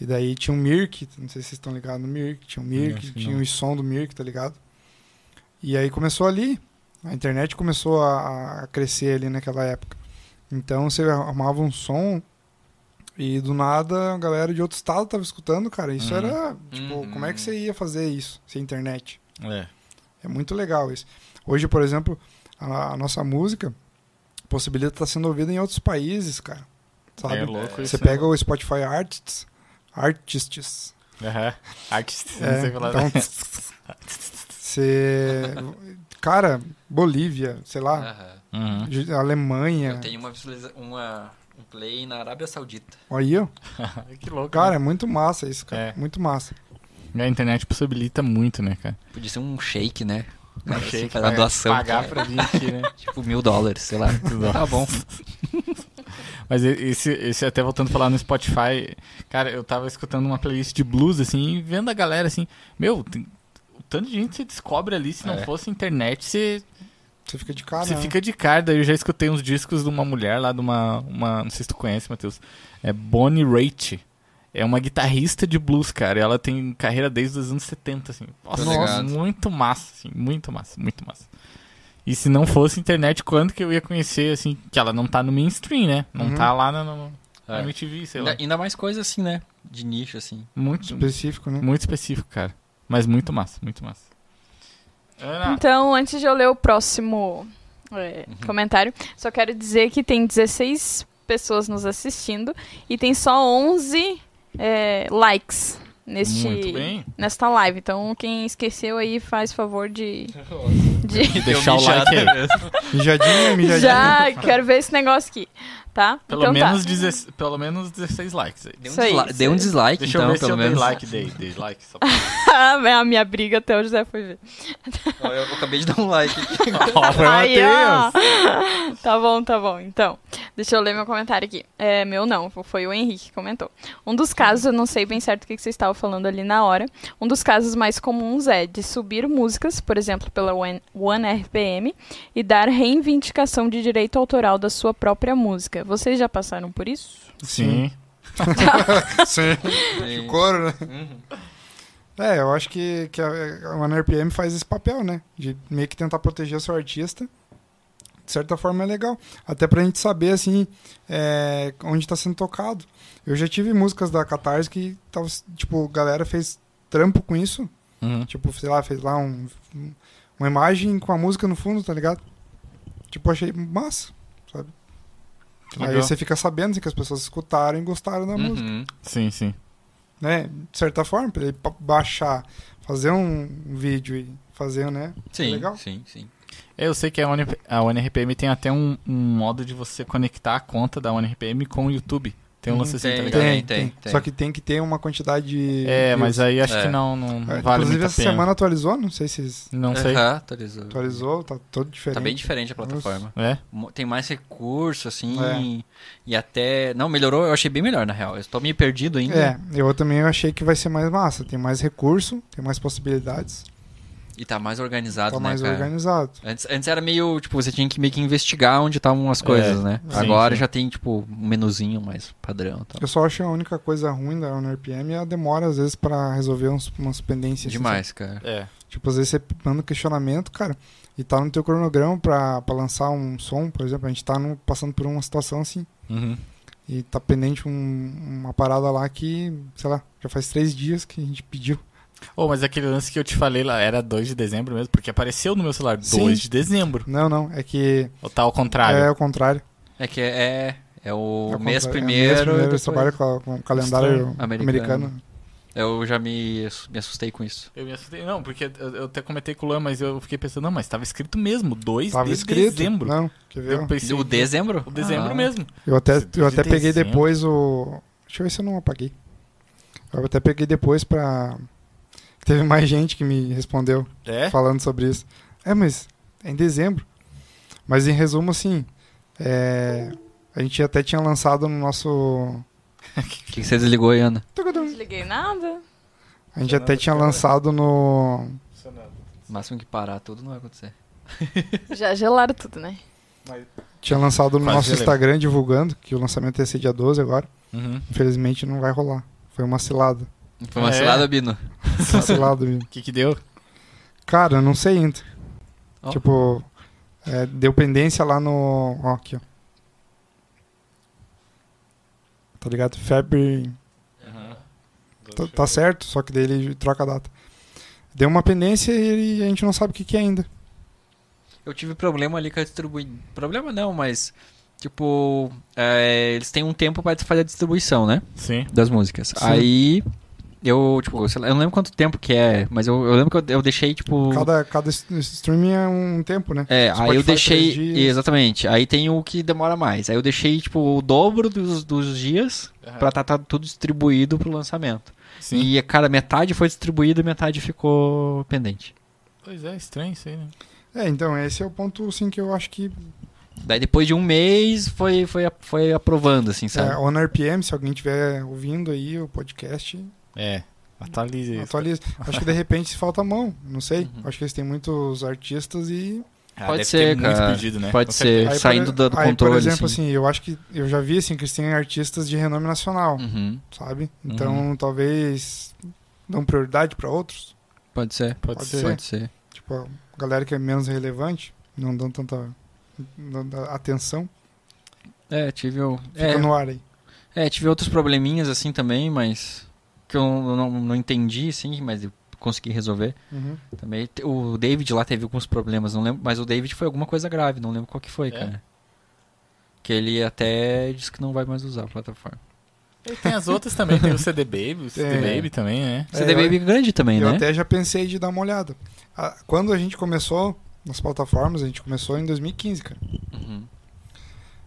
E daí tinha o Mirk, não sei se vocês estão ligados no Mirk, tinha o Mirk, tinha não. o som do Mirk, tá ligado? E aí começou ali. A internet começou a, a crescer ali naquela época. Então você arrumava um som e do nada a galera de outro estado tava escutando, cara. Isso Uhum. era, tipo, Uhum. como é que você ia fazer isso sem internet? É. É muito legal isso. Hoje, por exemplo, a, a nossa música possibilita estar sendo ouvida em outros países, cara. Sabe? É louco isso. Você pega o Spotify Artists, Artists. Aham. Artist. É, então, você, cara, Bolívia, sei lá. Uhum. Alemanha. Eu tenho uma, visualiza- uma- um play na Arábia Saudita. Olha aí, ó. que louco. Cara, né? é muito massa isso, cara. É. Muito massa. A internet possibilita muito, né, cara? Podia ser um shake, né? Cara, Achei assim, que pagar- doação. Pagar pra vir aqui, né? Tipo mil dólares, sei lá. tá bom. Mas esse, esse até voltando a falar no Spotify, cara, eu tava escutando uma playlist de blues, assim, e vendo a galera assim, meu, tem, o tanto de gente que você descobre ali, se não É. fosse internet, você, Você fica de cara. você né? fica de cara. Daí eu já escutei uns discos de uma mulher lá, de uma, uma não sei se tu conhece, Matheus, é Bonnie Raitt. É uma guitarrista de blues, cara. e Ela tem carreira desde os anos 70, assim. Nossa, ligado. muito massa, assim. Muito massa, muito massa. E se não fosse internet, quando que eu ia conhecer, assim, que ela não tá no mainstream, né? Não Uhum. tá lá no, na É. MTV, sei lá. Ainda, ainda mais coisa assim, né? De nicho, assim. Muito, Específico, né? muito específico, cara. Mas muito massa, muito massa. Ana, Então, antes de eu ler o próximo é, Uhum. comentário, só quero dizer que tem 16 pessoas nos assistindo e tem só 11 é, likes neste, nesta live. Então, quem esqueceu aí, faz favor de, de Deixar o like aí. Mijadinha, mijadinha. Já, quero ver esse negócio aqui, tá? Pelo, então menos tá. 16, pelo menos 16 likes aí. Dê um, aí, isso dê um dislike, Deixa então, eu ver se pelo eu dei menos. like, dei, dei like. Só pra... a minha briga até o José foi ver. Eu, eu acabei de dar um like aqui. Ó, foi o Aí, Matheus. ó. Tá bom, tá bom. Então, deixa eu ler meu comentário aqui. É, meu não, foi o Henrique que comentou. Um dos casos, eu não sei bem certo o que que você estava falando ali na hora. Um dos casos mais comuns é de subir músicas, por exemplo, pela One One RPM, e dar reivindicação de direito autoral da sua própria música. Vocês já passaram por isso? Sim. Sim. O coro, né? Uhum. É, eu acho que, que a, a One RPM faz esse papel, né? De meio que tentar proteger o seu artista. De certa forma é legal. Até pra gente saber, assim, é, onde tá sendo tocado. Eu já tive músicas da Catarse que, tava, tipo, a galera fez trampo com isso. Uhum. Tipo, sei lá, fez lá um, um- uma imagem com a música no fundo, tá ligado? Tipo, achei massa? Aí você fica sabendo assim, que as pessoas escutaram e gostaram da música Uhum. Sim, sim. né? De certa forma, pra ele baixar, fazer um vídeo e fazer, né? Sim, legal. sim, sim. Eu sei que a ONRPM tem até um, um modo de você conectar a conta da ONRPM com o YouTube. Tem um lance assim, tá Tem, tem, tem, tem. Só que tem que ter uma quantidade de. É, views. mas aí acho É. que não, não, É, vale Inclusive, essa pena. semana atualizou, não sei se Não sei. Aham, atualizou. atualizou, tá todo diferente. Tá bem diferente a plataforma. É? Tem mais recurso, assim, É. e até... Não, melhorou, eu achei bem melhor, na real. Eu tô meio perdido ainda. É, eu também achei que vai ser mais massa. Tem mais recurso, tem mais possibilidades, E tá mais organizado, tá né, mais cara? organizado. Antes, antes era meio, tipo, você tinha que meio que investigar onde estavam as coisas, É, né? sim, Agora sim. já tem, tipo, um menuzinho mais padrão e tal. Eu só acho a única coisa ruim da ONRPM é a demora, às vezes, pra resolver uns, umas pendências. assim, Demais, cara. É. Tipo, às vezes você manda um questionamento, cara, e tá no teu cronograma pra, pra lançar um som, por exemplo. A gente tá no- passando por uma situação assim. Uhum. E tá pendente um- uma parada lá que, sei lá, já faz três dias que a gente pediu. Oh, mas aquele lance que eu te falei lá era 2 de dezembro mesmo, porque apareceu no meu celular Sim. 2 de dezembro. Não, não, é que Ou tá ao contrário? é o contrário. É que é, é o É o mês contrário. É o primeiro. mês primeiro, eles depois- trabalham com, com o calendário Estranho. americano. Americano. Eu já me, me assustei com isso. Eu me assustei. Não, porque eu, eu até comentei com o Luan, mas eu fiquei pensando, não, mas tava escrito mesmo, 2 Tava de escrito. dezembro. Não, quer ver? Eu pensei, O dezembro? O dezembro Ah. mesmo. Eu até, De eu até peguei dezembro. depois o. Deixa eu ver se eu não apaguei. Eu até peguei depois pra. Teve mais gente que me respondeu É? falando sobre isso. É, mas é em dezembro. Mas em resumo, assim. é, A gente até tinha lançado no nosso. O que, que você desligou aí, Ana? Não desliguei nada. A gente até tinha lançado no. O máximo que parar tudo não vai acontecer. Já gelaram tudo, né? Tinha lançado no Quase nosso. Instagram divulgando que o lançamento ia ser dia 12 agora. Uhum. Infelizmente não vai rolar. Foi uma cilada. Foi uma É. cilada, Bino. Uma cilada mesmo. O que que deu? Cara, eu não sei ainda. Ó. Tipo, é, deu pendência lá no. Ó, aqui, ó. Tá ligado? Feb. Tá, tá certo, só que daí ele troca a data. Deu uma pendência e a gente não sabe o que, que é ainda. Eu tive problema ali com a distribuição. Problema não, mas. Tipo. é, eles têm um tempo pra fazer a distribuição, né? Sim. Das músicas. Sim. Aí. Eu, tipo, sei lá, eu não lembro quanto tempo que é, mas eu, eu lembro que eu, eu deixei, tipo. Cada, cada streaming é um tempo, né? É, aí Spotify, eu deixei. Exatamente. Aí tem o que demora mais. Aí eu deixei, tipo, o dobro dos, dos dias pra estar tudo distribuído pro lançamento. Sim. E, cara, metade foi distribuído e metade ficou pendente. Pois é, estranho isso aí, né? É, então, esse é o ponto, assim, que eu acho que. Daí depois de um mês foi, foi, foi aprovando, assim, É, sabe? on RPM, se alguém estiver ouvindo aí o podcast, É. Atualize isso. atualiza. Acho que de repente falta mão, não sei. Uhum. Acho que eles têm muitos artistas e. Ah, Pode ser, cara. pedido, né? Pode ser. Aí, saindo por, do- aí, controle, Por exemplo, assim. assim, eu acho que eu já vi assim, que eles têm artistas de renome nacional, Uhum. sabe? Então talvez dão prioridade para outros. Pode ser. Pode, Pode ser. ser. Pode ser. Tipo, a galera que é menos relevante, não dão tanta não dão atenção. É, tive o. Fica É, no ar aí. é, tive outros probleminhas assim também, mas. Que eu não, não entendi, assim, mas eu consegui resolver. Uhum. Também. O David lá teve alguns problemas, não lembro. Mas o David foi alguma coisa grave, não lembro qual que foi, É? cara. Que ele até disse que não vai mais usar a plataforma. E tem as outras também, tem o CD Baby, o CD Tem. Baby também, né? É, CD eu- Baby grande também, eu né? até já pensei de dar uma olhada. Quando a gente começou, nas plataformas. A gente começou em 2015, cara. Uhum.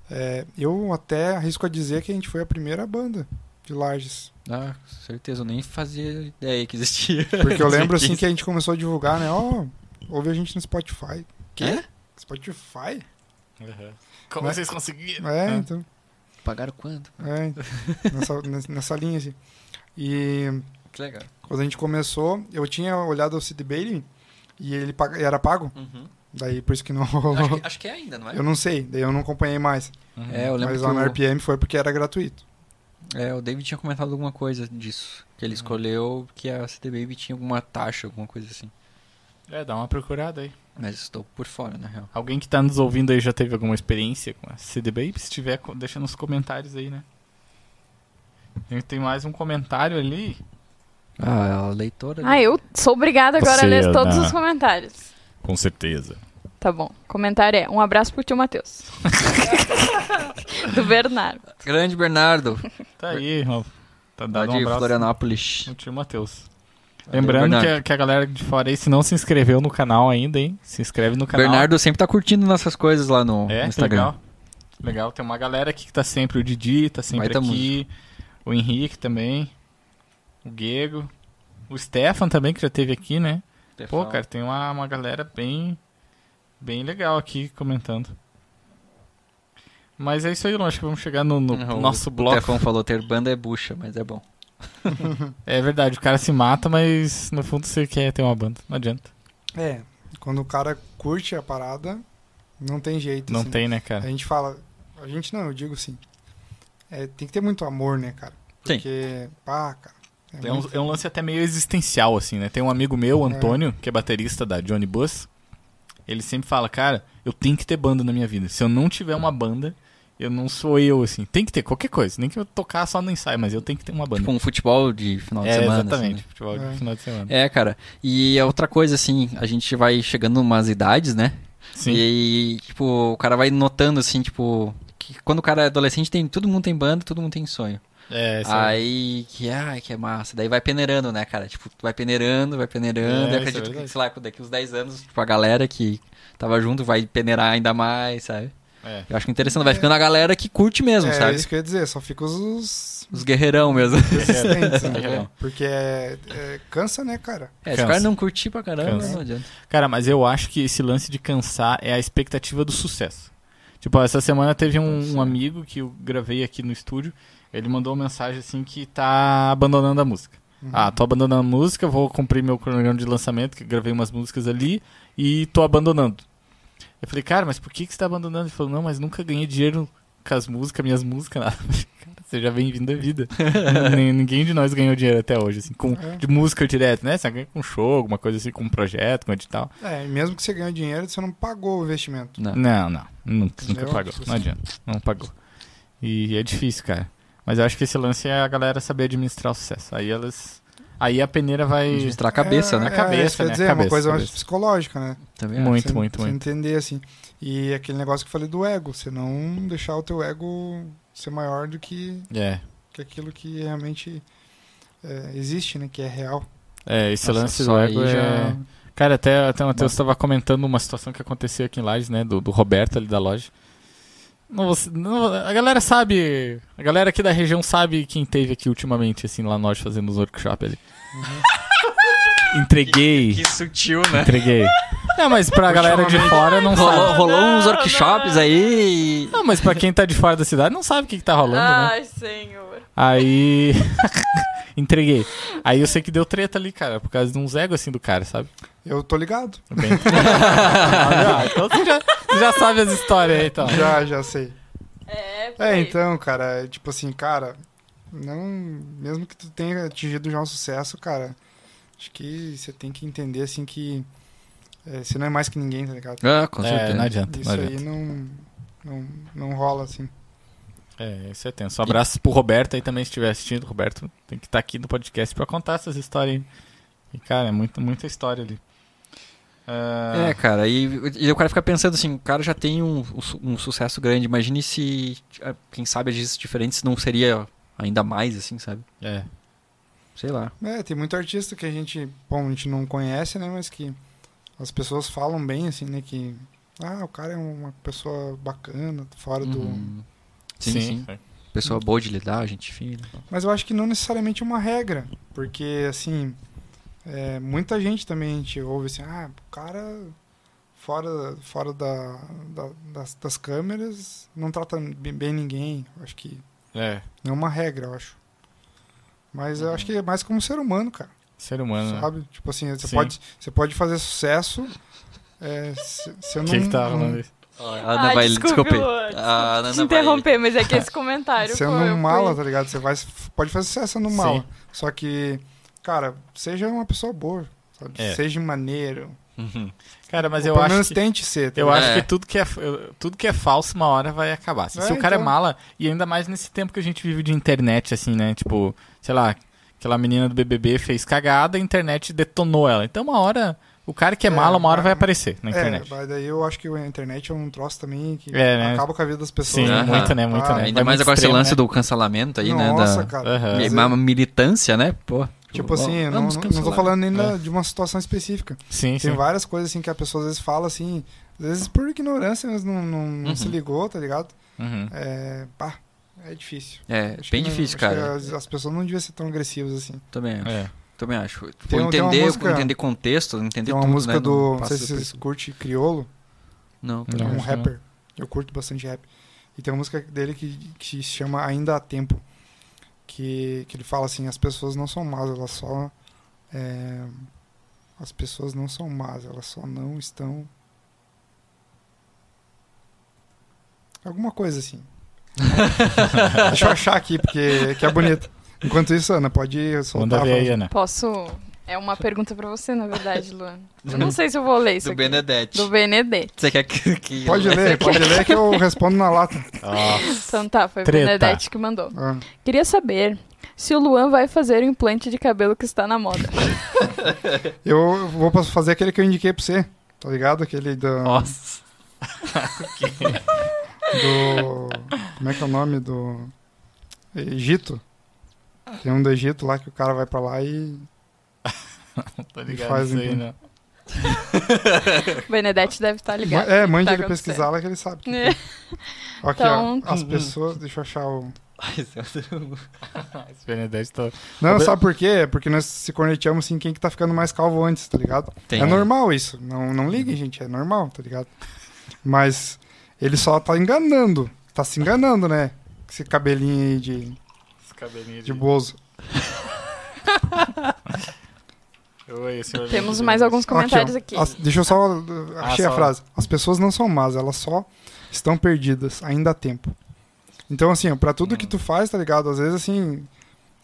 É, eu até arrisco a dizer que a gente foi a primeira banda de Lages. Ah, com certeza, eu nem fazia ideia que existia. Porque eu lembro assim que a gente começou a divulgar, né? Ó, ouve a gente no Spotify. Quê? É? Spotify? Como Mas- vocês conseguiram? É, Ah. então. Pagaram quanto? É, então. nessa, nessa- linha, assim. E Que legal. quando a gente começou, eu tinha olhado o Sid Bailey e ele era pago. Uhum. Daí por isso que não rolou. Acho, que, acho que é ainda, não é? Eu não sei, daí eu não acompanhei mais. Uhum. É, eu lembro Mas que lá no o- RPM foi porque era gratuito. É, o David tinha comentado alguma coisa disso. Que ele escolheu que a CD Baby tinha alguma taxa, alguma coisa assim. É, dá uma procurada aí. Mas estou por fora, na real. Alguém que tá nos ouvindo aí já teve alguma experiência com a CD Baby? Se tiver, deixa nos comentários aí, né? Tem, mais um comentário ali. Ah, a leitora. Ah, eu sou obrigada agora Você, a ler todos Ana. os comentários. Com certeza. Tá bom. Comentário é: um abraço pro tio Matheus. Do Bernardo. Grande Bernardo, Tá aí, ó. Tá lá dado um de abraço Florianópolis. no tio Matheus. Lembrando que a, que a galera de fora aí, se não se inscreveu no canal ainda, hein? Se inscreve no canal. Bernardo sempre tá curtindo nossas coisas lá no, é, no Instagram. legal. Legal, tem uma galera aqui que tá sempre, o Didi tá sempre Baita aqui, o Henrique também, o Diego, o Stefan também, que já teve aqui, né? Pô, cara, tem uma, uma galera bem, bem legal aqui comentando. Mas é isso aí, Lon, acho que vamos chegar no, no Não, nosso o bloco. Tefão falou ter banda é bucha, mas é bom. É verdade, o cara se mata, mas no fundo você quer ter uma banda, não adianta. É, quando o cara curte a parada, não tem jeito. Não assim. tem, né, A cara? gente fala. A gente não, eu digo assim. É, tem que ter muito amor, né, cara? Sim. Porque, pá, cara. É um, muito- é um lance até meio existencial, assim, né? Tem um amigo meu, o Antônio, que é baterista da Johnny Bus. Ele sempre fala, cara, eu tenho que ter banda na minha vida. Se eu não tiver uma banda, eu não sou eu, assim. Tem que ter qualquer coisa. Nem que eu tocar só no ensaio, mas eu tenho que ter uma banda. Tipo um futebol de final de é, semana. exatamente. assim, né? Futebol de É. final de semana. É, cara. E a outra coisa, assim, a gente vai chegando umas idades, né? Sim. E, tipo, o cara vai notando, assim, tipo, que quando o cara é adolescente, tem, todo mundo tem banda, todo mundo tem sonho. É, é- Aí, que, ai, que é massa. Daí vai peneirando, né, cara? Tipo, vai peneirando, vai peneirando. É, eu é acredito que, verdade. sei lá, daqui uns 10 anos, tipo, a galera que tava junto vai peneirar ainda mais, sabe? é. Eu acho que interessante, vai ficando a galera que curte mesmo, é sabe? isso que eu ia dizer, só fica os, os Os guerreirão mesmo. resistentes, né? Porque é, é- cansa, né, cara? É, se Cansa. o cara não curtir pra caramba, Cansa. não adianta. Cara, mas eu acho que esse lance de cansar é a expectativa do sucesso. Tipo, ó, essa semana teve um, um amigo que eu gravei aqui no estúdio. Ele mandou uma mensagem assim que tá abandonando a música. Uhum. Ah, tô abandonando a música, vou cumprir meu cronograma de lançamento, que eu gravei umas músicas ali, e tô abandonando. Eu falei, cara, mas por que, que você tá abandonando? Ele falou, não, mas nunca ganhei dinheiro com as músicas, minhas músicas, nada. Cara, seja bem-vindo à vida. Nin- Ninguém de nós ganhou dinheiro até hoje, assim, com, É. de música direto, né? Você ganha com show, alguma coisa assim, com um projeto, com edital. É, e mesmo que você ganhe dinheiro, você não pagou o investimento. Não. Não, não. Nunca, nunca pagou. Não adianta. Não pagou. E é difícil, cara. Mas eu acho que esse lance é a galera saber administrar o sucesso. Aí elas. Aí a peneira vai. Administrar a cabeça, é, né? A cabeça, é, isso quer né? dizer, é Cabeça, uma coisa mais cabeça. psicológica, né? Também. Muito, Você- muito, você muito. entender, assim. E aquele negócio que eu falei do ego, você não deixar o teu ego ser maior do que, É. que aquilo que realmente é, existe, né? Que é real. É, esse Nossa, lance do ego é. já- Cara, até, até o Matheus estava comentando uma situação que aconteceu aqui em Lages, né? Do, do Roberto ali da loja. Não, não, a galera sabe. A galera aqui da região sabe quem teve aqui ultimamente, assim, lá nós fazendo os workshops ali. Entreguei. Que sutil, né? Entreguei. Não, mas pra galera de fora não Rolou, sabe. rolou uns Não, workshops não. aí. Não, mas pra quem tá de fora da cidade não sabe o que, que tá rolando, né? Ai, senhor. Aí. Entreguei. Aí eu sei que deu treta ali, cara, por causa de uns ego assim do cara, sabe? Eu tô ligado. Bem... Ah, então você já, você já sabe as histórias aí, então. Já, já sei. É, É, então, cara, é tipo assim, cara, não. Mesmo que tu tenha atingido já um sucesso, cara, acho que você tem que entender assim que é, você não é mais que ninguém, tá ligado? Ah, com É, certeza. não adianta, Isso não aí adianta. não, não, não rola assim. É, isso é tenso. Um abraço pro Roberto aí também, se estiver assistindo. Roberto tem que estar aqui no podcast pra contar essas histórias aí. E, cara, é muito, muita história ali. Ah, É, cara, e, e o cara fica pensando assim, o cara já tem um, um sucesso grande, imagine se, ah, quem sabe, agisse diferentes não seria ainda mais, assim, sabe? As pessoas falam bem, assim, né? Que ah, o cara é uma pessoa bacana, fora do. Uhum. Sim, sim, Pessoa boa de lidar, gente fina. Mas eu acho que não necessariamente uma regra, porque assim, é, muita gente também a gente ouve assim, ah, o cara fora, fora da, da das, das, câmeras não trata bem, bem ninguém. Eu acho que é. não é uma regra, eu acho. Mas uhum. eu acho que é mais como ser humano, cara. Ser humano, sabe? Né? Tipo assim, você pode, você pode fazer sucesso é, se, se eu não... que, que tá falando isso? A Ana ah, vai, desculpe. A Ana te interromper, mas é que esse comentário Sendo foi, mala, tá ligado? Você vai, pode fazer sucesso no mala. Só que, cara, seja uma pessoa boa, é. Seja maneiro. Uhum. Cara, mas Ou eu acho. que, tente ser. Tá eu acho que tudo que, é, tudo que é falso, uma hora vai acabar. Assim, é, se o cara é então... é mala, e ainda mais nesse tempo que a gente vive de internet, assim, né? Tipo, sei lá, aquela menina do BBB fez cagada, a internet detonou ela. Então, uma hora o cara que é, é malo, uma hora vai aparecer na é, internet. mas daí eu acho que a internet é um troço também que é, né? acaba com a vida das pessoas. Sim, né? muito, né? Muito, ah, né? Ainda mais agora esse lance né? do cancelamento aí, Nossa, né? Nossa, cara. Uhum. Uma militância, né? Pô. Tipo assim, não, não, não tô falando ainda é. de uma situação específica. Sim, Tem sim. várias coisas assim que a pessoa às vezes fala assim, às vezes por ignorância, mas não, não, não uhum. se ligou, tá ligado? Uhum. É, pá, é difícil. É, acho bem difícil, cara. As, as, pessoas não deviam ser tão agressivas assim. Também acho. É. Também acho. Tem, entender, música, entender contexto, entender tem uma tudo, música né? do. Não sei se vocês curtem Criolo. Não, é um rapper. Eu curto bastante rap. E tem uma música dele que, que se chama Ainda há Tempo. Que, que ele fala assim: as pessoas não são más, elas só. É, as pessoas não são más, elas só não estão. Alguma coisa assim. Deixa eu achar aqui, porque que é bonito. Enquanto isso, Ana, pode soltar. Manda ver aí, Ana. Posso... É uma pergunta pra você, na verdade, Luan. Eu não sei se eu vou ler isso Do aqui. Benedetti. Do Benedetti. Você quer que... que pode ler, pode ler que eu respondo na lata. Então tá, foi o Benedetti que mandou. Ah. Queria saber se o Luan vai fazer o implante de cabelo que está na moda. eu vou fazer aquele que eu indiquei pra você, tá ligado? Aquele da... Nossa. do... Como é que é o nome do... Egito. Tem um do Egito lá que o cara vai pra lá e. Tô ligado faz isso aí, né? Benedetti deve estar ligado. É, mande tá ele pesquisar lá que ele sabe. Que é. Aqui, então... ó, as pessoas. Deixa eu achar o. Esse Benedetti tá. Não, sabe por quê? Porque nós se corneteamos assim quem que tá ficando mais calvo antes, tá ligado? Tem, é normal isso. Não, não liguem, gente. É normal, tá ligado? Mas ele só tá enganando. Tá se enganando, né? Esse cabelinho aí de Cabelinho de, de Bozo. Oi, Temos mais alguns comentários aqui. aqui. As, deixa eu só. Achei ah, a frase. As pessoas não são más, elas só estão perdidas. Ainda há tempo. Então, assim, para tudo hum. que tu faz, tá ligado? Às vezes, assim.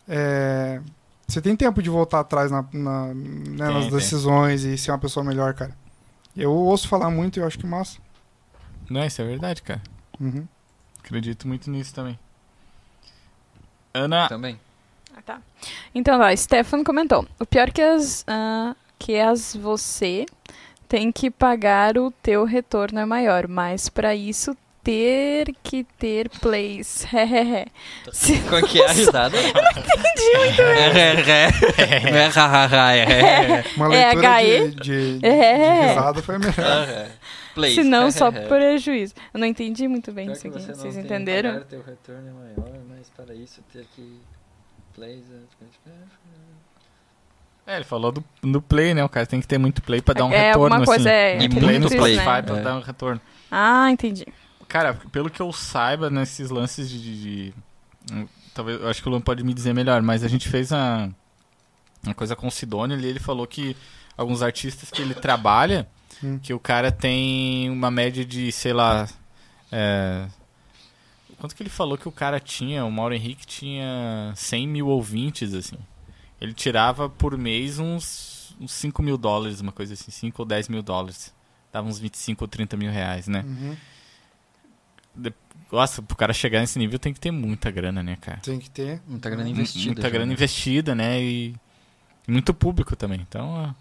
É, você tem tempo de voltar atrás na, na né, tem, nas decisões tem. e ser uma pessoa melhor, cara. Eu ouço falar muito e eu acho que massa. Não, isso é verdade, cara. Uhum. Acredito muito nisso também. Ana. Também. Ah, tá. Então, ó, Stefan comentou. O pior que as, uh, que as você tem que pagar o teu retorno é maior, mas para isso ter que ter plays. Se Qual que é a risada? Eu não entendi muito bem. Uma leitura de, de, de risada foi melhor. Plays. Se não, só prejuízo. Eu não entendi muito bem isso aqui. Vocês entenderam? Teu retorno é maior, mas para isso ter que plays... É, ele falou do, do play, né? O cara tem que ter muito play pra dar um é, retorno, alguma coisa, assim. É, e play no Spotify né? pra é. dar um retorno. Ah, entendi. Cara, pelo que eu saiba, nesses lances de... de, de hum, talvez, eu acho que o Luan pode me dizer melhor, mas a gente fez a, uma coisa com o Sidônio ali, ele falou que alguns artistas que ele trabalha, hum. que o cara tem uma média de, sei lá... É, quanto que ele falou que o cara tinha? O Mauro Henrique tinha 100 mil ouvintes, assim. Ele tirava por mês uns, uns 5 mil dólares, uma coisa assim, 5 ou 10 mil dólares. Dava uns 25 ou 30 mil reais, né? Uhum. De, nossa, pro cara chegar nesse nível tem que ter muita grana, né, cara? Tem que ter. Muita grana investida. Muita já, grana né? investida, né? E muito público também. Então,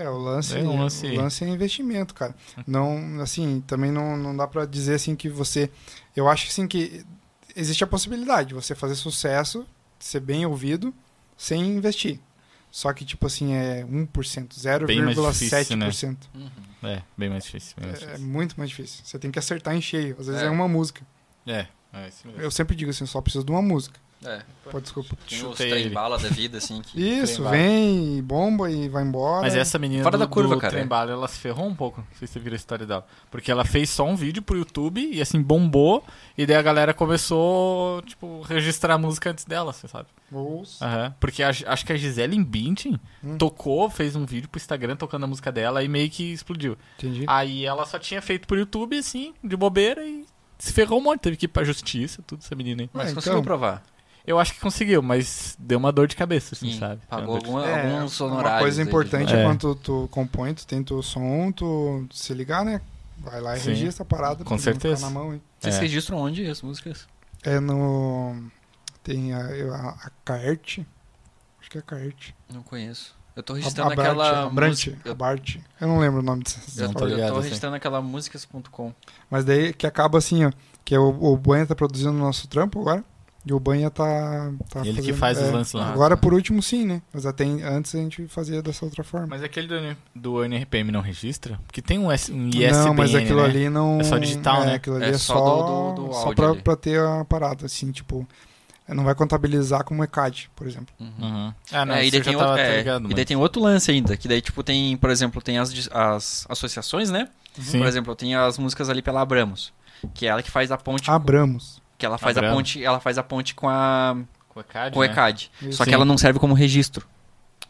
é, o lance, é um lance... o lance é investimento, cara. Não, assim, também não, não dá para dizer assim que você. Eu acho assim que existe a possibilidade de você fazer sucesso, ser bem ouvido, sem investir. Só que, tipo assim, é 1%, Bem mais difícil, né? 0,7%. Uhum. É, bem mais difícil. Bem mais É difícil. muito mais difícil. Você tem que acertar em cheio. Às vezes é, É. uma música. É, é isso mesmo. Eu sempre digo assim, eu só preciso de uma música. É. Pô, desculpa. Tem os Chutei trem ele. bala da vida, assim, que... Isso, Trem bala. vem, bomba e vai embora. Mas essa menina Fora do, da curva, do cara. Trembala, ela se ferrou um pouco. Não sei se você viu a história dela. Porque ela fez só um vídeo pro YouTube e assim, bombou. E daí a galera começou, tipo, registrar a música antes dela, você sabe? Aham. Porque a- acho que a Gisele Bündchen Hum. tocou, fez um vídeo pro Instagram tocando a música dela e meio que explodiu. Entendi. Aí ela só tinha feito pro YouTube, assim, de bobeira e se ferrou um monte. Teve que ir pra justiça, tudo essa menina aí. Mas É, conseguiu então. provar. Eu acho que conseguiu, mas deu uma dor de cabeça, assim, Sim, sabe? Pagou dor de- É, alguns honorários. Uma coisa importante É. é quando tu, tu compõe, tu tem teu som, tu se ligar, né? Vai lá e Sim. registra a parada. Com certeza. Ficar na mão, hein? Vocês É. registram onde as músicas? É no. Tem a, a, a Caerte. Acho que é a Caerte. Não conheço. Eu tô registrando a Brant, aquela a Brant, música... a Eu, Bart. Eu não lembro o nome dessa. eu Não tô, tô eu ligado, tô assim. registrando aquela músicas.com. Mas daí que acaba assim, ó. Que é o, o Banha tá produzindo o nosso trampo agora. E o Banha tá. tá Ele que fazendo- faz os é, lances lá. Agora por último sim, né? Mas até antes a gente fazia dessa outra forma. Mas aquele do, do NRPM não registra? Porque tem um, S, um ISBN, não, mas aquilo né? ali não. É só digital, é, né? Aquilo ali É é, só do- do- do só pra, ali. pra ter a parada, assim, tipo. Não vai contabilizar como ECAD, por exemplo. Uhum. Uhum. Ah, não, É, e isso daí tem, tava outro, é, ligado, e daí tem outro lance ainda, que daí, tipo, tem, por exemplo, tem as, as associações, né? Sim. Por exemplo, eu tenho as músicas ali pela Abramos, que é ela que faz a ponte, Abramos. Que ela faz a ponte, ela faz a ponte com a Com o ECAD, com o né? ECAD. Isso. Só que Sim. ela não serve como registro.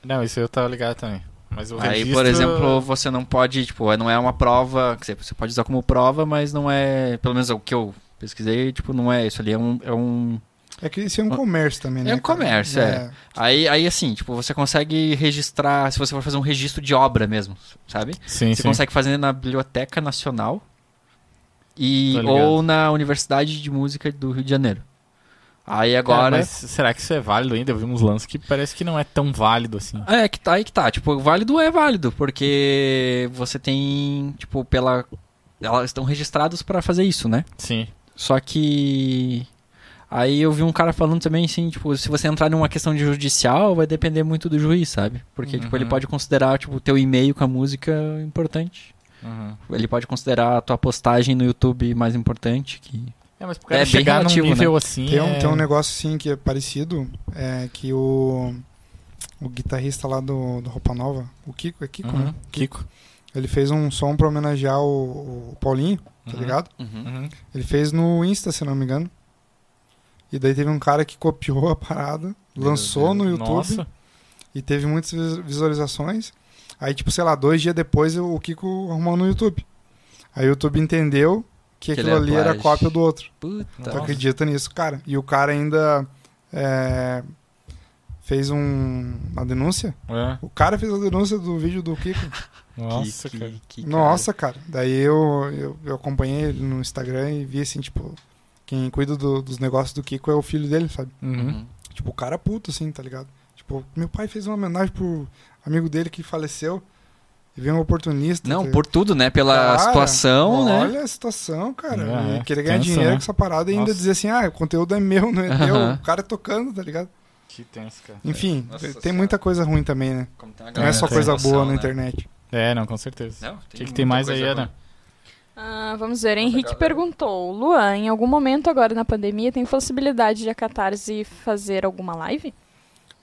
Não, isso eu tava ligado também. Mas o Aí, registro... por exemplo, você não pode, tipo, não é uma prova, quer dizer, você pode usar como prova, mas não é, pelo menos o que eu pesquisei, tipo, não é isso ali, é um, é um É que isso é um comércio também, né? É um cara? comércio, é. Aí, aí, assim, tipo, você consegue registrar, se você for fazer um registro de obra mesmo, sabe? Sim, Você sim. consegue fazer na Biblioteca Nacional e ou na Universidade de Música do Rio de Janeiro. Aí agora. É, mas será que isso é válido ainda? Eu vi uns lances que parece que não é tão válido assim. É, que tá aí que tá. Tipo, válido é válido, porque você tem, tipo, pela. Elas estão registradas pra fazer isso, né? Sim. Só que. Aí eu vi um cara falando também assim, tipo, se você entrar numa questão de judicial, vai depender muito do juiz, sabe? Porque, tipo, ele Uhum. pode considerar, tipo, o teu e-mail com a música importante. Uhum. Ele pode considerar a tua postagem no YouTube mais importante. Que... É, mas pro cara É chegar relativo, num nível assim. Tem um, é... tem um negócio assim que é parecido, é que o, o guitarrista lá do, do Roupa Nova, o Kiko, é Kiko, Uhum. né? Kiko. Ele fez um som pra homenagear o, o Paulinho, tá Uhum. ligado? Uhum. Ele fez no Insta, se não me engano. E daí teve um cara que copiou a parada, Meu lançou no Deus. YouTube Nossa. e teve muitas vis- visualizações. Aí, tipo, sei lá, dois dias depois o Kiko arrumou no YouTube. Aí o YouTube entendeu que, Que aquilo é ali era cópia do outro. Puta. Tu acredita nisso, cara? E o cara ainda é, fez um, uma denúncia. É. O cara fez a denúncia do vídeo do Kiko. Nossa, Que- cara. que- que Nossa, cara. Daí eu, eu, eu acompanhei ele no Instagram e vi assim, tipo, quem cuida do- dos negócios do Kiko é o filho dele, sabe? Uhum. Uhum. Tipo, o cara puto, assim, tá ligado? Tipo, meu pai fez uma homenagem pro amigo dele que faleceu e veio um oportunista. Não, tá por tudo, né? Pela Cara, situação, né? Olha a situação, cara. É, E querer ganhar tenso, dinheiro né? com essa parada e ainda dizer assim, ah, o conteúdo é meu, não é teu. Aham. O cara tocando, tá ligado? Que tenso, cara. Enfim, Nossa tem Senhora. muita coisa ruim também, né? Não é só coisa noção, boa na né? internet. É, não, com certeza. Não, O que, que tem mais aí, Ana? Ah, vamos ver, Henrique perguntou: Luan, em algum momento agora na pandemia tem possibilidade de a Catarse fazer alguma live?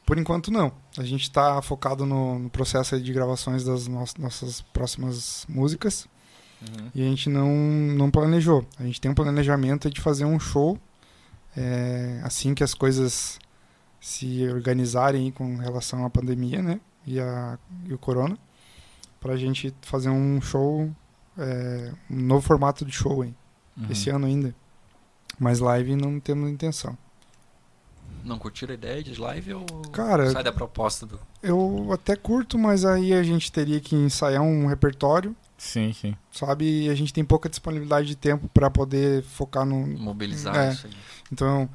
Por enquanto, não. A gente tá focado no, no processo de gravações das nos- nossas próximas músicas Uhum. e a gente não, não planejou. A gente tem um planejamento de fazer um show é, assim que as coisas se organizarem com relação à pandemia, né? E, a, e o corona, pra gente fazer um show, é, um novo formato de show aí, Uhum. esse ano ainda. Mas live não temos intenção. Não curtiram a ideia de live ou Cara, sai da proposta do... Eu até curto, mas aí a gente teria que ensaiar um repertório, Sim, sim. sabe? E a gente tem pouca disponibilidade de tempo para poder focar no. mobilizar É. isso aí? Então,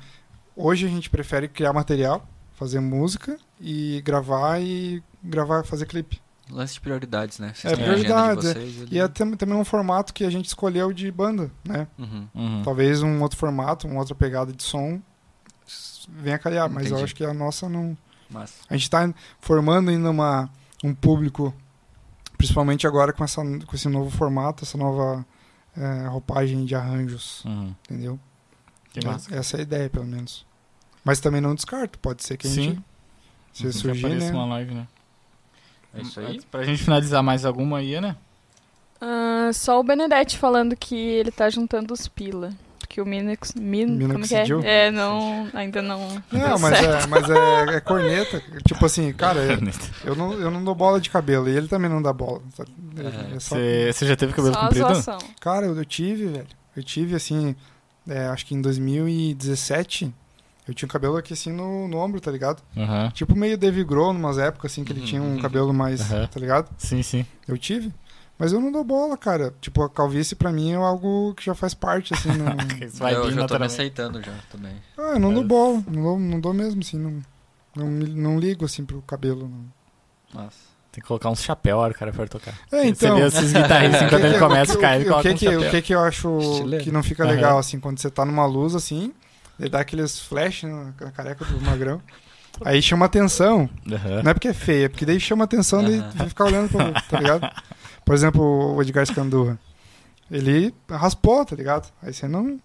hoje a gente prefere criar material, fazer música e gravar e gravar, fazer clipe. Lance de prioridades, né? É, agenda de prioridades, é. vocês ali. E é tam- também um formato que a gente escolheu de banda, né? Uhum. Uhum. Talvez um outro formato, uma outra pegada de som venha a calhar, mas eu acho que a nossa não, Mas, A gente tá formando ainda uma, um público, principalmente agora com, essa, com esse novo formato, essa nova é, roupagem de arranjos, Uhum. entendeu? Que massa. Essa é a ideia, pelo menos. Mas também não descarto, pode ser que a gente, Sim. se Que surgir, né? uma live, né? é isso aí. Pra gente finalizar mais alguma aí, né? Ah, só o Benedetti falando que ele tá juntando os pila. Que o Minix. Min, como que é? É, não. Ainda não. Não, deu mas, certo. é, mas é, é corneta. Tipo assim, cara, eu não, eu não dou bola de cabelo e ele também não dá bola. sabe? É. É só- Você você já teve cabelo Só comprido? zoação. Cara, eu, eu tive, velho. Eu tive, assim, é, acho que em 2017, eu tinha um cabelo aqui, assim, no, no ombro, tá ligado? Aham. Tipo meio Dave Grohl, numas épocas, assim, que ele tinha um cabelo mais, Aham. tá ligado? Sim, sim. Eu tive. Mas eu não dou bola, cara. Tipo, a calvície pra mim é algo que já faz parte, assim. Não... Vai eu já tô me aceitando já também. ah, eu não dou bola. Não dou, não dou mesmo, assim. Não, não, me- não ligo, assim, pro cabelo. Não. Mas, Tem que colocar uns chapéu a hora que o cara for tocar. É, então... Você vê esses guitarristas, O que quando ele começa o a que- ficar, ele o coloca que um chapéu. o que que eu acho Estileiro. que não fica Aham. legal, assim, quando você tá numa luz, assim, ele dá aqueles flash na careca do magrão. Aí chama atenção. Aham. Não é porque é feio, é porque daí chama atenção de Aham. ficar olhando pra tá ligado? Por exemplo, o Edgar Scandurra. Ele raspou, tá ligado? Aí você não.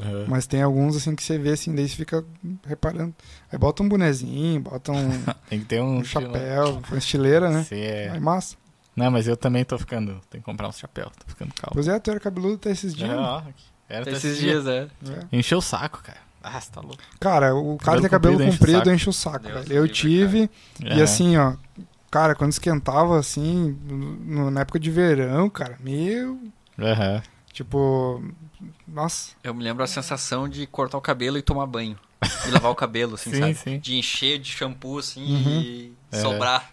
Aham. Mas tem alguns assim que você vê assim, daí você fica reparando. Aí bota um bonezinho, bota um, Tem que ter um, um chapéu, uma estileira, né? Sim, é. Aí massa. Não, mas eu também tô ficando. Tem que comprar uns chapéu, tô ficando calmo. Pois é, tu era cabeludo até esses dias. É, né? ó. Era até esses dias, é. É. Encheu o saco, cara. Ah, você tá louco. Cara, o cara tem Cabelo cabelo comprido comprido, enche o saco. enche o saco. Eu livre, tive, e Aham. assim, ó, cara, quando esquentava assim, no- na época de verão, cara, meu, Aham. tipo, nossa, Eu me lembro a sensação de cortar o cabelo e tomar banho. E lavar o cabelo, assim, Sim, sabe? sim. De encher de shampoo, assim, Uhum. e É. sobrar.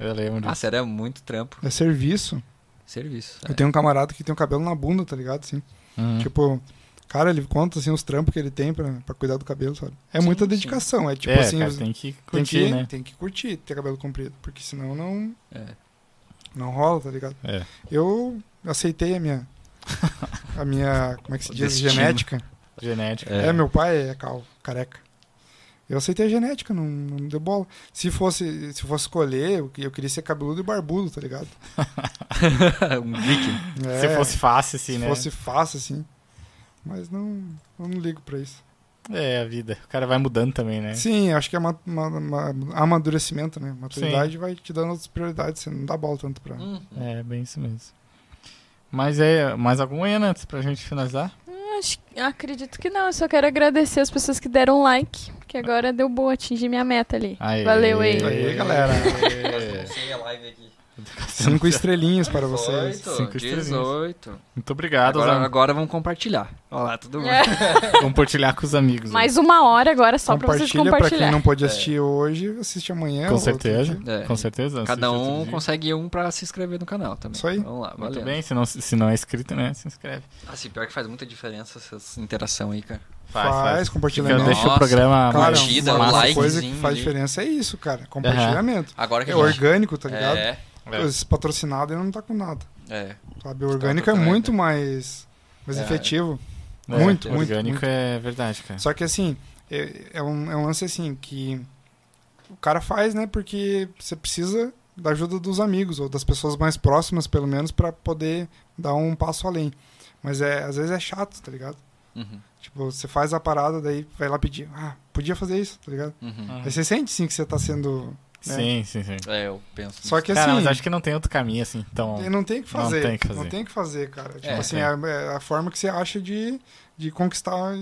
Eu lembro disso. Nossa, era muito trampo. é serviço. Serviço. Eu tenho um camarada que tem o cabelo na bunda, tá ligado? Assim, Uhum. tipo, cara, ele conta assim os trampos que ele tem pra, pra cuidar do cabelo, sabe? É Sim, muita sim. dedicação, é tipo é, assim, cara, tem que tem curtir, que, né? tem que curtir ter cabelo comprido, porque senão não É. não rola, tá ligado? É. Eu aceitei a minha a minha, como é que se diz, destino. genética. Genética. É. meu pai é calvo, careca. Eu aceitei a genética, não, não deu bola. Se fosse, se fosse escolher, eu, eu queria ser cabeludo e barbudo, tá ligado? um viking. É, Se fosse fácil, assim, se né? fosse fácil, assim. Mas não, eu não ligo pra isso. É, a vida. O cara vai mudando também, né? Sim, acho que é ma- ma- ma- amadurecimento, né? Maturidade vai te dando outras prioridades, você não dá bola tanto pra. Hum. É, bem isso mesmo. Mas é, mais algum aí, né, antes pra gente finalizar? Acho, acredito que não. Eu só quero agradecer as pessoas que deram like. Que agora deu boa atingir minha meta ali. Aê. Valeu aí. Aí, galera. Comecei a live aqui. Cinco estrelinhas para vocês. 18, Cinco estrelinhas. 18. Muito obrigado. Agora, Agora, agora vamos compartilhar. Olha lá, tudo bom. É. compartilhar com os amigos. né? Mais uma hora agora só pra vocês Compartilha pra quem compartilhar. não pôde assistir hoje, assiste amanhã. Com certeza. É. Com certeza. Cada um consegue um pra se inscrever no canal também. Isso aí. Vamos lá, Muito valeu. bem, se não, se não é inscrito, né, se inscreve. Assim, pior que faz muita diferença essa interação aí, cara. Faz, compartilhamento. Fica- deixa o programa Cara, Curtida, uma, coisa que faz ali. diferença é isso, cara. Compartilhamento. Agora que É orgânico, tá ligado? É, É. Esse patrocinado ele não tá com nada. é. Sabe? O orgânico é muito mais, mais É. efetivo. É, muito, muito, Orgânico muito. é verdade, cara. Só que assim, é, é um, é um lance assim que o cara faz, né? Porque você precisa da ajuda dos amigos ou das pessoas mais próximas, pelo menos, pra poder dar um passo além. Mas é, às vezes é chato, tá ligado? Uhum, Tipo, você faz a parada, daí vai lá pedir. Ah, podia fazer isso, tá ligado? uhum. Aí você sente sim que você tá sendo. Né? Sim, sim, sim. É, eu penso. Só que Cara, assim. mas acho que não tem outro caminho, assim, então... Não tem que Não fazer. tem que fazer. Não tem que fazer, cara. Tipo É, assim, é. a, é a forma que você acha de, de conquistar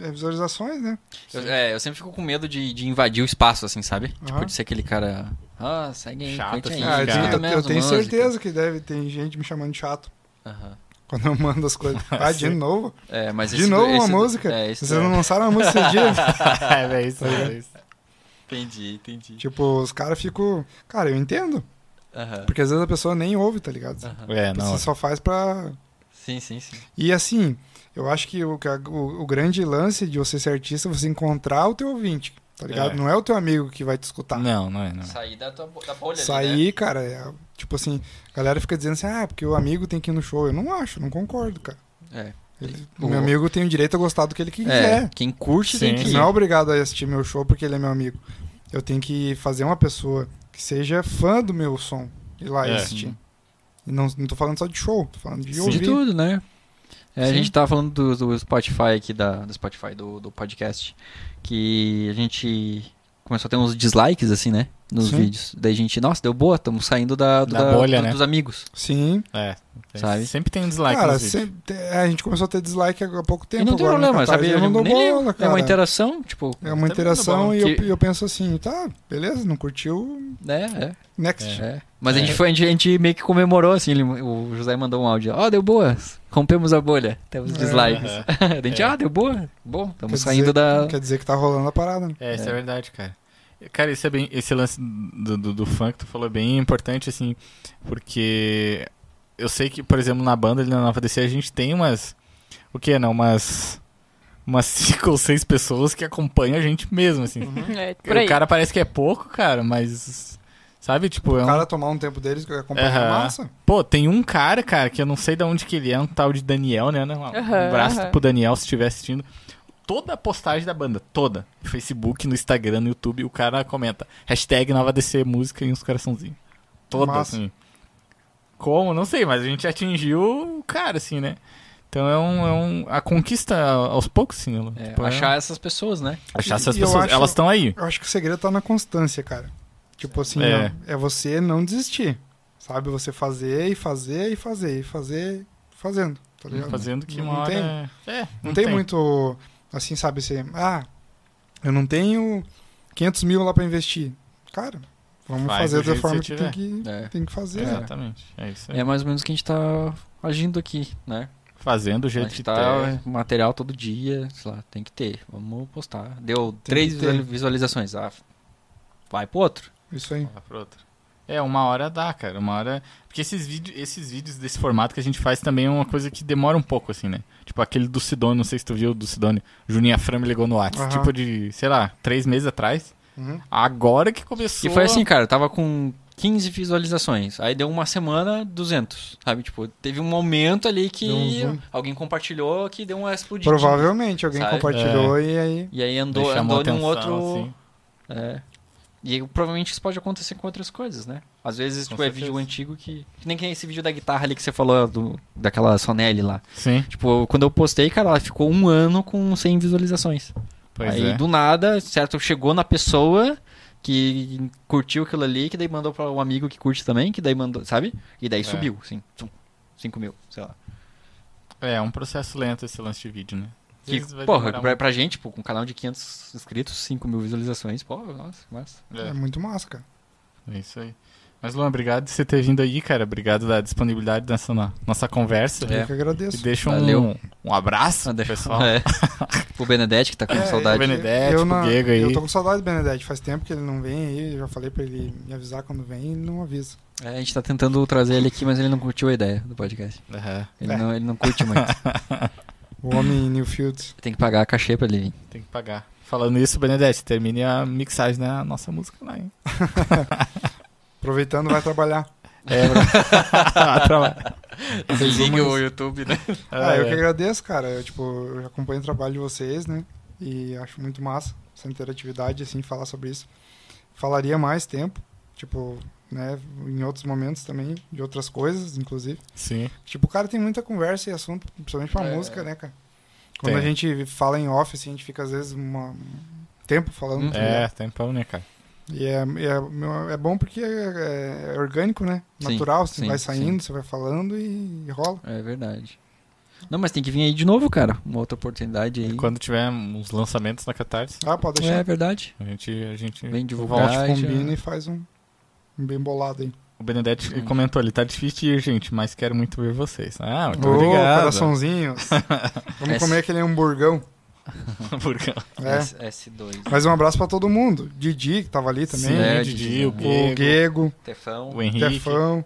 é, visualizações, né? Eu, é, eu sempre fico com medo de, de invadir o espaço, assim, sabe? Tipo, de ser aquele cara. Ah, segue aí, Chato, curte aí, assim, Ah, eu cara. eu tenho certeza que deve ter gente me chamando de chato Aham. quando eu mando as coisas. Ah, de novo? É, mas De esse novo do- uma do- música? É, Vocês do- não lançaram a música esses dias? é, é isso, é isso. Entendi, entendi. tipo, os caras ficam. Cara, eu entendo. Aham. Porque às vezes a pessoa nem ouve, tá ligado? Aham. É, não. Você só faz pra. Sim, sim, sim. E assim, eu acho que o, o, o grande lance de você ser artista é você encontrar o teu ouvinte, tá ligado? É. Não é o teu amigo que vai te escutar. Não, não é, não é. Sair da, tua, da bolha ali, né? Sair, cara, é, tipo assim, a galera fica dizendo assim, ah, porque o amigo tem que ir no show. Eu não acho, não concordo, cara. né? Ele- O- Meu amigo tem o direito a gostar do que ele É, quiser. quem curte tem Sim. que Ele não é obrigado a assistir meu show porque ele é meu amigo. Eu tenho que fazer uma pessoa que seja fã do meu som ir lá e É. assistir. E não, não tô falando só de show, tô falando de Sim. ouvir. de tudo, né? É, a gente tava falando do, do Spotify aqui, da, do Spotify, do, do podcast, que a gente começou a ter uns dislikes, assim, né? Nos Sim. vídeos. Daí a gente, nossa, deu boa, estamos saindo da, do- Da da- bolha, do- né? dos amigos. Sim. É. Sabe? Sempre tem um dislike cara, sempre- a gente começou a ter dislike há pouco tempo e não tem agora no problema, sabe? Eu não dou bola, É cara. uma interação, tipo, É uma Também interação e eu, Que- eu penso assim, tá, beleza, não curtiu, né? next. É, é. Mas a, É. gente foi, a, gente, a gente meio que comemorou, assim, ele- o José mandou um áudio, ó, deu boa, rompemos a bolha, temos É. dislikes. Aham. a gente, É. ah, deu boa, bom, estamos saindo dizer- da... Quer dizer que tá rolando a parada, né? É, isso é. É. verdade, cara. Cara, isso é bem, esse lance do, do, do funk que tu falou é bem importante, assim, porque eu sei que, por exemplo, na banda ali na Nova DC a gente tem umas, o que, não, umas, umas cinco ou seis pessoas que acompanham a gente mesmo, assim. É, por aí. O cara parece que é pouco, cara, mas, sabe, tipo, é O um... cara tomar um tempo deles que acompanha a massa. Pô, tem um cara, cara, que eu não sei de onde que ele é, um tal de Daniel, né? Um Aham, abraço aham. pro Daniel se estiver assistindo. Toda a postagem da banda, toda. No Facebook, no Instagram, no YouTube, o cara comenta. Hashtag Nova DC Música e uns coraçãozinhos. Toda, Massa. assim. Como? Não sei, mas a gente atingiu o cara, assim, né? Então é um. É um a conquista aos poucos, sim. É, Tipo, é- achar essas pessoas, né? achar essas E pessoas. acho- Elas estão aí. Eu acho que o segredo tá na constância, cara. Tipo assim, É. é, é você não desistir. Sabe? Você fazer e fazer e fazer e fazer fazendo. Tá ligado? Fazendo que Não uma hora. tem- é- É, não, Não tem, muito, assim, sabe, você, ah, eu não tenho 500 mil lá pra investir. Cara, vamos Faz fazer da forma que tem que, É. tem que fazer. né? Exatamente. É isso aí. É mais ou menos o que a gente tá agindo aqui, né? Fazendo do A jeito gente que tá tá. material todo dia, sei lá, tem que ter. Vamos postar. Deu Tem três ter. visualizações. Ah, vai pro outro. Isso aí. Lá pra outra. É, uma hora dá, cara. Uma hora. Porque esses, vídeo, esses vídeos desse formato que a gente faz também é uma coisa que demora um pouco, assim, né? Tipo aquele do Sidônio, não sei se tu viu do Sidônio. Juninho Fran me ligou no WhatsApp. Aham. Tipo de, sei lá, três meses atrás. Uhum. Agora que começou. E foi assim, cara, eu tava com 15 visualizações. Aí deu uma semana, 200. Sabe? Tipo, teve um momento ali que um alguém compartilhou que deu uma explodidinha. Provavelmente alguém Sabe? compartilhou e aí. E aí andou, andou num atenção, outro. assim. É. E provavelmente isso pode acontecer com outras coisas, né? Às vezes, Com tipo, é vídeo antigo que. que nem que esse vídeo da guitarra ali que você falou, do, daquela Sonelli lá. Sim, Tipo, quando eu postei, cara, ela ficou um ano com 100 visualizações. pois aí é. do nada, certo, chegou na pessoa que curtiu aquilo ali, que daí mandou pra um amigo que curte também, que daí mandou, sabe? E daí É. subiu, assim, 5 mil, sei lá. É, um processo lento esse lance de vídeo, né? Que, porra, pra, pra gente, tipo, com um canal de 500 inscritos, 5 mil visualizações, pô, nossa, massa. É, É, muito massa, cara. é isso aí. Mas, Luan, obrigado de você ter vindo aí, cara. Obrigado da disponibilidade dessa no- nossa conversa. É. Eu que E agradeço. deixa Valeu. um, um abraço pro deixa- pessoal. É. o Benedetti, que tá com É, saudade. o Benedetti, eu, pro na- Diego aí. eu tô com saudade do Benedetti. Faz tempo que ele não vem aí. Eu já falei pra ele me avisar quando vem e ele não avisa. É, a gente tá tentando trazer ele aqui, mas ele não curtiu a ideia do podcast. Aham. Ele, É. não, ele não curte muito. O homem em Newfield. Tem que pagar cachê pra ele vir. Tem que pagar. Falando isso, Benedetti, termine a mixagem da nossa música lá, hein? Aproveitando, vai trabalhar. É, bro. Trabalha. Desliga o YouTube, né? Ah, eu que É. agradeço, cara. Eu, tipo, eu acompanho o trabalho de vocês, né? E acho muito massa essa interatividade, assim, falar sobre isso. Falaria mais tempo, tipo, né? Em outros momentos também, de outras coisas, inclusive. Sim. Tipo, o cara tem muita conversa e assunto, principalmente pra É. música, né, cara? Quando Tem. a gente fala em off, assim, a gente fica às vezes uma- um tempo falando. Uhum. tá É, ligado? tempão, né, cara? E é, é, é bom porque é, é orgânico, né? Sim, Natural, você sim, vai saindo, sim. você vai falando e rola. É verdade. Não, mas tem que vir aí de novo, cara. Uma outra oportunidade aí. Quando tiver uns lançamentos na Catarse, Ah, pode É deixar. verdade. a gente, a gente Vem divulgar. gente Ah, já- combina e faz um bem bolado aí. O Benedetti Hum. comentou ali, tá difícil de ir, gente, mas quero muito ver vocês. Ah, muito Ô, obrigado. coraçãozinhos. Vamos Esse- comer aquele hamburgão. Porque- É. S- S2. Mas um abraço pra todo mundo. Didi, que tava ali também. Sim, É, o Didi, Didi, o né? Guego, O Guego, Tefão. o Henrique. Tefão,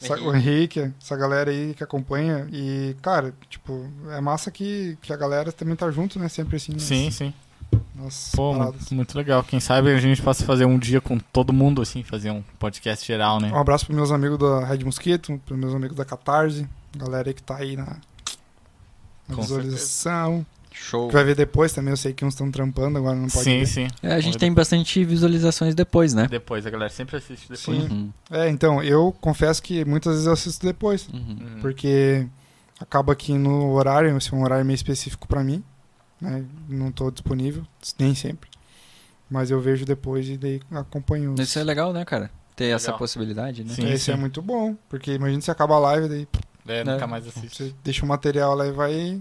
essa- o Henrique, essa galera aí que acompanha. E, cara, tipo, é massa que, que a galera também tá junto, né? Sempre assim. nas- Sim, sim. Nas Pô, muito, muito legal. Quem sabe a gente possa fazer um dia com todo mundo, assim, fazer um podcast geral, né? Um abraço pros meus amigos da Red Mosquito, pros meus amigos da Catarse, galera aí que tá aí na, a Com visualização. Show. Que vai ver depois também, eu sei que uns estão trampando, agora não pode Sim, ver. sim. É, a gente tem bastante visualizações depois, né? Depois, a galera sempre assiste depois. Sim. Uhum. É, então, eu confesso que muitas vezes eu assisto depois. Uhum. Uhum. Porque acaba que no horário, esse é um horário meio específico pra mim, né? Não tô disponível, nem sempre. Mas eu vejo depois e daí acompanho. os- Isso é legal, né, cara? Ter essa Legal. possibilidade, né? Sim, Esse sim. é muito bom, porque imagina se acaba a live, daí É, Né? nunca mais assiste. você deixa o material lá e vai.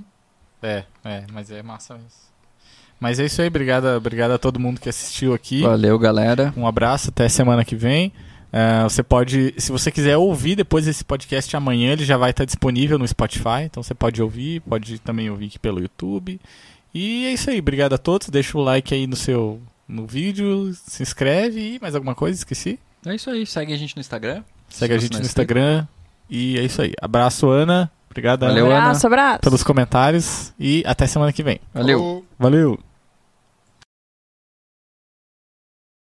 É, é, mas é massa isso. Mas é isso aí, obrigado, obrigado a todo mundo que assistiu aqui. Valeu, galera. Um abraço, até semana que vem. Ah, você pode, se você quiser ouvir depois desse podcast amanhã, ele já vai estar disponível no Spotify, então você pode ouvir, pode também ouvir aqui pelo YouTube. E é isso aí, obrigado a todos. Deixa o like aí no seu no vídeo, se inscreve e mais alguma coisa, esqueci. É isso aí. Segue a gente no Instagram. Segue a gente no é Instagram. E é isso aí. Abraço, Ana. Obrigado, Valeu, Ana. Abraço, abraço. pelos comentários. E até semana que vem. Valeu. Valeu!